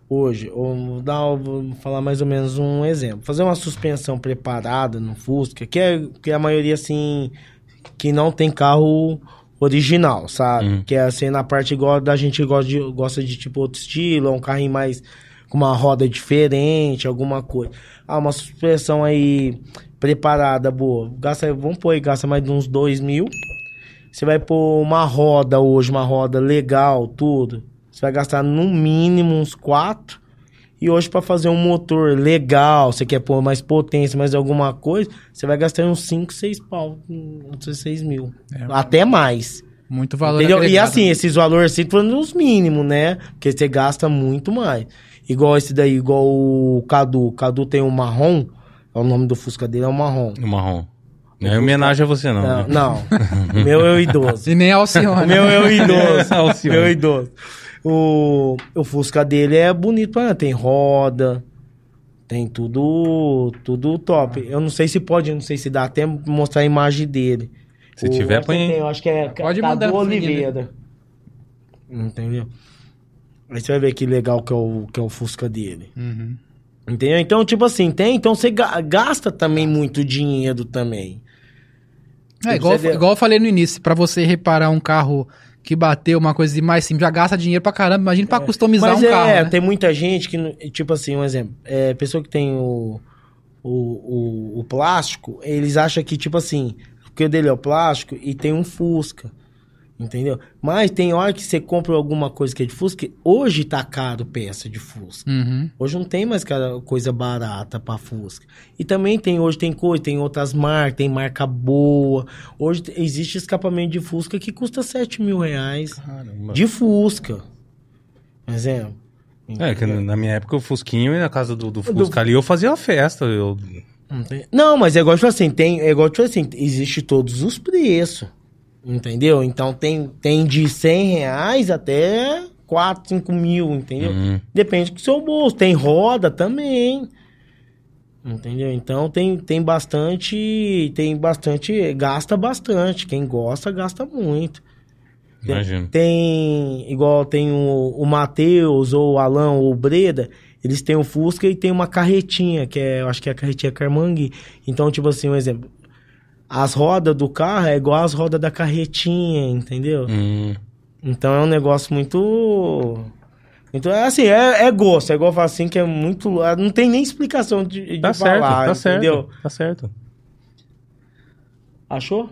Hoje, vou, dar, vou falar mais ou menos um exemplo. Fazer uma suspensão preparada no Fusca, que é, que é a maioria assim, que não tem carro original, sabe? Uhum. Que é assim, na parte igual da gente gosta de, gosta de tipo outro estilo, um carrinho mais com uma roda diferente, alguma coisa. Ah, uma suspensão aí preparada, boa. Gasta, vamos pôr aí, gasta mais de uns dois mil. Você vai pôr uma roda hoje, uma roda legal, tudo. Você vai gastar no mínimo uns quatro. E hoje, para fazer um motor legal, você quer pôr mais potência, mais alguma coisa, você vai gastar uns 5, 6 pau, uns 6 mil. Até mais. Muito valor Entendeu? E assim, esses valores assim, falando nos mínimos, né? Porque você gasta muito mais. Igual esse daí, igual o Cadu. O Cadu tem um marrom, é o nome do Fusca dele, é o marrom. O marrom. Não é homenagem a você, não. Não, né? não. O meu é o idoso. E nem Alcione. Meu é o idoso. Alcione. meu é o idoso. O, o Fusca dele é bonito, pra- tem roda, tem tudo, tudo top. Eu não sei se pode, não sei se dá até mostrar a imagem dele. Se O- tiver, põe tem, Eu acho que é Pode Cadu mandar mim, Oliveira. Entendeu? Aí você vai ver que legal que é o, que é o Fusca dele. Uhum. Entendeu? Então, tipo assim, tem. Então você ga- gasta também muito dinheiro também. É, igual, igual eu falei no início, pra você reparar um carro que bateu, uma coisa mais simples, já gasta dinheiro pra caramba. Imagina pra customizar Mas um é, carro, né? tem muita gente que, tipo assim, um exemplo, é, pessoa que tem o, o, o, o plástico, eles acham que, tipo assim, porque o dele é o plástico e tem um Fusca, entendeu? Mas tem hora que você compra alguma coisa que é de Fusca, hoje tá caro peça de Fusca. Uhum. Hoje não tem mais cara- coisa barata pra Fusca. E também tem, hoje tem coisa, tem outras marcas, tem marca boa. Hoje te- existe escapamento de Fusca que custa 7 mil reais. Caramba. De Fusca. Exemplo. É, que na minha época o Fusquinho e na casa do, do Do- Fusca ali eu fazia uma festa. Eu... Não, tem- Não, mas é igual tipo assim, tem, é igual tipo assim, existe todos os preços. Entendeu? Então tem, tem de 100 reais até 4, 5 mil, entendeu? Hum. Depende do seu bolso. Tem roda também. Entendeu? Então tem, tem bastante. Tem bastante. Gasta bastante. Quem gosta, gasta muito. Tem- Imagino. Tem, igual tem o, o Matheus, ou o Alan, ou o Breda, eles têm o Fusca e tem uma carretinha, que é, eu acho que é a carretinha Carmangui. Então, tipo assim, um exemplo. As rodas do carro é igual as rodas da carretinha, entendeu? Hum. Então é um negócio muito. Então é assim, é, é gosto, é igual falo assim, que é muito. Não tem nem explicação de, de Tá certo, falar, tá entendeu? certo. Tá certo. Achou?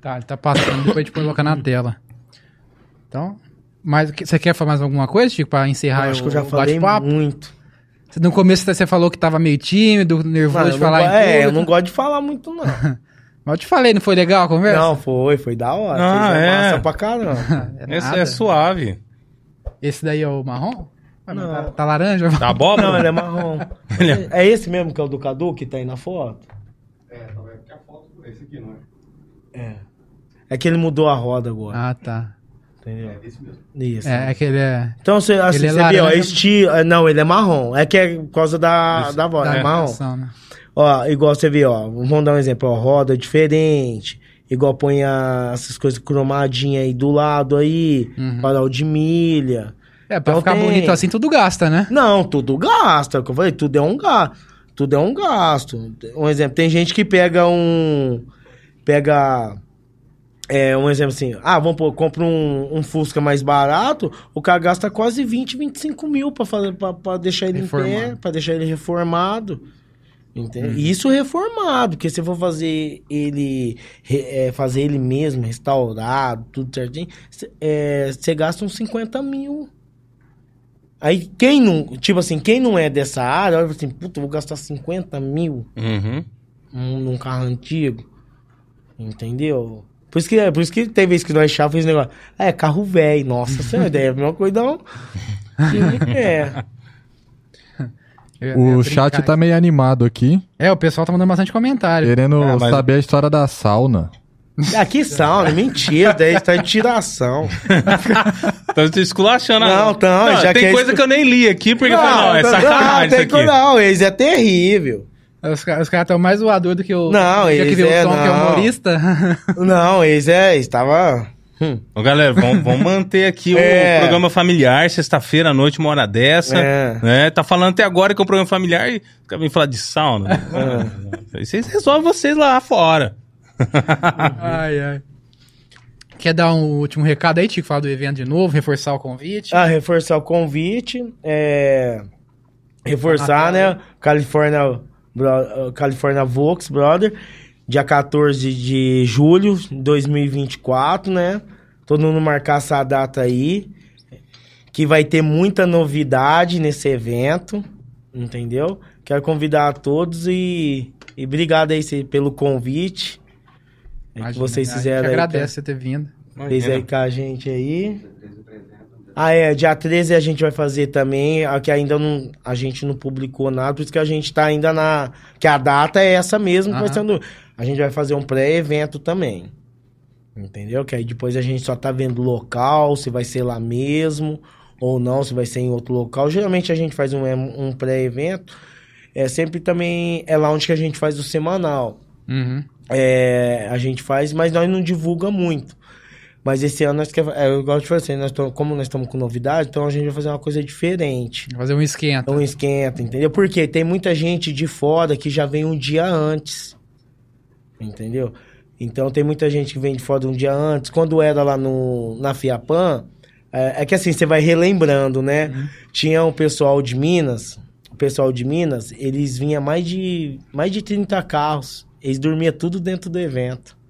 Tá, ele tá passando, depois a gente coloca na tela. Então, mas você quer falar mais alguma coisa, Chico, pra encerrar Eu acho o, que eu já falei muito. No começo você falou que tava meio tímido, nervoso Mano, de não falar em é, eu não gosto de falar muito, não. Mas eu te falei, não foi legal a conversa? Não, foi, foi da hora. Ah, Fez é. massa pra caramba. É Esse é suave. Esse daí é o marrom? Ah, Não. Tá, tá laranja? Tá abóbora? Não, ele é marrom. Ele é- É esse mesmo que é o do Cadu que tá aí na foto? É, talvez porque a foto é esse aqui, não é? É. É que ele mudou a roda agora, Ah, tá. Entendeu? esse mesmo. Isso. É, é que ele é... Então você, assim, Ele é você viu, ó, laranja. estilo. é, Não, ele é marrom. É que é por causa da, da voz, da é marrom. né? Ó, igual você vê, ó. Vamos dar um exemplo, ó. Roda diferente. Igual põe a- essas coisas cromadinhas aí do lado aí. Uhum. Farol de milha. É, pra Então ficar tem- bonito assim, tudo gasta, né? Não, tudo gasta. é o que eu falei, tudo é um gasto. Tudo é um gasto. Um exemplo, tem gente que pega um. Pega. É, um exemplo assim, ah, vamos pôr, compra um, um Fusca mais barato, o cara gasta quase 20, 25 mil pra, fazer, pra, pra deixar ele em pé, Reformado. pra deixar ele reformado. Entende? Uhum. E Isso reformado, porque se for fazer ele é, fazer ele mesmo, restaurado, tudo certinho, você gasta uns 50 mil. Aí quem não, tipo assim, quem não é dessa área, olha assim, puta, eu vou gastar 50 mil Uhum. num, num carro antigo. Entendeu? Por isso que, por isso que tem vez que nós chave esse negócio. É, carro velho, nossa senhora, é a mesma coisa, não. É. O chat tá meio animado aqui, É, o pessoal tá mandando bastante comentário. querendo Ah, mas- saber a história da sauna. Aqui sauna, mentira, daí tá de tiração. Então você esculachando. Não, a- então, já Tem que é coisa isso- que eu nem li aqui, porque eu falei, não, é não, sacanagem tem isso aqui. Não, eles é terrível. Os, ca- os caras estão mais zoador do que o. Não, que eles viu é, o Tom, que é não. humorista. Não, eles é, estava. Hum. Ô, galera, vamos, vamos manter aqui É. o programa familiar, sexta-feira à noite, uma hora dessa. É. né? Tá falando até agora que é um programa familiar e fica vem falar de sauna. É. Isso aí resolve vocês lá fora. ai, ai. Quer dar um último recado aí, Tico? Falar do evento de novo, reforçar o convite. Ah, reforçar o convite. É... Reforçar, Ah, né? California, Bro- California Vox, brother. Dia 14 de julho de 2024, né? Todo mundo marcar essa data aí. Que vai ter muita novidade nesse evento. Entendeu? Quero convidar a todos e, e obrigado aí pelo convite. É que Imagina, vocês a gente fizeram aí. agradece você ter vindo. Fez aí com a gente aí. Ah, é, dia 13 a gente vai fazer também, que ainda não, a gente não publicou nada, por isso que a gente tá ainda na, que a data é essa mesmo, Aham. sendo, a gente vai fazer um pré-evento também, entendeu? Que aí depois a gente só tá vendo o local, se vai ser lá mesmo, ou não, se vai ser em outro local, geralmente a gente faz um, um pré-evento, é sempre também, é lá onde que a gente faz o semanal, Uhum. é, a gente faz, mas nós não divulga muito. Mas esse ano nós quer, é, eu gosto de fazer assim, nós tô, como nós estamos com novidade, então a gente vai fazer uma coisa diferente. Fazer um esquenta. Um esquenta, entendeu? Porque tem muita gente de fora que já vem um dia antes. Entendeu? Então tem muita gente que vem de fora um dia antes. Quando era lá no, na Fiapan, é, é que assim, você vai relembrando, né? Uhum. Tinha um pessoal de Minas, o pessoal de Minas, eles vinham mais de, mais de 30 carros. Eles dormiam tudo dentro do evento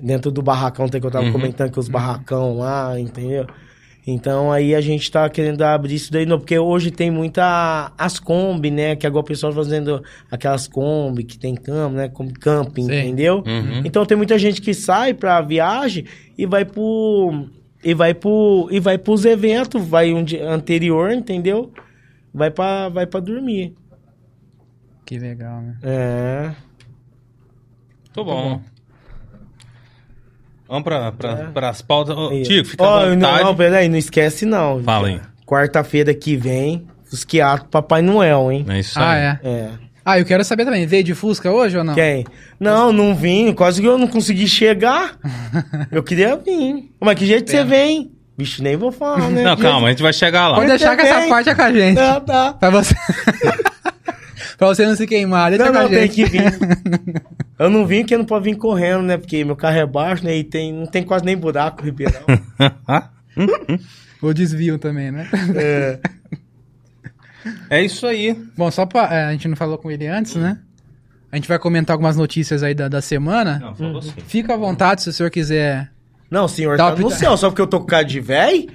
dentro do barracão que eu tava uhum. comentando que os barracão lá, entendeu? Então aí a gente tá querendo abrir isso daí, não, porque hoje tem muita as Kombi, né? Que agora o pessoal tá fazendo aquelas Kombi que tem cama, né? Como camping, Sim. entendeu? Uhum. Então tem muita gente que sai pra viagem e vai pro. E vai pro. E vai pros eventos, vai um dia anterior, entendeu? Vai pra, vai pra dormir. Que legal, né? É. Tô bom. Tô bom. Vamos para pra, é. as pautas. Ô, Tico, fica oh, à vontade. Não, não, peraí, não esquece não. Fala aí. Quarta-feira que vem, os quiatos Papai Noel, hein? É isso ah, aí. Ah, é? É. Ah, eu quero saber também, veio de Fusca hoje ou não? Quem? Não, não vim, quase que eu não consegui chegar. eu queria vir. Mas que jeito é. você vem? Vixe, nem vou falar, né? Não, calma, a gente vai chegar lá. Pode deixar que essa parte é com a gente. Tá, tá. Pra você... pra você não se queimar, deixa não, com não, a gente. tem que vir. Eu não vim porque não pode vir correndo, né? Porque meu carro é baixo, né? E tem, não tem quase nem buraco, Ribeirão. Ou desvio também, né? É. É isso aí. Bom, só pra. É, a gente não falou com ele antes, né? A gente vai comentar algumas notícias aí da, da semana. Não, falou sim. Fica à vontade se o senhor quiser. Não, senhor, tá no céu, só porque eu tô com cara de velho?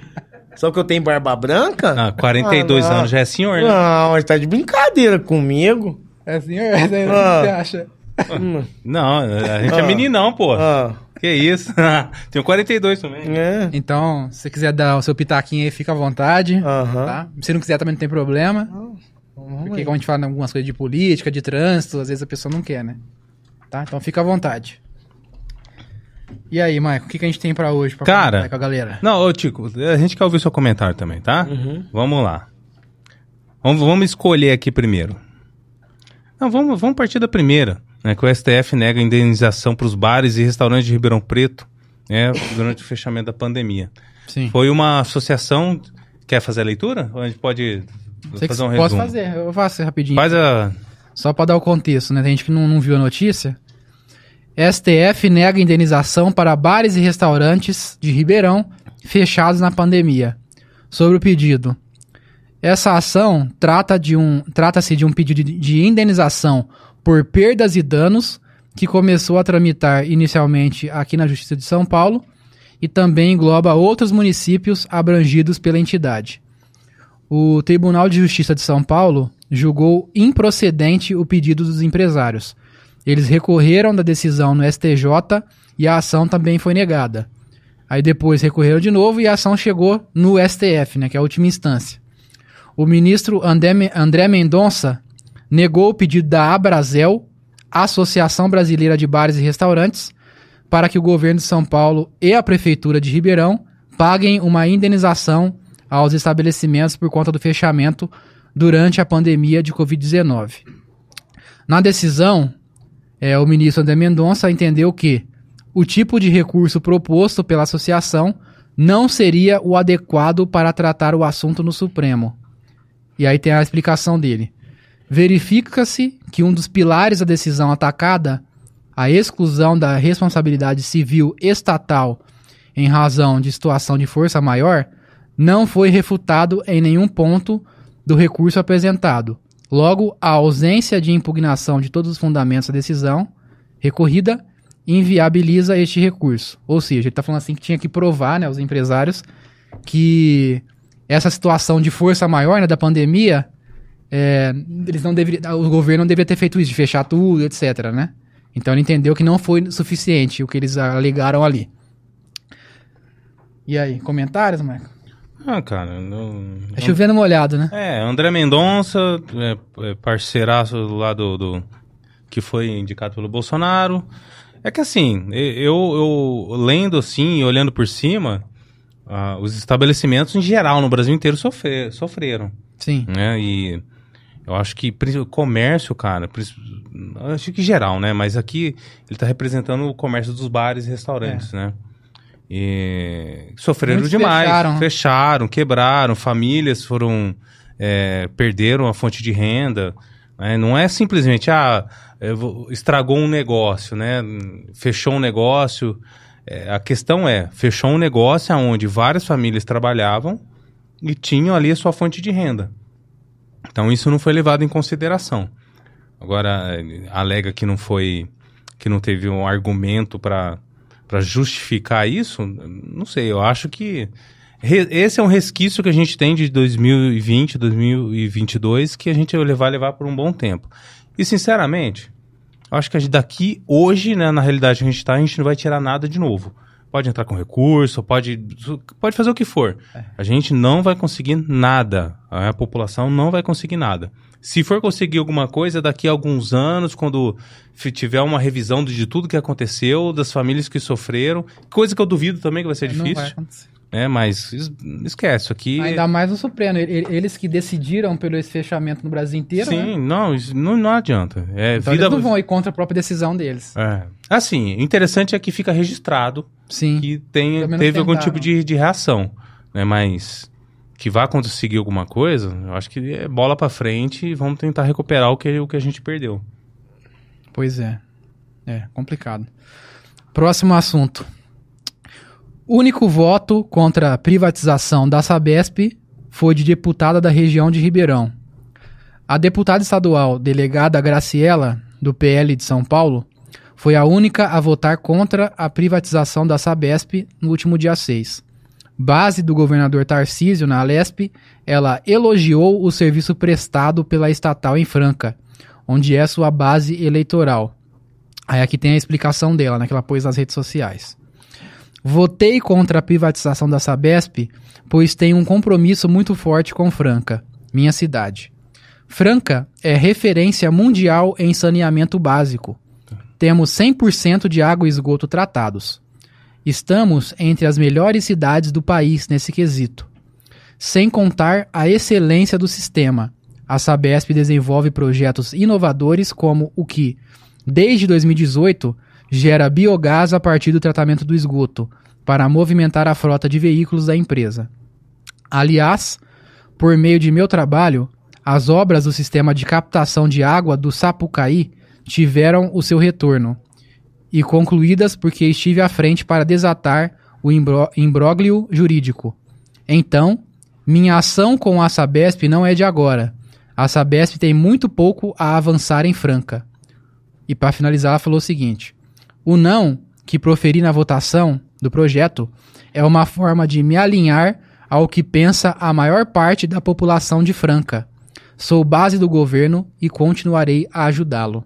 Só porque eu tenho barba branca? Ah, 42 ah, anos já é senhor, né? Não, mas tá de brincadeira comigo. É senhor? É senhor, ah. o que você acha? Não, a gente é ah. é meninão, pô. Ah. Que isso? Tenho 42 também. É. Então, se você quiser dar o seu pitaquinho aí, fica à vontade. Tá? Se não quiser, também não tem problema. Porque como a gente fala em algumas coisas de política, de trânsito, às vezes a pessoa não quer, né? Tá? Então fica à vontade. E aí, Maicon, o que, que a gente tem pra hoje? Pra Cara, com a galera? Não, ô Tico, a gente quer ouvir seu comentário também, tá? Uhum. Vamos lá. Vamos, vamos escolher aqui primeiro. Não, vamos, vamos partir da primeira né, que o STF nega indenização para os bares e restaurantes de Ribeirão Preto né, durante o fechamento da pandemia. Sim. Foi uma associação. Quer fazer a leitura? Ou a gente pode Sei fazer um resumo? Posso fazer, eu faço rapidinho. Faz a. Só para dar o contexto, né? Tem gente que não, não viu a notícia. STF nega indenização para bares e restaurantes de Ribeirão fechados na pandemia. Sobre o pedido. Essa ação trata de um, trata-se de um pedido de, de indenização por perdas e danos, que começou a tramitar inicialmente aqui na Justiça de São Paulo e também engloba outros municípios abrangidos pela entidade. O Tribunal de Justiça de São Paulo julgou improcedente o pedido dos empresários. Eles recorreram da decisão no STJ e a ação também foi negada. Aí depois recorreram de novo e a ação chegou no STF, né, que é a última instância. O ministro André Mendonça negou o pedido da Abrazel, Associação Brasileira de Bares e Restaurantes, para que o governo de São Paulo e a prefeitura de Ribeirão paguem uma indenização aos estabelecimentos por conta do fechamento durante a pandemia de Covid-19. Na decisão, é, o ministro André Mendonça entendeu que o tipo de recurso proposto pela associação não seria o adequado para tratar o assunto no Supremo. E aí tem a explicação dele. Verifica-se que um dos pilares da decisão atacada, a exclusão da responsabilidade civil estatal em razão de situação de força maior, não foi refutado em nenhum ponto do recurso apresentado. Logo, a ausência de impugnação de todos os fundamentos da decisão recorrida inviabiliza este recurso. Ou seja, ele está falando assim que tinha que provar, né, os empresários, que essa situação de força maior né, da pandemia é, eles não deveriam, o governo não deveria ter feito isso, de fechar tudo, etc, né? Então ele entendeu que não foi suficiente o que eles alegaram ali. E aí, comentários, Marco? Ah, cara, não... É chovendo molhado, né? É, André Mendonça, é, é parceiraço lá do, do, que foi indicado pelo Bolsonaro. É que assim, eu, eu lendo assim, olhando por cima, uh, os estabelecimentos em geral no Brasil inteiro sofrer, sofreram. Sim. Né? E eu acho que comércio, cara, acho que geral, né? Mas aqui ele está representando o comércio dos bares e restaurantes, é. né? E sofreram Muitos demais. fecharam. Fecharam, quebraram, famílias foram. é, perderam a fonte de renda. né? Não é simplesmente, ah, vou- estragou um negócio, né? Fechou um negócio. É, a questão é, fechou um negócio onde várias famílias trabalhavam e tinham ali a sua fonte de renda. Então isso não foi levado em consideração. Agora eh, alega que não foi, que não teve um argumento para para justificar isso. Não sei. Eu acho que re- esse é um resquício que a gente tem de 2020, 2022 que a gente vai levar levar por um bom tempo. E sinceramente, acho que daqui hoje, né, na realidade que a gente está, a gente não vai tirar nada de novo. Pode entrar com recurso, pode, pode fazer o que for. A gente não vai conseguir nada. A população não vai conseguir nada. Se for conseguir alguma coisa, daqui a alguns anos, quando tiver uma revisão de tudo que aconteceu, das famílias que sofreram, coisa que eu duvido também que vai ser vai difícil, acontecer. Né? Mas es- esquece, isso aqui... Ainda mais o Supremo. Eles que decidiram pelo esse fechamento no Brasil inteiro, Sim, né? não, não, não adianta. É, Então vida... eles não vão ir contra a própria decisão deles. É. Assim, interessante é que fica registrado Sim. que tem, teve algum tipo de, de reação, né? Mas que vá conseguir alguma coisa, eu acho que é bola pra frente e vamos tentar recuperar o que, o que a gente perdeu. Pois é. É, complicado. Próximo assunto. Único voto contra a privatização da Sabesp foi de deputada da região de Ribeirão. A deputada estadual delegada Graciela, do PL de São Paulo, foi a única a votar contra a privatização da Sabesp no último dia 6. Base do governador Tarcísio na Alesp, ela elogiou o serviço prestado pela estatal em Franca, onde é sua base eleitoral. Aí aqui tem a explicação dela, né, que ela pôs nas redes sociais. Votei contra a privatização da Sabesp, pois tenho um compromisso muito forte com Franca, minha cidade. Franca é referência mundial em saneamento básico. Temos 100% de água e esgoto tratados. Estamos entre as melhores cidades do país nesse quesito. Sem contar a excelência do sistema. A Sabesp desenvolve projetos inovadores como o que, desde 2018, gera biogás a partir do tratamento do esgoto, para movimentar a frota de veículos da empresa. Aliás, por meio de meu trabalho, as obras do sistema de captação de água do Sapucaí tiveram o seu retorno e concluídas porque estive à frente para desatar o imbróglio jurídico. Então, minha ação com a Sabesp não é de agora. A Sabesp tem muito pouco a avançar em Franca. E para finalizar, ela falou o seguinte: o não que proferi na votação do projeto é uma forma de me alinhar ao que pensa a maior parte da população de Franca. Sou base do governo e continuarei a ajudá-lo.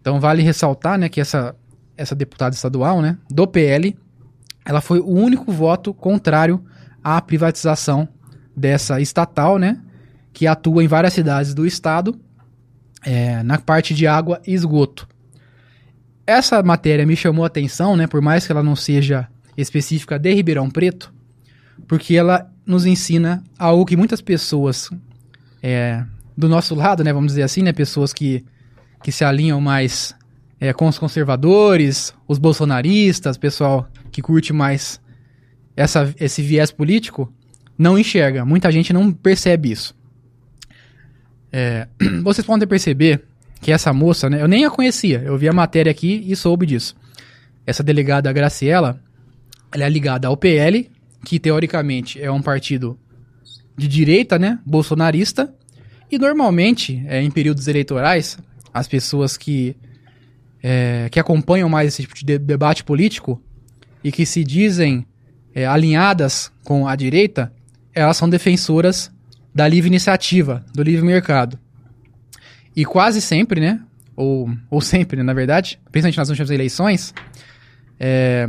Então vale ressaltar, né, que essa essa deputada estadual, né, do PL, ela foi o único voto contrário à privatização dessa estatal, né, que atua em várias cidades do estado, é, na parte de água e esgoto. Essa matéria me chamou a atenção, né, por mais que ela não seja específica de Ribeirão Preto, porque ela nos ensina algo que muitas pessoas é, do nosso lado, né, vamos dizer assim, né, pessoas que, que se alinham mais é, com os conservadores, os bolsonaristas, pessoal que curte mais essa, esse viés político, não enxerga. Muita gente não percebe isso. É, vocês podem perceber que essa moça, né, eu nem a conhecia, eu vi a matéria aqui e soube disso. Essa delegada Graciela, ela é ligada ao PL, que teoricamente é um partido de direita, né, bolsonarista, e normalmente, é, em períodos eleitorais, as pessoas que, é, que acompanham mais esse tipo de de- debate político e que se dizem é, alinhadas com a direita, elas são defensoras da livre iniciativa, do livre mercado. E quase sempre, né, ou, ou sempre, né, na verdade, principalmente nas últimas eleições, é,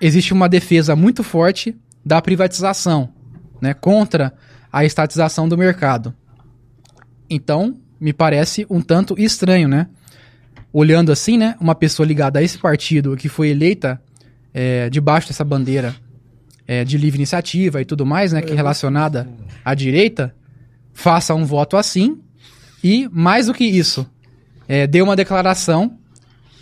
existe uma defesa muito forte da privatização, né, contra a estatização do mercado. Então, me parece um tanto estranho, né? Olhando assim, né? Uma pessoa ligada a esse partido que foi eleita é, debaixo dessa bandeira é, de livre iniciativa e tudo mais, né? Que é relacionada à direita, faça um voto assim e, mais do que isso, é, dê uma declaração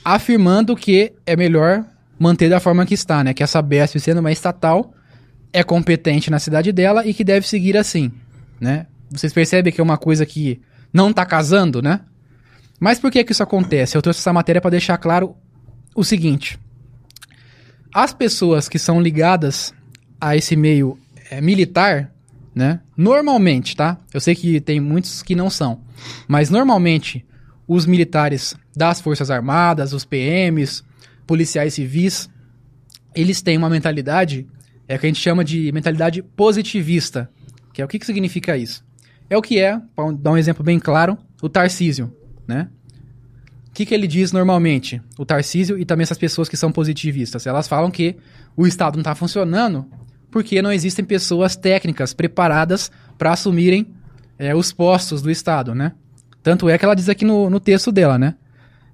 afirmando que é melhor manter da forma que está, né? Que essa BESP, sendo uma estatal, é competente na cidade dela e que deve seguir assim, né? Vocês percebem que é uma coisa que não está casando, né? Mas por que que isso acontece? Eu trouxe essa matéria para deixar claro o seguinte: as pessoas que são ligadas a esse meio é, militar, né? Normalmente, tá? Eu sei que tem muitos que não são, mas normalmente os militares das Forças Armadas, os PMs, policiais civis, eles têm uma mentalidade é que a gente chama de mentalidade positivista. Que é o que, que significa isso? É o que é, para dar um exemplo bem claro, o Tarcísio, né? O que, que ele diz normalmente? O Tarcísio e também essas pessoas que são positivistas. Elas falam que o Estado não está funcionando porque não existem pessoas técnicas preparadas para assumirem é, os postos do Estado, né? Tanto é que ela diz aqui no, no texto dela, né?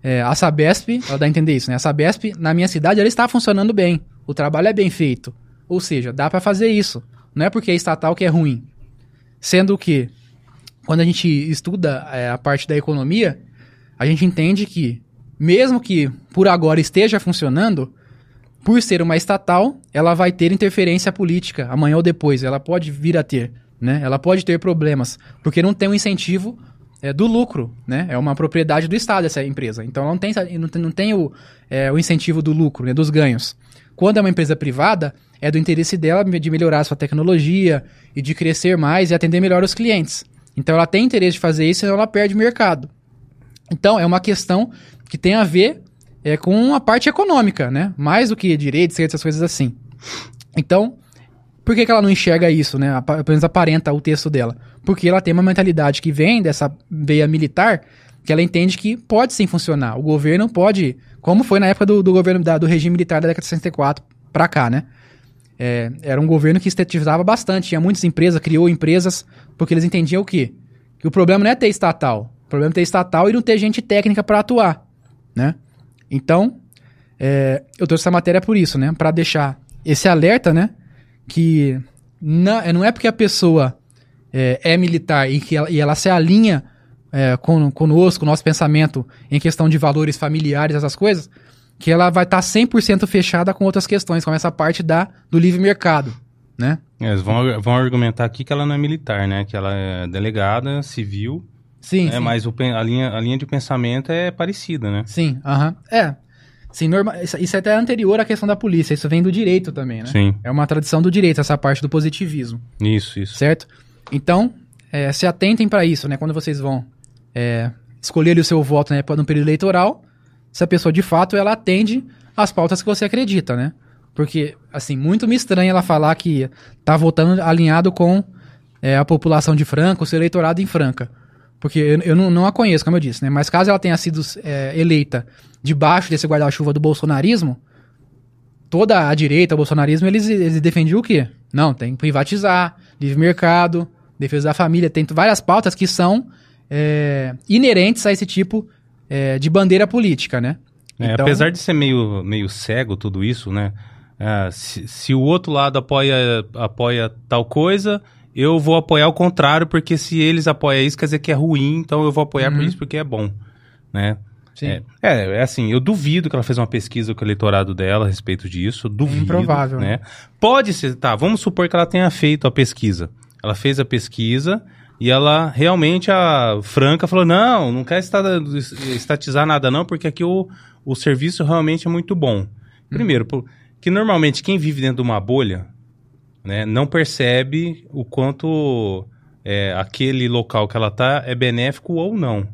É, a Sabesp, ela dá a entender isso, né? A Sabesp, na minha cidade, ela está funcionando bem. O trabalho é bem feito. Ou seja, dá para fazer isso. Não é porque é estatal que é ruim. Sendo que, quando a gente estuda é, a parte da economia, a gente entende que, mesmo que por agora esteja funcionando, por ser uma estatal, ela vai ter interferência política amanhã ou depois. Ela pode vir a ter, né? Ela pode ter problemas, porque não tem um incentivo é, do lucro, né? É uma propriedade do Estado essa empresa. Então não tem, não tem, não tem o, é, o incentivo do lucro, né? dos ganhos. Quando é uma empresa privada, é do interesse dela de melhorar a sua tecnologia e de crescer mais e atender melhor os clientes. Então ela tem interesse de fazer isso, senão ela perde mercado. Então é uma questão que tem a ver é, com a parte econômica, né? Mais do que direitos, essas coisas assim. Então, por que, que ela não enxerga isso, né? Pelo menos aparenta o texto dela. Porque ela tem uma mentalidade que vem dessa veia militar, que ela entende que pode sim funcionar. O governo pode, como foi na época do, do governo da, do regime militar da década de 64 para cá, né? É, era um governo que estatizava bastante, tinha muitas empresas, criou empresas, porque eles entendiam o quê? Que o problema não é ter estatal, o problema é ter estatal e não ter gente técnica para atuar, né? Então, é, eu trouxe essa matéria por isso, né? Para deixar esse alerta, né? Que não, não é porque a pessoa é, é militar e que ela, e ela se alinha é, com, conosco, nosso pensamento em questão de valores familiares, essas coisas, que ela vai estar tá 100% fechada com outras questões, como essa parte da, do livre mercado, né? É, eles vão, vão argumentar aqui que ela não é militar, né? Que ela é delegada, civil. Sim, né? sim. Mas o, a, linha, a linha de pensamento é parecida, né? Sim, aham. É. Sim, norma... isso, isso é até anterior à questão da polícia. Isso vem do direito também, né? Sim. É uma tradição do direito, essa parte do positivismo. Isso, isso. Certo? Então, é, se atentem para isso, né? Quando vocês vão é, escolher o seu voto né, no período eleitoral, se a pessoa de fato ela atende às pautas que você acredita, né? Porque, assim, muito me estranha ela falar que tá votando alinhado com é, a população de Franca, o seu eleitorado em Franca. Porque eu, eu não, não, a conheço, como eu disse, né? Mas caso ela tenha sido é, eleita debaixo desse guarda-chuva do bolsonarismo, toda a direita, o bolsonarismo, eles, eles defendiam o quê? Não, tem que privatizar, livre mercado, defesa da família, tem várias pautas que são é, inerentes a esse tipo é, de bandeira política, né? É, então... Apesar de ser meio, meio cego tudo isso, né? É, se, se, o outro lado apoia, apoia tal coisa, eu vou apoiar o contrário, porque se eles apoiam isso, quer dizer que é ruim, então eu vou apoiar uhum. por isso porque é bom, né? É, é, é, assim, eu duvido que ela fez uma pesquisa com o eleitorado dela a respeito disso, duvido. Improvável. Né? Pode ser, tá, vamos supor que ela tenha feito a pesquisa. Ela fez a pesquisa e ela realmente, a Franca, falou: não, não quer estatizar nada, não, porque aqui o, o serviço realmente é muito bom. Primeiro, que normalmente quem vive dentro de uma bolha né, não percebe o quanto é, aquele local que ela está é benéfico ou não.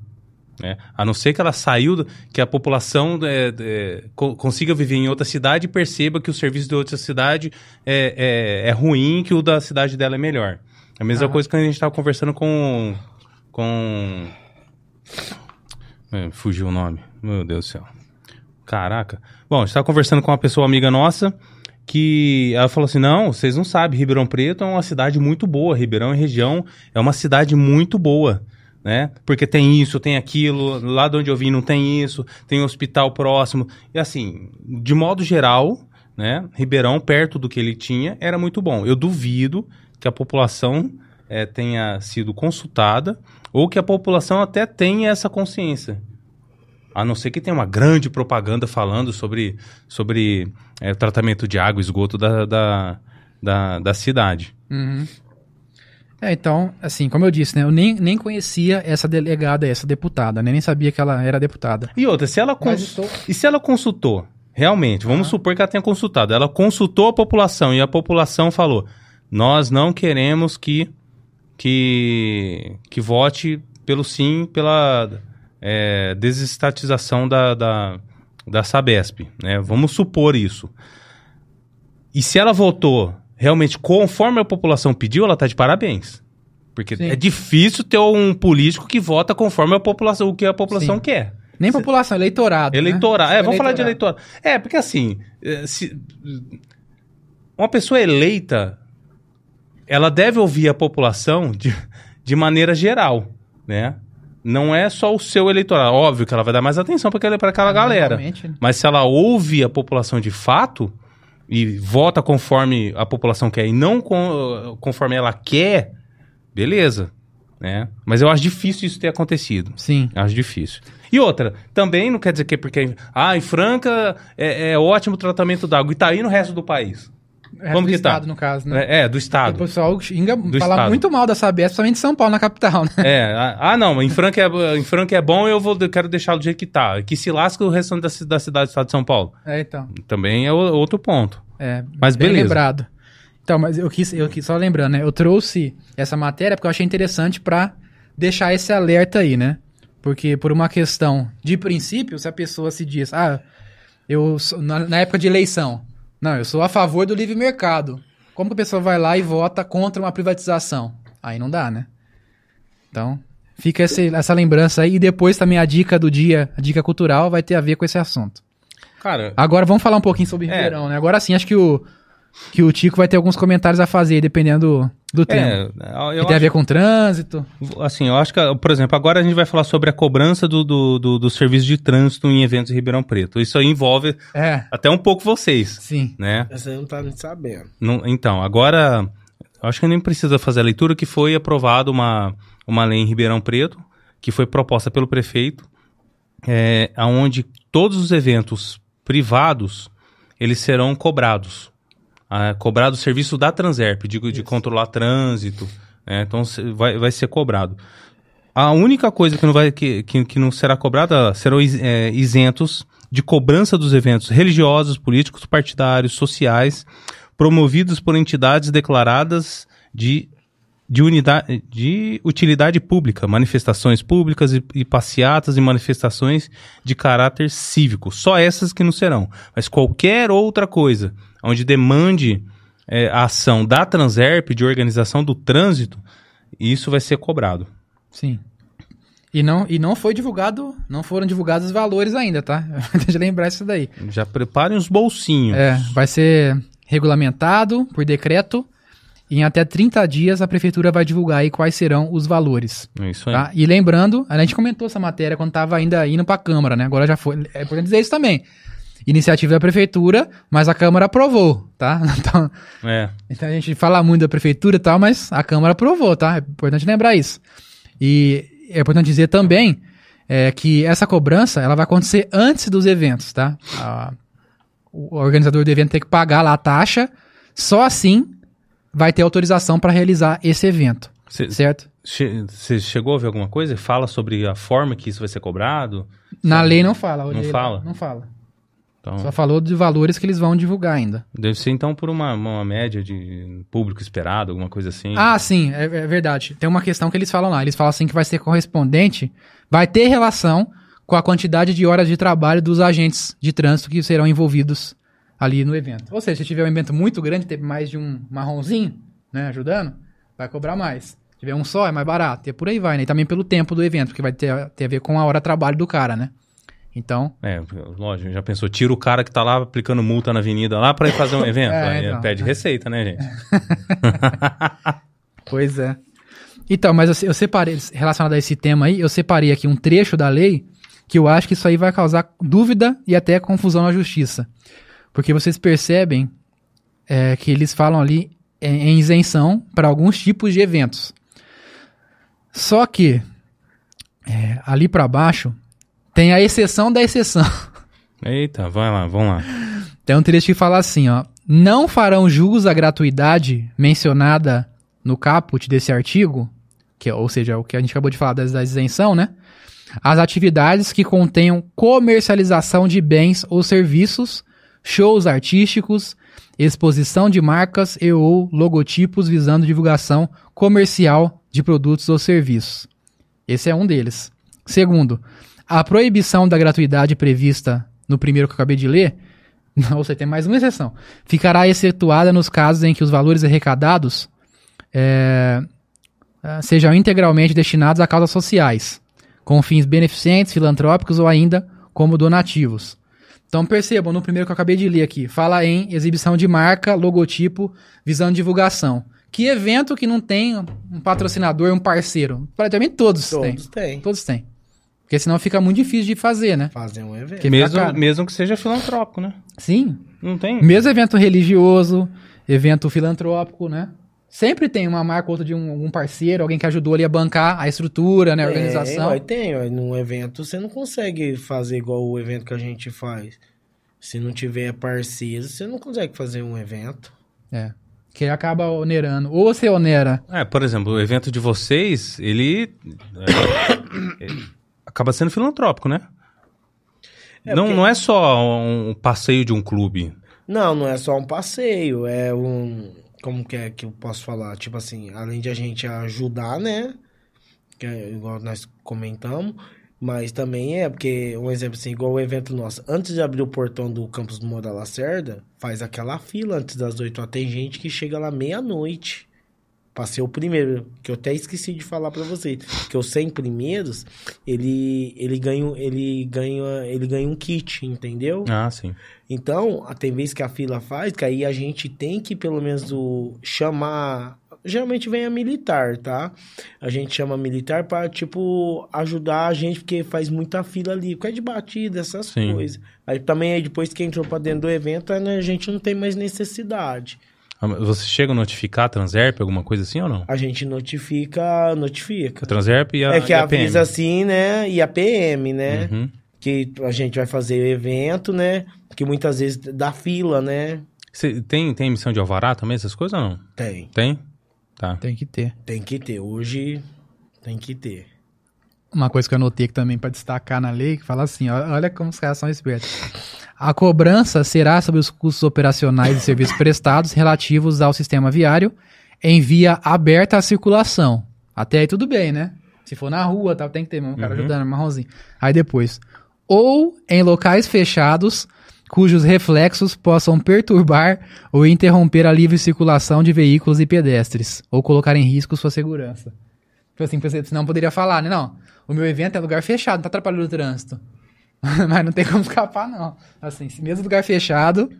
Né? A não ser que ela saiu, que a população é, é, consiga viver em outra cidade e perceba que o serviço de outra cidade é, é, é ruim que o da cidade dela é melhor. A mesma ah. coisa que a gente estava conversando com. com. É, fugiu o nome. Meu Deus do céu. Caraca. Bom, a gente estava conversando com uma pessoa amiga nossa que ela falou assim: não, vocês não sabem, Ribeirão Preto é uma cidade muito boa. Ribeirão e região é uma cidade muito boa. Né? Porque tem isso, tem aquilo, lá de onde eu vim não tem isso, tem um hospital próximo. E assim, de modo geral, né? Ribeirão, perto do que ele tinha, era muito bom. Eu duvido que a população é, tenha sido consultada ou que a população até tenha essa consciência. A não ser que tenha uma grande propaganda falando sobre, sobre é, o tratamento de água e esgoto da, da, da, da cidade. Uhum. É, então, assim, como eu disse, né? Eu nem, nem conhecia essa delegada, essa deputada, né? Nem sabia que ela era deputada. E outra, se ela, cons... estou- e se ela consultou, realmente, vamos Ah. supor que ela tenha consultado, ela consultou a população e a população falou: nós não queremos que, que, que vote pelo sim, pela é, desestatização da, da, da Sabesp. Né? Vamos supor isso. E se ela votou realmente conforme a população pediu, ela tá de parabéns. Porque Sim. é difícil ter um político que vota conforme a população, o que a população Sim. quer. Nem população, eleitorado. Eleitorado. Né? É, vamos falar de eleitorado. É, porque assim, eh, se- uma pessoa eleita, ela deve ouvir a população de, de maneira geral, né? Não é só o seu eleitorado. Óbvio que ela vai dar mais atenção para aquela, pra aquela galera. Normalmente, né? Mas se ela ouve a população de fato e vota conforme a população quer e não com- conforme ela quer, beleza, né? Mas eu acho difícil isso ter acontecido. Sim. Acho difícil. E outra, também não quer dizer que é porque. Ah, em Franca é, é ótimo o tratamento da água. E tá aí no resto do país. É Como do que tá? estado, no caso, né? É, é, do O estado. pessoal xinga, Do fala estado. muito mal da Sabesp, principalmente em São Paulo, na capital, né? É, ah, ah, não, em Franca é, em Franca é bom, eu vou, eu quero deixar do jeito que tá. Que se lasca o restante da, da cidade do estado de São Paulo. É, então. Também é o- outro ponto. É, Mas bem beleza. lembrado. Então, mas eu quis, eu quis, só lembrando, né? Eu trouxe essa matéria porque eu achei interessante pra deixar esse alerta aí, né? Porque por uma questão de princípio, se a pessoa se diz, ah, eu na, na época de eleição, não, eu sou a favor do livre mercado. Como que a pessoa vai lá e vota contra uma privatização? Aí não dá, né? Então, fica esse- essa lembrança aí. E depois também a dica do dia, a dica cultural, vai ter a ver com esse assunto. Cara, Agora vamos falar um pouquinho sobre É. Ribeirão, né? Agora sim, acho que o, que o Tico vai ter alguns comentários a fazer, dependendo do, do tema. é, que eu tem a ver com trânsito. assim, eu acho que, por exemplo, agora a gente vai falar sobre a cobrança do, do, do, do serviço de trânsito em eventos em Ribeirão Preto. Isso aí envolve É, até um pouco vocês, sim. né? Essa aí eu não tá nem sabendo. Não- então, agora, eu acho que nem precisa fazer a leitura que foi aprovada uma, uma lei em Ribeirão Preto, que foi proposta pelo prefeito, é, onde todos os eventos privados, eles serão cobrados. Ah, cobrado o serviço da Transerp, de, de controlar trânsito, né? então vai, vai ser cobrado. A única coisa que não, vai, que, que, que não será cobrada serão é, isentos de cobrança dos eventos religiosos, políticos, partidários, sociais, promovidos por entidades declaradas de, de, unidade, de utilidade pública, manifestações públicas e, e passeatas e manifestações de caráter cívico. Só essas que não serão. Mas qualquer outra coisa onde demande é, a ação da Transerp, de organização do trânsito, isso vai ser cobrado. Sim. E não, e não foi divulgado, não foram divulgados os valores ainda, tá? Tem que lembrar isso daí. Já preparem os bolsinhos. É, vai ser regulamentado por decreto. E em até 30 dias a prefeitura vai divulgar aí quais serão os valores. É isso aí. Tá? E lembrando, a gente comentou essa matéria quando estava ainda indo para a Câmara, né? Agora já foi. É importante dizer isso também. Iniciativa da Prefeitura, mas a Câmara aprovou, tá? Então, É. então a gente fala muito da Prefeitura e tal, mas a Câmara aprovou, tá? É importante lembrar isso. E é importante dizer também é, que essa cobrança ela vai acontecer antes dos eventos, tá? A- o organizador do evento tem que pagar lá a taxa, só assim vai ter autorização para realizar esse evento, Você certo? chegou a ver alguma coisa? Fala sobre a forma que isso vai ser cobrado? Na lei não fala. Não lá, fala? Não fala. Então, Só falou de valores que eles vão divulgar ainda. Deve ser então por uma, uma média de público esperado, alguma coisa assim. Ah, sim, é, é verdade. Tem uma questão que eles falam lá. Eles falam assim que vai ser correspondente, vai ter relação com a quantidade de horas de trabalho dos agentes de trânsito que serão envolvidos ali no evento. Ou seja, se tiver um evento muito grande, ter mais de um marronzinho, né, ajudando, vai cobrar mais. Se tiver um só, é mais barato. E por aí vai, né? E também pelo tempo do evento, porque vai ter, ter a ver com a hora de trabalho do cara, né? Então, É, lógico, já pensou, tira o cara que tá lá aplicando multa na avenida lá pra ir fazer um evento. É, Aí então. pede receita, né, gente? Pois é. Então, mas eu, eu separei, relacionado a esse tema aí, eu separei aqui um trecho da lei que eu acho que isso aí vai causar dúvida e até confusão na justiça. Porque vocês percebem é, que eles falam ali em, em isenção para alguns tipos de eventos. Só que é, ali para baixo tem a exceção da exceção. Eita, vai lá, vamos lá. Tem um trecho que fala assim, ó. Não farão jus à gratuidade mencionada no caput desse artigo, que, é- ou seja, o que a gente acabou de falar da, da isenção, né? As atividades que contenham comercialização de bens ou serviços, shows artísticos, exposição de marcas e ou logotipos visando divulgação comercial de produtos ou serviços. Esse é um deles. Segundo, a proibição da gratuidade prevista no primeiro que eu acabei de ler, não, você tem mais uma exceção, ficará excetuada nos casos em que os valores arrecadados é, ah, sejam integralmente destinados a causas sociais, com fins beneficentes, filantrópicos ou ainda como donativos. Então percebam, no primeiro que eu acabei de ler aqui, fala em exibição de marca, logotipo, visão de divulgação. Que evento que não tem um patrocinador, um parceiro? Praticamente todos, têm. Todos têm. Todos têm. Porque senão fica muito difícil de fazer, né? Fazer um evento. Que Mesmo, mesmo que seja filantrópico, né? Sim. Não tem? Mesmo evento religioso, evento filantrópico, né? Sempre tem uma marca ou outra de um, algum parceiro, alguém que ajudou ali a bancar a estrutura, né? A organização. É, tem, ó, num evento você não consegue fazer igual o evento que a gente faz. Se não tiver parceiro, você não consegue fazer um evento. É. Que acaba onerando. Ou você onera. É, por exemplo, o evento de vocês, ele, é, ele acaba sendo filantrópico, né? É, não, porque- não é só um passeio de um clube. Não, não é só um passeio, é um. Como que é que eu posso falar? Tipo assim, além de a gente ajudar, né? Que é igual nós comentamos, mas também é porque, um exemplo assim, igual o evento nosso, antes de abrir o portão do campus do Moda Lacerda, faz aquela fila antes das oito. Ó, Tem gente que chega lá meia-noite. Passei o primeiro, que eu até esqueci de falar pra vocês, que os 100 primeiros, ele ele ganha ele ganha ele ganha um kit, entendeu? Ah, sim. Então, tem vezes que a fila faz, que aí a gente tem que, pelo menos, o, chamar. Geralmente vem a militar, tá? A gente chama militar pra, tipo, ajudar a gente, porque faz muita fila ali, porque é de batida, essas Sim. coisas. Aí também, aí depois que entrou pra dentro do evento, né, a gente não tem mais necessidade. Ah, Você chega a notificar a Transerp, alguma coisa assim ou não? A gente notifica, notifica. A Transerp e a, é que a PM. avisa assim, né? E a PM, né? Uhum. Que a gente vai fazer o evento, né? Que muitas vezes dá fila, né? Você tem, tem emissão de alvará também, essas coisas ou não? Tem. Tem? Tá. Tem que ter. Tem que ter. Hoje tem que ter. Uma coisa que eu anotei aqui também pra destacar na lei, que fala assim, olha como os caras são espertos. A cobrança será sobre os custos operacionais e serviços prestados relativos ao sistema viário em via aberta à circulação. Até aí tudo bem, né? Se for na rua, tal, tem que ter um cara Uhum. ajudando, marronzinho. Aí depois. Ou em locais fechados cujos reflexos possam perturbar ou interromper a livre circulação de veículos e pedestres, ou colocar em risco sua segurança. Tipo assim, senão poderia falar, né? Não, o meu evento é lugar fechado, não tá atrapalhando o trânsito. Mas não tem como escapar, não. Assim, se mesmo lugar fechado,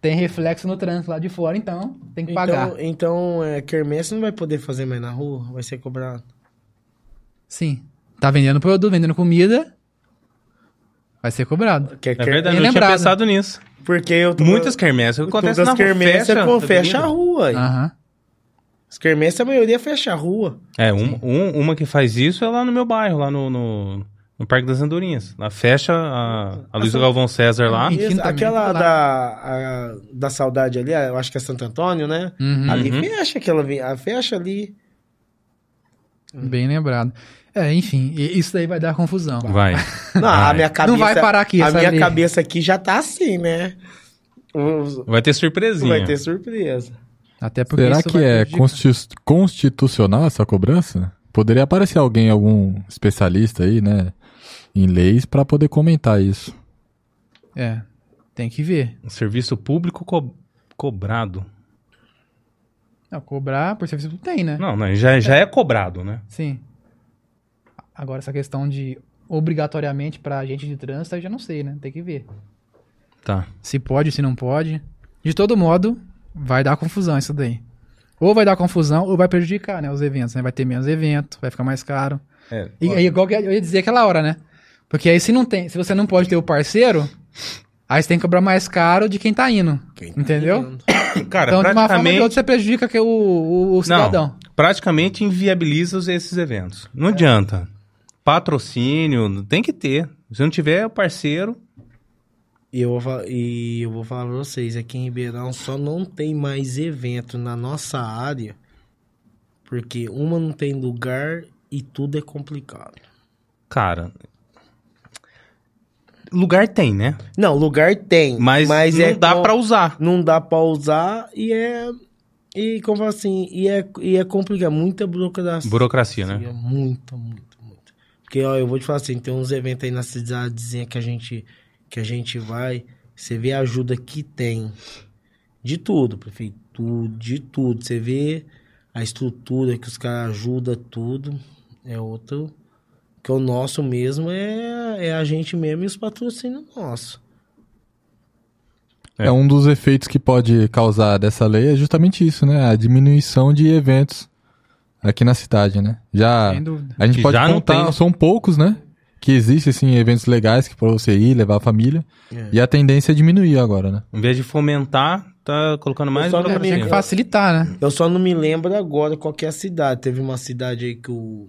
tem reflexo no trânsito lá de fora, então tem que pagar. Então, então é, quermesse não vai poder fazer mais na rua? Vai ser cobrado. Sim. Tá vendendo produto, vendendo comida, vai ser cobrado. Que É verdade, eu não tinha pensado nisso. Porque eu tô... Muitas quermesses na Todas as rua, quermesses fecha, é com tá fecha a rua. aí. Aham. As quermesses a maioria fecha a rua. É, um, um- uma que faz isso é lá no meu bairro, lá no, no, no Parque das Andorinhas. Lá fecha a, a Luísa Galvão César lá. Isso, aquela lá. da, a- da saudade ali, eu acho que é Santo Antônio, né? Uhum. Ali Uhum. fecha aquela, a fecha ali. Bem lembrado. É, enfim, isso daí vai dar confusão. Vai. Não, a Vai. minha cabeça. Não vai parar aqui, A essa minha ali. cabeça aqui já tá assim, né? Vai ter surpresinha. Vai ter surpresa. Até porque Será isso que é constitucional essa cobrança? Poderia aparecer alguém, algum especialista aí, né, em leis, pra poder comentar isso. É, tem que ver. Um serviço público co- cobrado. Não, cobrar por serviço público tem, né? Não, não, já, já é cobrado, né? Sim. Agora, essa questão de obrigatoriamente pra agente de trânsito, eu já não sei, né? Tem que ver. Tá. Se pode, se não pode. De todo modo, vai dar confusão isso daí. Ou vai dar confusão, ou vai prejudicar, né? Os eventos, né? Vai ter menos evento, vai ficar mais caro. É, E aí, igual que eu ia dizer aquela hora, né? Porque aí se não tem, se você não pode ter o parceiro, aí você tem que cobrar mais caro de quem tá indo. Quem tá Entendeu? indo? Cara, então, de uma forma ou de praticamente, outra, você prejudica que o, o, o cidadão. praticamente inviabiliza esses eventos. Não adianta. patrocínio, tem que ter. Se não tiver é parceiro, E eu, vou, e eu vou falar pra vocês, aqui em Ribeirão só não tem mais evento na nossa área, porque uma não tem lugar e tudo é complicado. cara. Lugar tem, né? Não, lugar tem, Mas, não é dá com- pra usar. não dá pra usar e é e como assim, e é e é complicado, muita burocracia. Burocracia, né? Muito, muito, muito. Porque ó, eu vou te falar assim, tem uns eventos aí na cidadezinha que a gente que a gente vai, você vê a ajuda que tem de tudo, prefeitura, de tudo. Você vê a estrutura que os caras ajudam tudo, é outro que o nosso mesmo é, é a gente mesmo e os patrocínios nossos. É. É. um dos efeitos que pode causar dessa lei é justamente isso, né? A diminuição de eventos aqui na cidade, né? Já a gente Que pode já não contar, tem. são poucos, né? Que existem assim eventos legais que para você ir, levar a família. É. E a tendência é diminuir agora, né? Em vez de fomentar, tá colocando mais só É, tem que facilitar, né? Eu só não me lembro agora qual que é a cidade. Teve uma cidade aí que o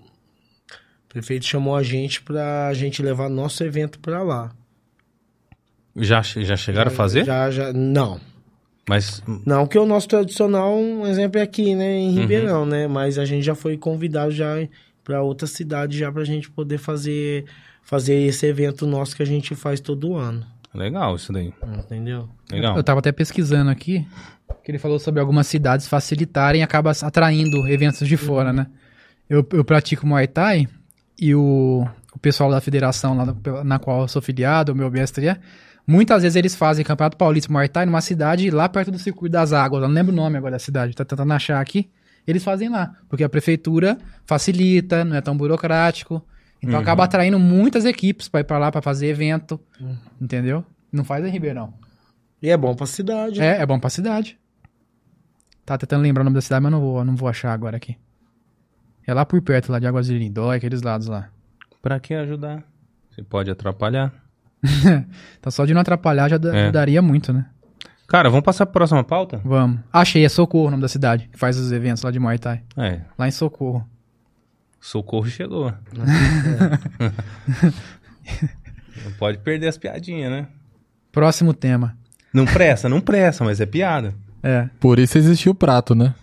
prefeito chamou a gente pra gente levar nosso evento pra lá. Já, já chegaram a fazer? Já, já. Não. Mas Não, que o nosso tradicional, um exemplo é aqui, né, Uhum. em Ribeirão, né? Mas a gente já foi convidado já pra outra cidade já pra gente poder fazer fazer esse evento nosso que a gente faz todo ano. legal isso daí. Entendeu? Legal. Eu tava até pesquisando aqui, que ele falou sobre algumas cidades facilitarem e acaba atraindo eventos de fora, né? Eu, eu pratico Muay Thai e o, o pessoal da federação lá na, na qual eu sou filiado, o meu mestre é, muitas vezes eles fazem Campeonato Paulista Muay Thai numa cidade lá perto do Circuito das Águas, eu não lembro o nome agora da cidade, tá tentando achar aqui. Eles fazem lá, porque a prefeitura facilita, não é tão burocrático. Então Uhum. acaba atraindo muitas equipes pra ir pra lá pra fazer evento, entendeu? Não faz em Ribeirão. E é bom pra cidade. É, é bom pra cidade. Tá tentando lembrar o nome da cidade, mas não vou, não vou achar agora aqui. É lá por perto, lá de Águas de Lindóia, aqueles lados lá. Pra que ajudar? Você pode atrapalhar. Então só de não atrapalhar já É. ajudaria muito, né? Cara, vamos passar pra próxima pauta? Vamos. Achei, é Socorro o nome da cidade, que faz os eventos lá de Muay Thai. É, Lá em Socorro. socorro chegou. Não pode perder as piadinhas, né? Próximo tema. Não pressa, não pressa, mas é piada. É. Por isso existiu o prato, né?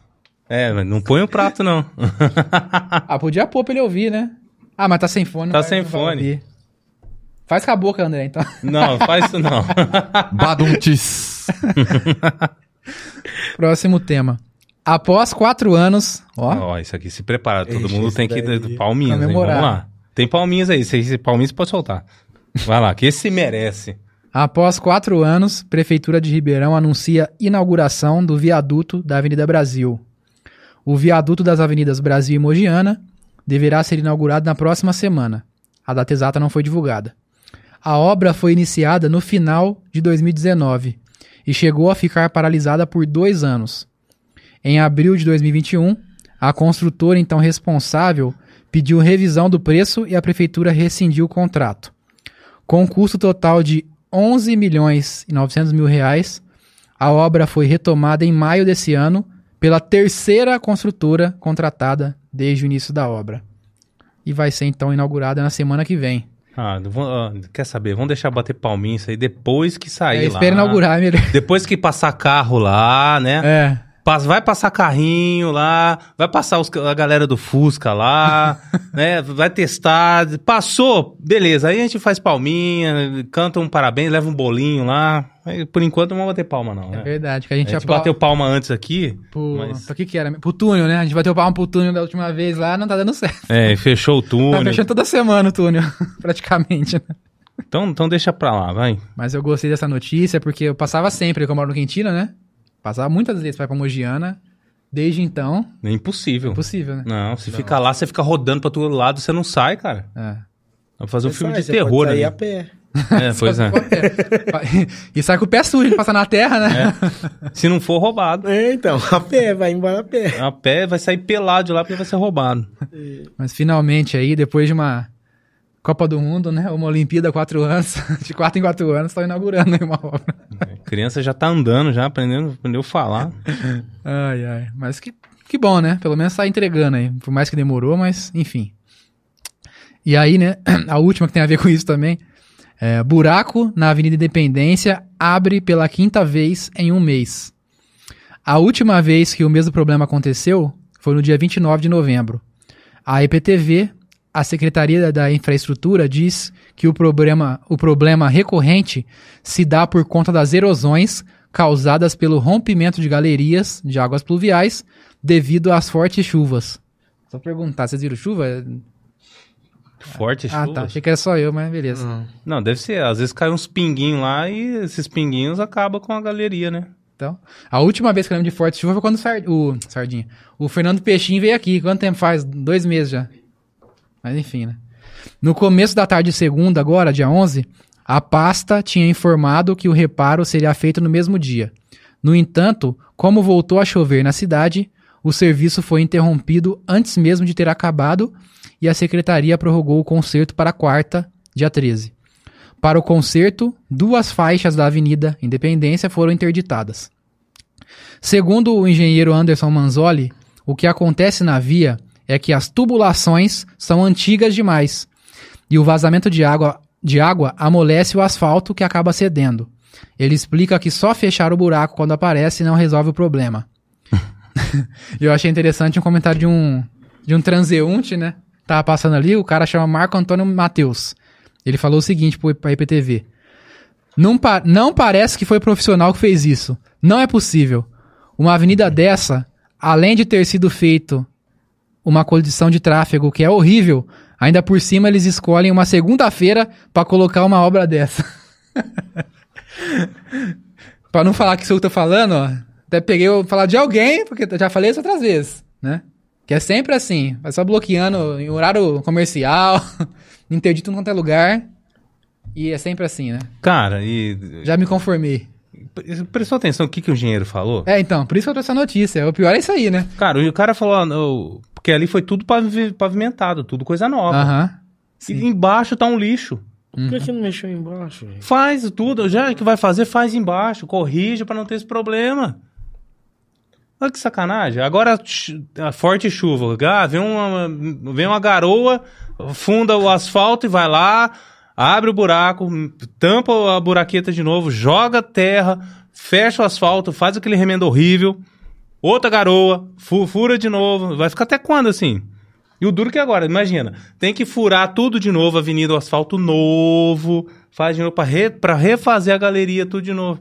É, mas não põe o prato, não. Ah, podia pôr pra ele ouvir, né? Ah, mas tá sem fone. Tá vai- sem fone. Faz com a boca, André, então. Não, faz isso não. Baduntis! Próximo tema. Após quatro anos, ó, Ó, isso aqui se prepara. Todo Ixi, mundo tem que daí- palminhas. Vamos lá. Tem palminhas aí. Se esse palminhas pode soltar. Vai lá, que esse merece. Após quatro anos, Prefeitura de Ribeirão anuncia inauguração do viaduto da Avenida Brasil. O viaduto das Avenidas Brasil e Mogiana deverá ser inaugurado na próxima semana. A data exata não foi divulgada. A obra foi iniciada no final de 2019 e chegou a ficar paralisada por dois anos. Em abril de 2021, a construtora então responsável pediu revisão do preço e a prefeitura rescindiu o contrato. Com um custo total de 11 milhões e 900 mil reais, a obra foi retomada em maio desse ano pela terceira construtora contratada desde o início da obra. E vai ser então inaugurada na semana que vem. Ah, ó, quer saber? Vamos deixar bater palminha isso aí depois que sair É, lá. espera inaugurar, melhor. Depois que passar carro lá, né? É, Vai passar carrinho lá, vai passar os- a galera do Fusca lá, né? Vai testar. Passou, beleza. Aí a gente faz palminha, canta um parabéns, leva um bolinho lá. Por enquanto não vamos bater palma, não, é né? verdade. Que a A gente, gente apla- bateu palma antes aqui, pro... mas- Pra que que era? Pro túnel, né? A gente bateu palma pro túnel da última vez lá, não tá dando certo. é, fechou o Tá túnel. fechando toda semana o túnel, praticamente. né? Então, então deixa pra lá, vai. Mas eu gostei dessa notícia porque eu passava sempre, eu moro no Quintino, né? Passava muitas vezes pra Mogiana. Desde então, É impossível. impossível, né? Não, se fica lá, você fica rodando pra todo lado, você não sai, cara. É. Vai fazer um Você filme sai, de você terror pode sair a pé. É, pois é. e sai com o pé sujo, passar na terra, né? Se não for roubado. É, então, a pé, vai embora a pé. A pé vai sair pelado de lá porque vai ser roubado. Mas finalmente aí, depois de uma Copa do Mundo, né? Uma Olimpíada quatro anos, de quatro em quatro anos, estão inaugurando aí uma obra. A criança já tá andando, já aprendendo, aprendeu a falar. Ai, ai. Mas que, que bom, né? Pelo menos tá entregando aí. Por mais que demorou, mas enfim. E aí, né, a última que tem a ver com isso também. É, buraco na Avenida Independência abre pela quinta vez em um mês. A última vez que o mesmo problema aconteceu foi no dia 29 de novembro. A IPTV, a Secretaria da Infraestrutura, diz que o problema, o problema recorrente se dá por conta das erosões causadas pelo rompimento de galerias de águas pluviais devido às fortes chuvas. Só perguntar, vocês viram chuva? Forte Ah, chuva? tá. Achei que era só eu, mas beleza. Não, deve ser. Às vezes cai uns pinguinhos lá e esses pinguinhos acabam com a galeria, né? Então, a última vez que eu lembro de forte chuva foi quando o Sardinha. O Fernando Peixinho veio aqui. Quanto tempo faz? Dois meses já. Mas enfim, né? No começo da tarde de segunda, agora, dia 11, a pasta tinha informado que o reparo seria feito no mesmo dia. No entanto, como voltou a chover na cidade, o serviço foi interrompido antes mesmo de ter acabado e a secretaria prorrogou o concerto para quarta, dia 13. Para o concerto, duas faixas da Avenida Independência foram interditadas. Segundo o engenheiro Anderson Manzoli, o que acontece na via é que as tubulações são antigas demais e o vazamento de água, de água amolece o asfalto que acaba cedendo. Ele explica que só fechar o buraco quando aparece não resolve o problema. Eu achei interessante um comentário de um, de um transeunte, né? Tava passando ali, o cara chama Marco Antônio Matheus. Ele falou o seguinte pra IPTV. Não, pa- não parece que foi profissional que fez isso. Não é possível. Uma avenida dessa, além de ter sido feito uma condição de tráfego que é horrível, ainda por cima eles escolhem uma segunda-feira pra colocar uma obra dessa. Pra não falar que isso eu tô falando, ó, até peguei eu falar de alguém, porque eu já falei isso outras vezes, né? Que é sempre assim, vai só bloqueando em horário comercial, interdito em qualquer lugar. E é sempre assim, né? Cara, e. Já me conformei. Prestou atenção no que, que o engenheiro falou? É, então, por isso que eu trouxe a notícia. O pior é isso aí, né? Cara, o cara falou. ah, não, Porque ali foi tudo pavi- pavimentado, tudo coisa nova. Aham. E embaixo tá um lixo. Por que, que não mexeu embaixo? gente? Faz tudo, já que vai fazer, faz embaixo, corrige pra não ter esse problema. Olha que sacanagem. Agora, a forte chuva, ah, vem, uma, vem uma garoa, funda o asfalto e vai lá, abre o buraco, tampa a buraqueta de novo, joga terra, fecha o asfalto, faz aquele remendo horrível, outra garoa, fu- fura de novo. Vai ficar até quando assim? E o duro que é agora, imagina, tem que furar tudo de novo, avenida, o asfalto novo, faz de novo pra, re- pra refazer a galeria tudo de novo.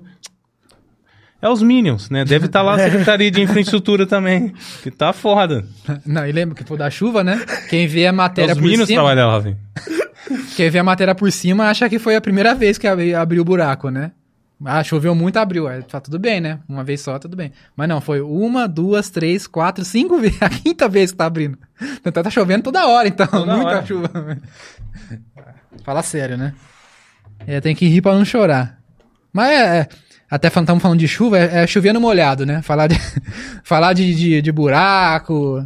É os Minions, né? Deve estar lá a Secretaria de Infraestrutura também, que tá foda. Não, e lembra que foi da chuva, né? Quem vê a É matéria os por Minions cima. trabalham lá, velho. Quem vê a matéria por cima acha que foi a primeira vez que abri- abriu o buraco, né? Ah, choveu muito, abriu. Aí Tá tudo bem, né? Uma vez só, tudo bem. Mas não, foi uma, duas, três, quatro, cinco vezes. A quinta vez que tá abrindo. Então tá chovendo toda hora, então. Muita hora. chuva. Fala sério, né? É, tem que rir pra não chorar. Mas é. é, até estamos falando de chuva, é, é chover no molhado, né? Falar de, falar de, de, de buraco,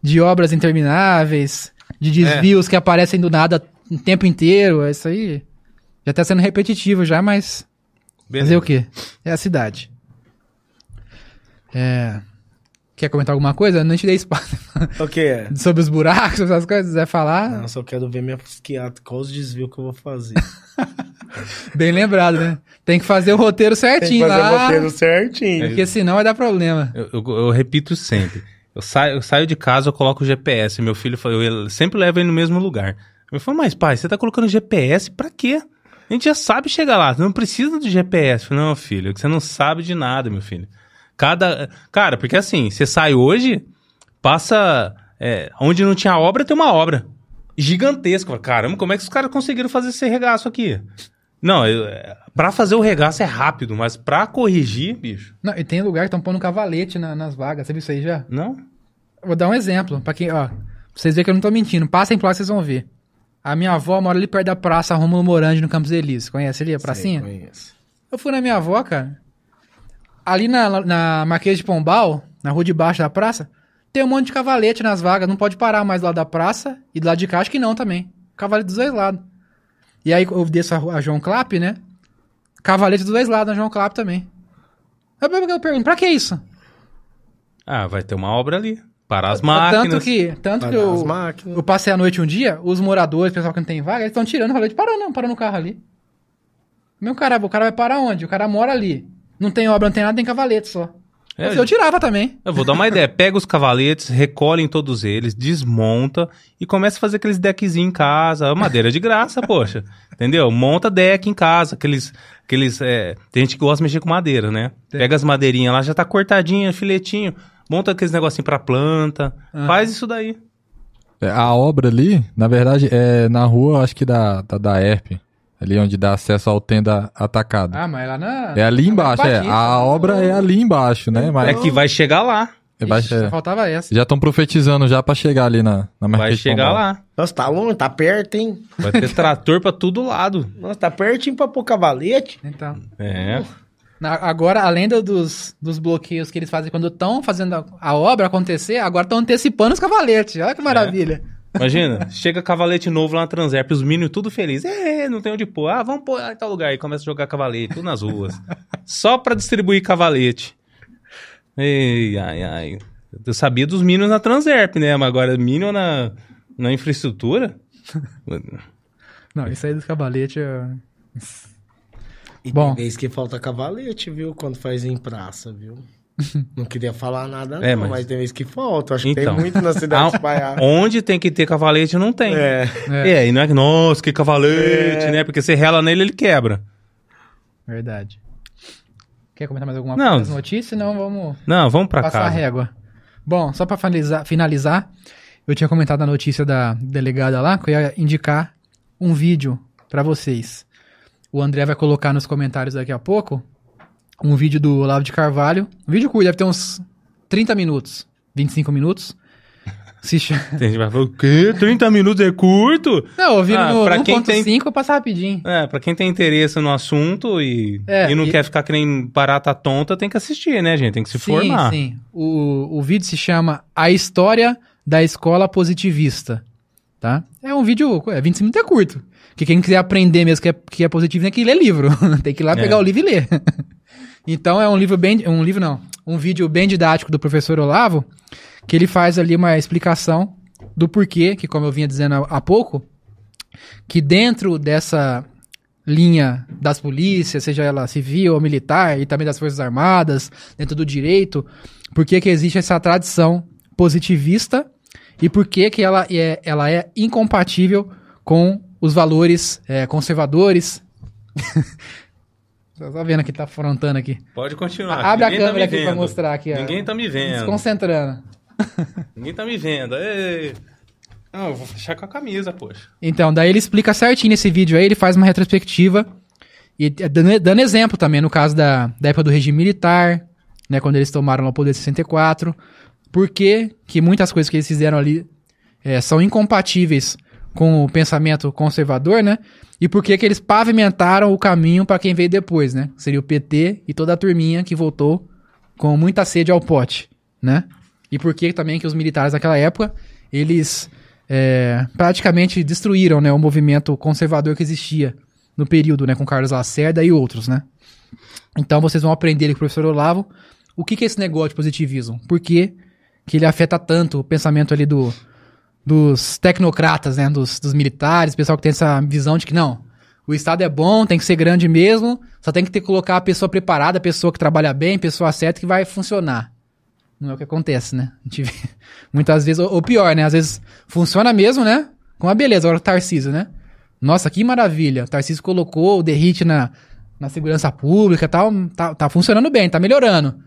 de obras intermináveis, de desvios que aparecem do nada o tempo inteiro. é Isso aí já tá sendo repetitivo já, mas fazer o quê? É a cidade. É... Quer comentar alguma coisa? Eu Não te dei espaço O que é? sobre os buracos, essas coisas. Vai falar? Não, só quero ver minha psiquiatra, qual os desvios que eu vou fazer. Bem lembrado, né? Tem que fazer o roteiro Tem que certinho fazer o lá. roteiro certinho. Porque senão vai dar problema. Eu, eu- eu repito sempre. Eu saio, eu saio de casa, eu coloco o GPS. Meu filho eu sempre levo ele no mesmo lugar. Eu falo, mas pai, você tá colocando GPS pra quê? A gente já sabe chegar lá, não precisa de GPS. Eu falei, não, filho, é que você não sabe de nada, meu filho. Cada. Cara, porque assim, você sai hoje, passa. é, onde não tinha obra, tem uma obra. Gigantesca. Caramba, como é que os caras conseguiram fazer esse regaço aqui? Não, eu, é, pra fazer o regaço é rápido, mas pra corrigir, bicho, Não, e tem lugar que estão pondo cavalete na- nas vagas. Você viu isso aí já? não. Vou dar um exemplo. Pra quem, ó. Pra vocês verem que eu não tô mentindo. Passem por lá, vocês vão ver. A minha avó mora ali perto da praça Rômulo Morandi, no Campos Elíseos. Conhece ali a pracinha? Sei, conheço. Eu fui na minha avó, cara. Ali na, na Marquês de Pombal, na rua de baixo da praça, tem um monte de cavalete nas vagas. Não pode parar mais do lado da praça e do lado de cá, acho que não também. Cavalete dos dois lados. E aí eu desço a, a João Clap, né? Cavalete dos dois lados na João Clap também. Eu pergunto, pra que isso? Ah, vai ter uma obra ali. Parar as máquinas. Tanto que, tanto que eu, máquinas. eu passei a noite um dia, os moradores, o pessoal que não tem vaga, eles estão tirando. Eu falei, para não, para no carro ali. Meu cara, o cara vai parar onde? O cara mora ali. Não tem obra, não tem nada, tem cavalete só. É, eu tirava também. Eu vou dar uma ideia. Pega os cavaletes, recolhem todos eles, desmonta e começa a fazer aqueles deckzinhos em casa. Madeira de graça, poxa. Entendeu? Monta deck em casa. Aqueles. aqueles é, Tem gente que gosta de mexer com madeira, né? Pega as madeirinhas lá, já tá cortadinha, filetinho. Monta aqueles negocinho pra planta. Faz isso daí. É, A obra ali, na verdade, é na rua, acho que da, da, da ERP. Ali onde dá acesso ao tenda atacado. Ah, mas lá na. é ali na embaixo, é. Batista. A obra é ali embaixo, né? Mas É que vai chegar lá. vai- Ixi, é, Só faltava essa. já estão profetizando já pra chegar ali na, na Vai chegar lá. Nossa, tá longe, tá perto, hein? Vai ter trator pra todo lado. Nossa, tá pertinho pra pôr cavalete. Então. É. Na- Agora, além do- dos, dos bloqueios que eles fazem quando estão fazendo a, a obra acontecer, agora estão antecipando os cavaletes. Olha que maravilha. Imagina, chega cavalete novo lá na Transerp, os meninos tudo felizes. É, não tem onde pôr. Ah, vamos pôr em tal lugar. E começa a jogar cavalete, tudo nas ruas. Só pra distribuir cavalete. Ei, ai, ai. Eu sabia dos minions na Transerp, né? Mas agora minion na, na infraestrutura? Não, isso aí dos cavaletes. é- E Bom. tem vez que falta cavalete, viu? Quando faz em praça, viu? Não queria falar nada, É, não, mas- mas... tem vez que falta. Acho que Então. tem muito na cidade espalhada. Onde tem que ter cavalete, não tem. É. É. e não é que, nossa, que cavalete, É. né? Porque você rela nele, ele quebra. Verdade. Quer comentar mais alguma Não. coisa notícia? Não, vamos Não, vamos pra passar a casa. régua. Bom, só pra finalizar, finalizar, eu tinha comentado a notícia da delegada lá, que eu ia indicar um vídeo pra vocês. O André vai colocar nos comentários daqui a pouco um vídeo do Olavo de Carvalho. Um vídeo curto, deve ter uns 30 minutos, 25 minutos. Se chama... Tem gente vai falar, o quê? 30 minutos é curto? Não, ouvindo Ah, no pra quem 1.5 tem- eu passo rapidinho. É, pra quem tem interesse no assunto e, É, e não e- quer ficar que nem barata tonta, tem que assistir, né, gente? Tem que se formar. Sim, sim. O, o vídeo se chama A História da Escola Positivista, tá? É um vídeo, é 25 minutos é curto. Que quem quiser aprender mesmo que é, que é positivo tem que ler livro. tem que ir lá É. pegar o livro e ler. então é um livro bem, um livro não, um vídeo bem didático do professor Olavo, que ele faz ali uma explicação do porquê, que como eu vinha dizendo há- há pouco, que dentro dessa linha das polícias, seja ela civil ou militar, e também das Forças Armadas, dentro do direito, por que que existe essa tradição positivista e por que que ela é, ela é incompatível com os valores é, conservadores. Só vendo que tá afrontando aqui. Pode continuar. Abre a Ninguém tá câmera me aqui pra vendo. mostrar aqui. ó. Ninguém tá me vendo. Desconcentrando. Ninguém tá me vendo. Ei. Não, eu vou fechar com a camisa, poxa. Então, daí ele explica certinho nesse vídeo aí, ele faz uma retrospectiva e é, dando, dando exemplo também no caso da, da época do regime militar, né, quando eles tomaram lá o poder em 64, por que que muitas coisas que eles fizeram ali é, são incompatíveis com o pensamento conservador, né, e por que que eles pavimentaram o caminho para quem veio depois, né, seria o PT e toda a turminha que voltou com muita sede ao pote, né, e por que também que os militares naquela época, eles é, praticamente destruíram né, o movimento conservador que existia no período, né, com Carlos Lacerda e outros, né. Então vocês vão aprender com o professor Olavo o que, que é esse negócio de positivismo, por que, que ele afeta tanto o pensamento ali do, dos tecnocratas, né, dos, dos militares, pessoal que tem essa visão de que não, o Estado é bom, tem que ser grande mesmo, só tem que ter que colocar a pessoa preparada, a pessoa que trabalha bem, a pessoa certa que vai funcionar. Não é o que acontece, né? A gente vê muitas vezes, ou, ou pior, né? Às vezes funciona mesmo, né? Com a beleza. Agora o Tarcísio, né? Nossa, que maravilha. O Tarcísio colocou o derrite na, na segurança pública e tal. Tá, tá funcionando bem, tá melhorando.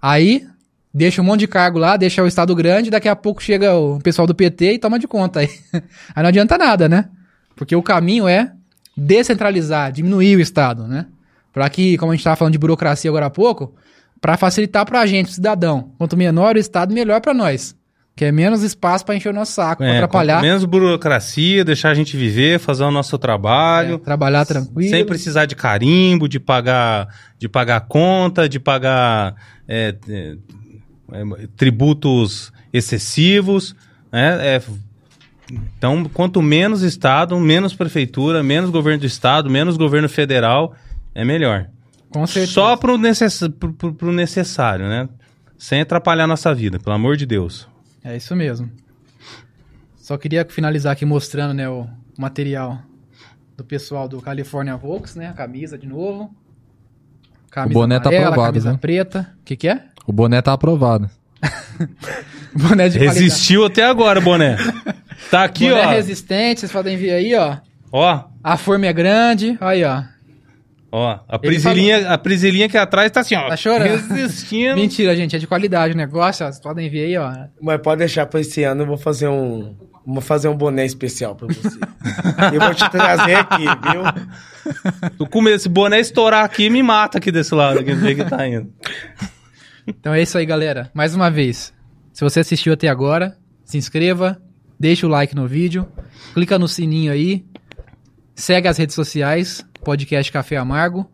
Aí, deixa um monte de cargo lá, deixa o Estado grande, daqui a pouco chega o pessoal do PT e toma de conta aí. Aí não adianta nada, né? Porque o caminho é descentralizar, diminuir o Estado, né? Pra que, como a gente tava falando de burocracia agora há pouco, para facilitar pra gente, o cidadão. Quanto menor o Estado, melhor pra nós. Que é menos espaço pra encher o nosso saco, pra É, atrapalhar. menos burocracia, deixar a gente viver, fazer o nosso é, trabalho. trabalhar tranquilo. Sem precisar de carimbo, de pagar, de pagar conta, de pagar é, é, tributos excessivos. Né? É, então, quanto menos Estado, menos prefeitura, menos governo do Estado, menos governo federal, é melhor. Com certeza. Só pro, necess... pro, pro- pro necessário, né? Sem atrapalhar a nossa vida, pelo amor de Deus. É isso mesmo. Só queria finalizar aqui mostrando, né, o material do pessoal do California Volks, né? A camisa de novo. Camisa boné tá amarela, aprovado, camisa né? preta. O que que é? O boné tá aprovado. Boné de qualidade. Resistiu até agora, boné. Tá aqui, Boné ó. resistente, vocês podem ver aí, ó. Ó, A forma é grande, aí, ó. ó. A Ele prisilinha, a prisilinha aqui atrás tá assim, ó. Tá chorando? Resistindo. Mentira, gente, é de qualidade o negócio, ó. Vocês podem ver aí, ó. Mas pode deixar pra esse ano, eu vou fazer um. Vou fazer um boné especial pra você. eu vou te trazer aqui, viu? Tu come- esse boné estourar aqui, me mata aqui desse lado, do jeito que tá indo. Então é isso aí, galera. Mais uma vez, se você assistiu até agora, se inscreva, deixa o like no vídeo, clica no sininho aí, segue as redes sociais, podcast Café Amargo,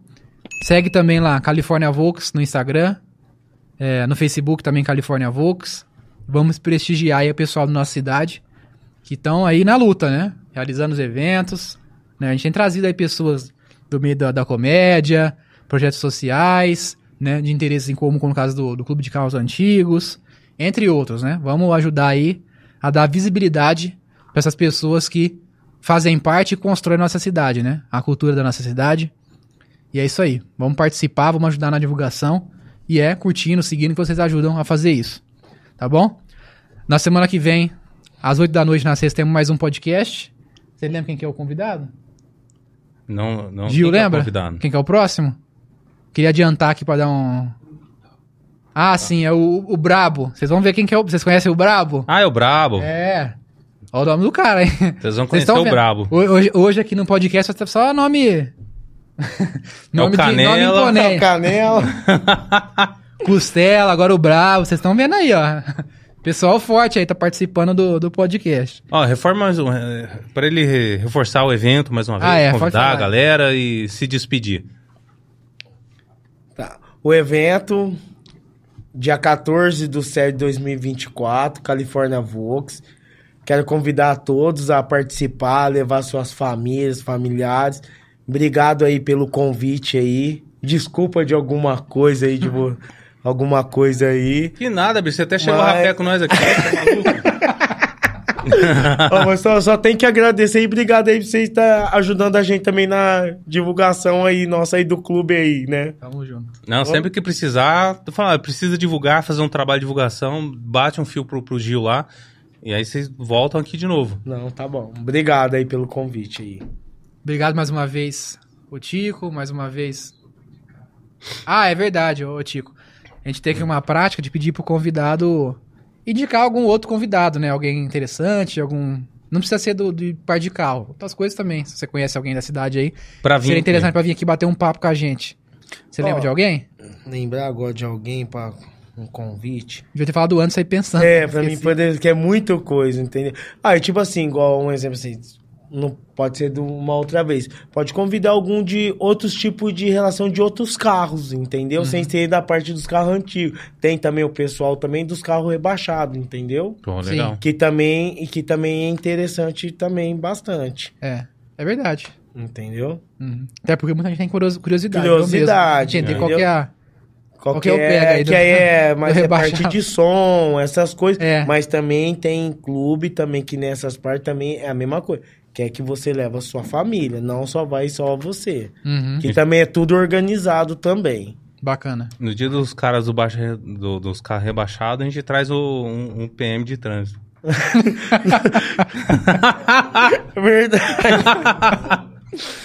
segue também lá California Volks no Instagram, é, no Facebook também California Volks. Vamos prestigiar aí o pessoal da nossa cidade que estão aí na luta, né? Realizando os eventos. né? A gente tem trazido aí pessoas do meio da, da comédia, projetos sociais, né? De interesses em comum, como no caso do, do Clube de Carros Antigos, entre outros, né? Vamos ajudar aí a dar visibilidade para essas pessoas que fazem parte e constroem nossa cidade, né? A cultura da nossa cidade. E é isso aí. Vamos participar, vamos ajudar na divulgação. E é curtindo, seguindo que vocês ajudam a fazer isso. Tá bom? Na semana que vem, às 8 da noite na sexta, temos mais um podcast. Você lembra quem que é o convidado? Não, não. Gil, quem que é lembra? Quem que é o próximo? Queria adiantar aqui pra dar um. Ah, sim, é o, o Brabo. Vocês vão ver quem que é o. Vocês conhecem o Brabo? Ah, é o Brabo. É. Olha o nome do cara, hein? Vocês vão conhecer o vendo? Brabo. Ho- Hoje, hoje aqui no podcast vai ter só nome. nome, de, nome Canela. imponente. Canela. Costela, agora o Brabo. Vocês estão vendo aí, ó. Pessoal forte aí tá participando do, do podcast. Ó, reforma mais um, é, pra ele re- reforçar o evento mais uma vez, Ah, é, convidar a galera e se despedir. O evento, dia 14 do 7 de 2024, California Vox. Quero convidar a todos a participar, levar suas famílias, familiares. Obrigado aí pelo convite aí. Desculpa de alguma coisa aí, de alguma coisa aí. Que nada, bicho, você até chegou Mas- rapé com nós aqui. tá maluco? Ó, mas só, só tem que agradecer e obrigado aí por vocês estar ajudando a gente também na divulgação aí, nossa aí do clube aí, né? Tamo junto. Não, sempre que precisar, tô falando, precisa divulgar, fazer um trabalho de divulgação, bate um fio pro, pro Gil lá, e aí vocês voltam aqui de novo. Não, tá bom. Obrigado aí pelo convite aí. Obrigado mais uma vez, o Tico, mais uma vez. Ah, é verdade, ô Tico. A gente tem aqui uma prática de pedir pro convidado indicar algum outro convidado, né? Alguém interessante, algum. Não precisa ser do, de par de carro. Outras coisas também. Se você conhece alguém da cidade aí, Pra vir seria aqui. interessante pra vir aqui bater um papo com a gente. Você Ó. lembra de alguém? Lembrar agora de alguém para um convite. Devia ter falado antes aí pensando. É, pra mim Esqueci. poder, que é muita coisa, entendeu? Ah, e tipo assim, igual um exemplo assim, não pode ser de uma outra vez. Pode convidar algum de outros tipos de relação de outros carros, entendeu? Sem ser da parte dos carros antigos. Tem também o pessoal também dos carros rebaixados, entendeu? Sim. legal. Que também, e que também é interessante também bastante, É, é verdade. entendeu? Uhum. Até porque muita gente tem curiosi- curiosidade. Curiosidade, Entender né? qual que é a... Qual que que é aí é, do- que aí é, mas é parte de som, essas coisas. É. Mas também tem clube também que nessas partes também é a mesma coisa. Quer que você leve a sua família, não só vai só você. Uhum. Que também é tudo organizado também. Bacana. No dia dos caras do baixo, do- dos carros rebaixados, a gente traz o- um, um PM de trânsito. É verdade.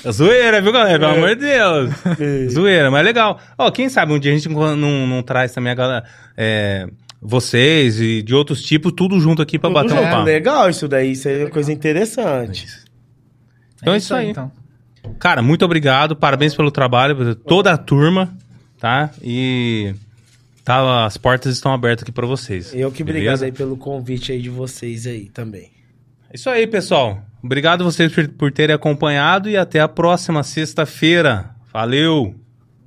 É Zoeira, viu, galera? Pelo amor de Deus. É. Zoeira, mas legal. Ó, quem sabe um dia a gente não, não, não traz também a galera. é, vocês e de outros tipos, tudo junto aqui pra bater um Tudo papo. legal isso daí, isso é uma coisa interessante. Então é isso aí. então. Cara, muito obrigado, parabéns pelo trabalho, por toda a turma, tá? E tá, as portas estão abertas aqui pra vocês. Eu que obrigado beleza? aí pelo convite aí de vocês aí também. É Isso aí, pessoal. Obrigado vocês por, por terem acompanhado e até a próxima sexta-feira. Valeu!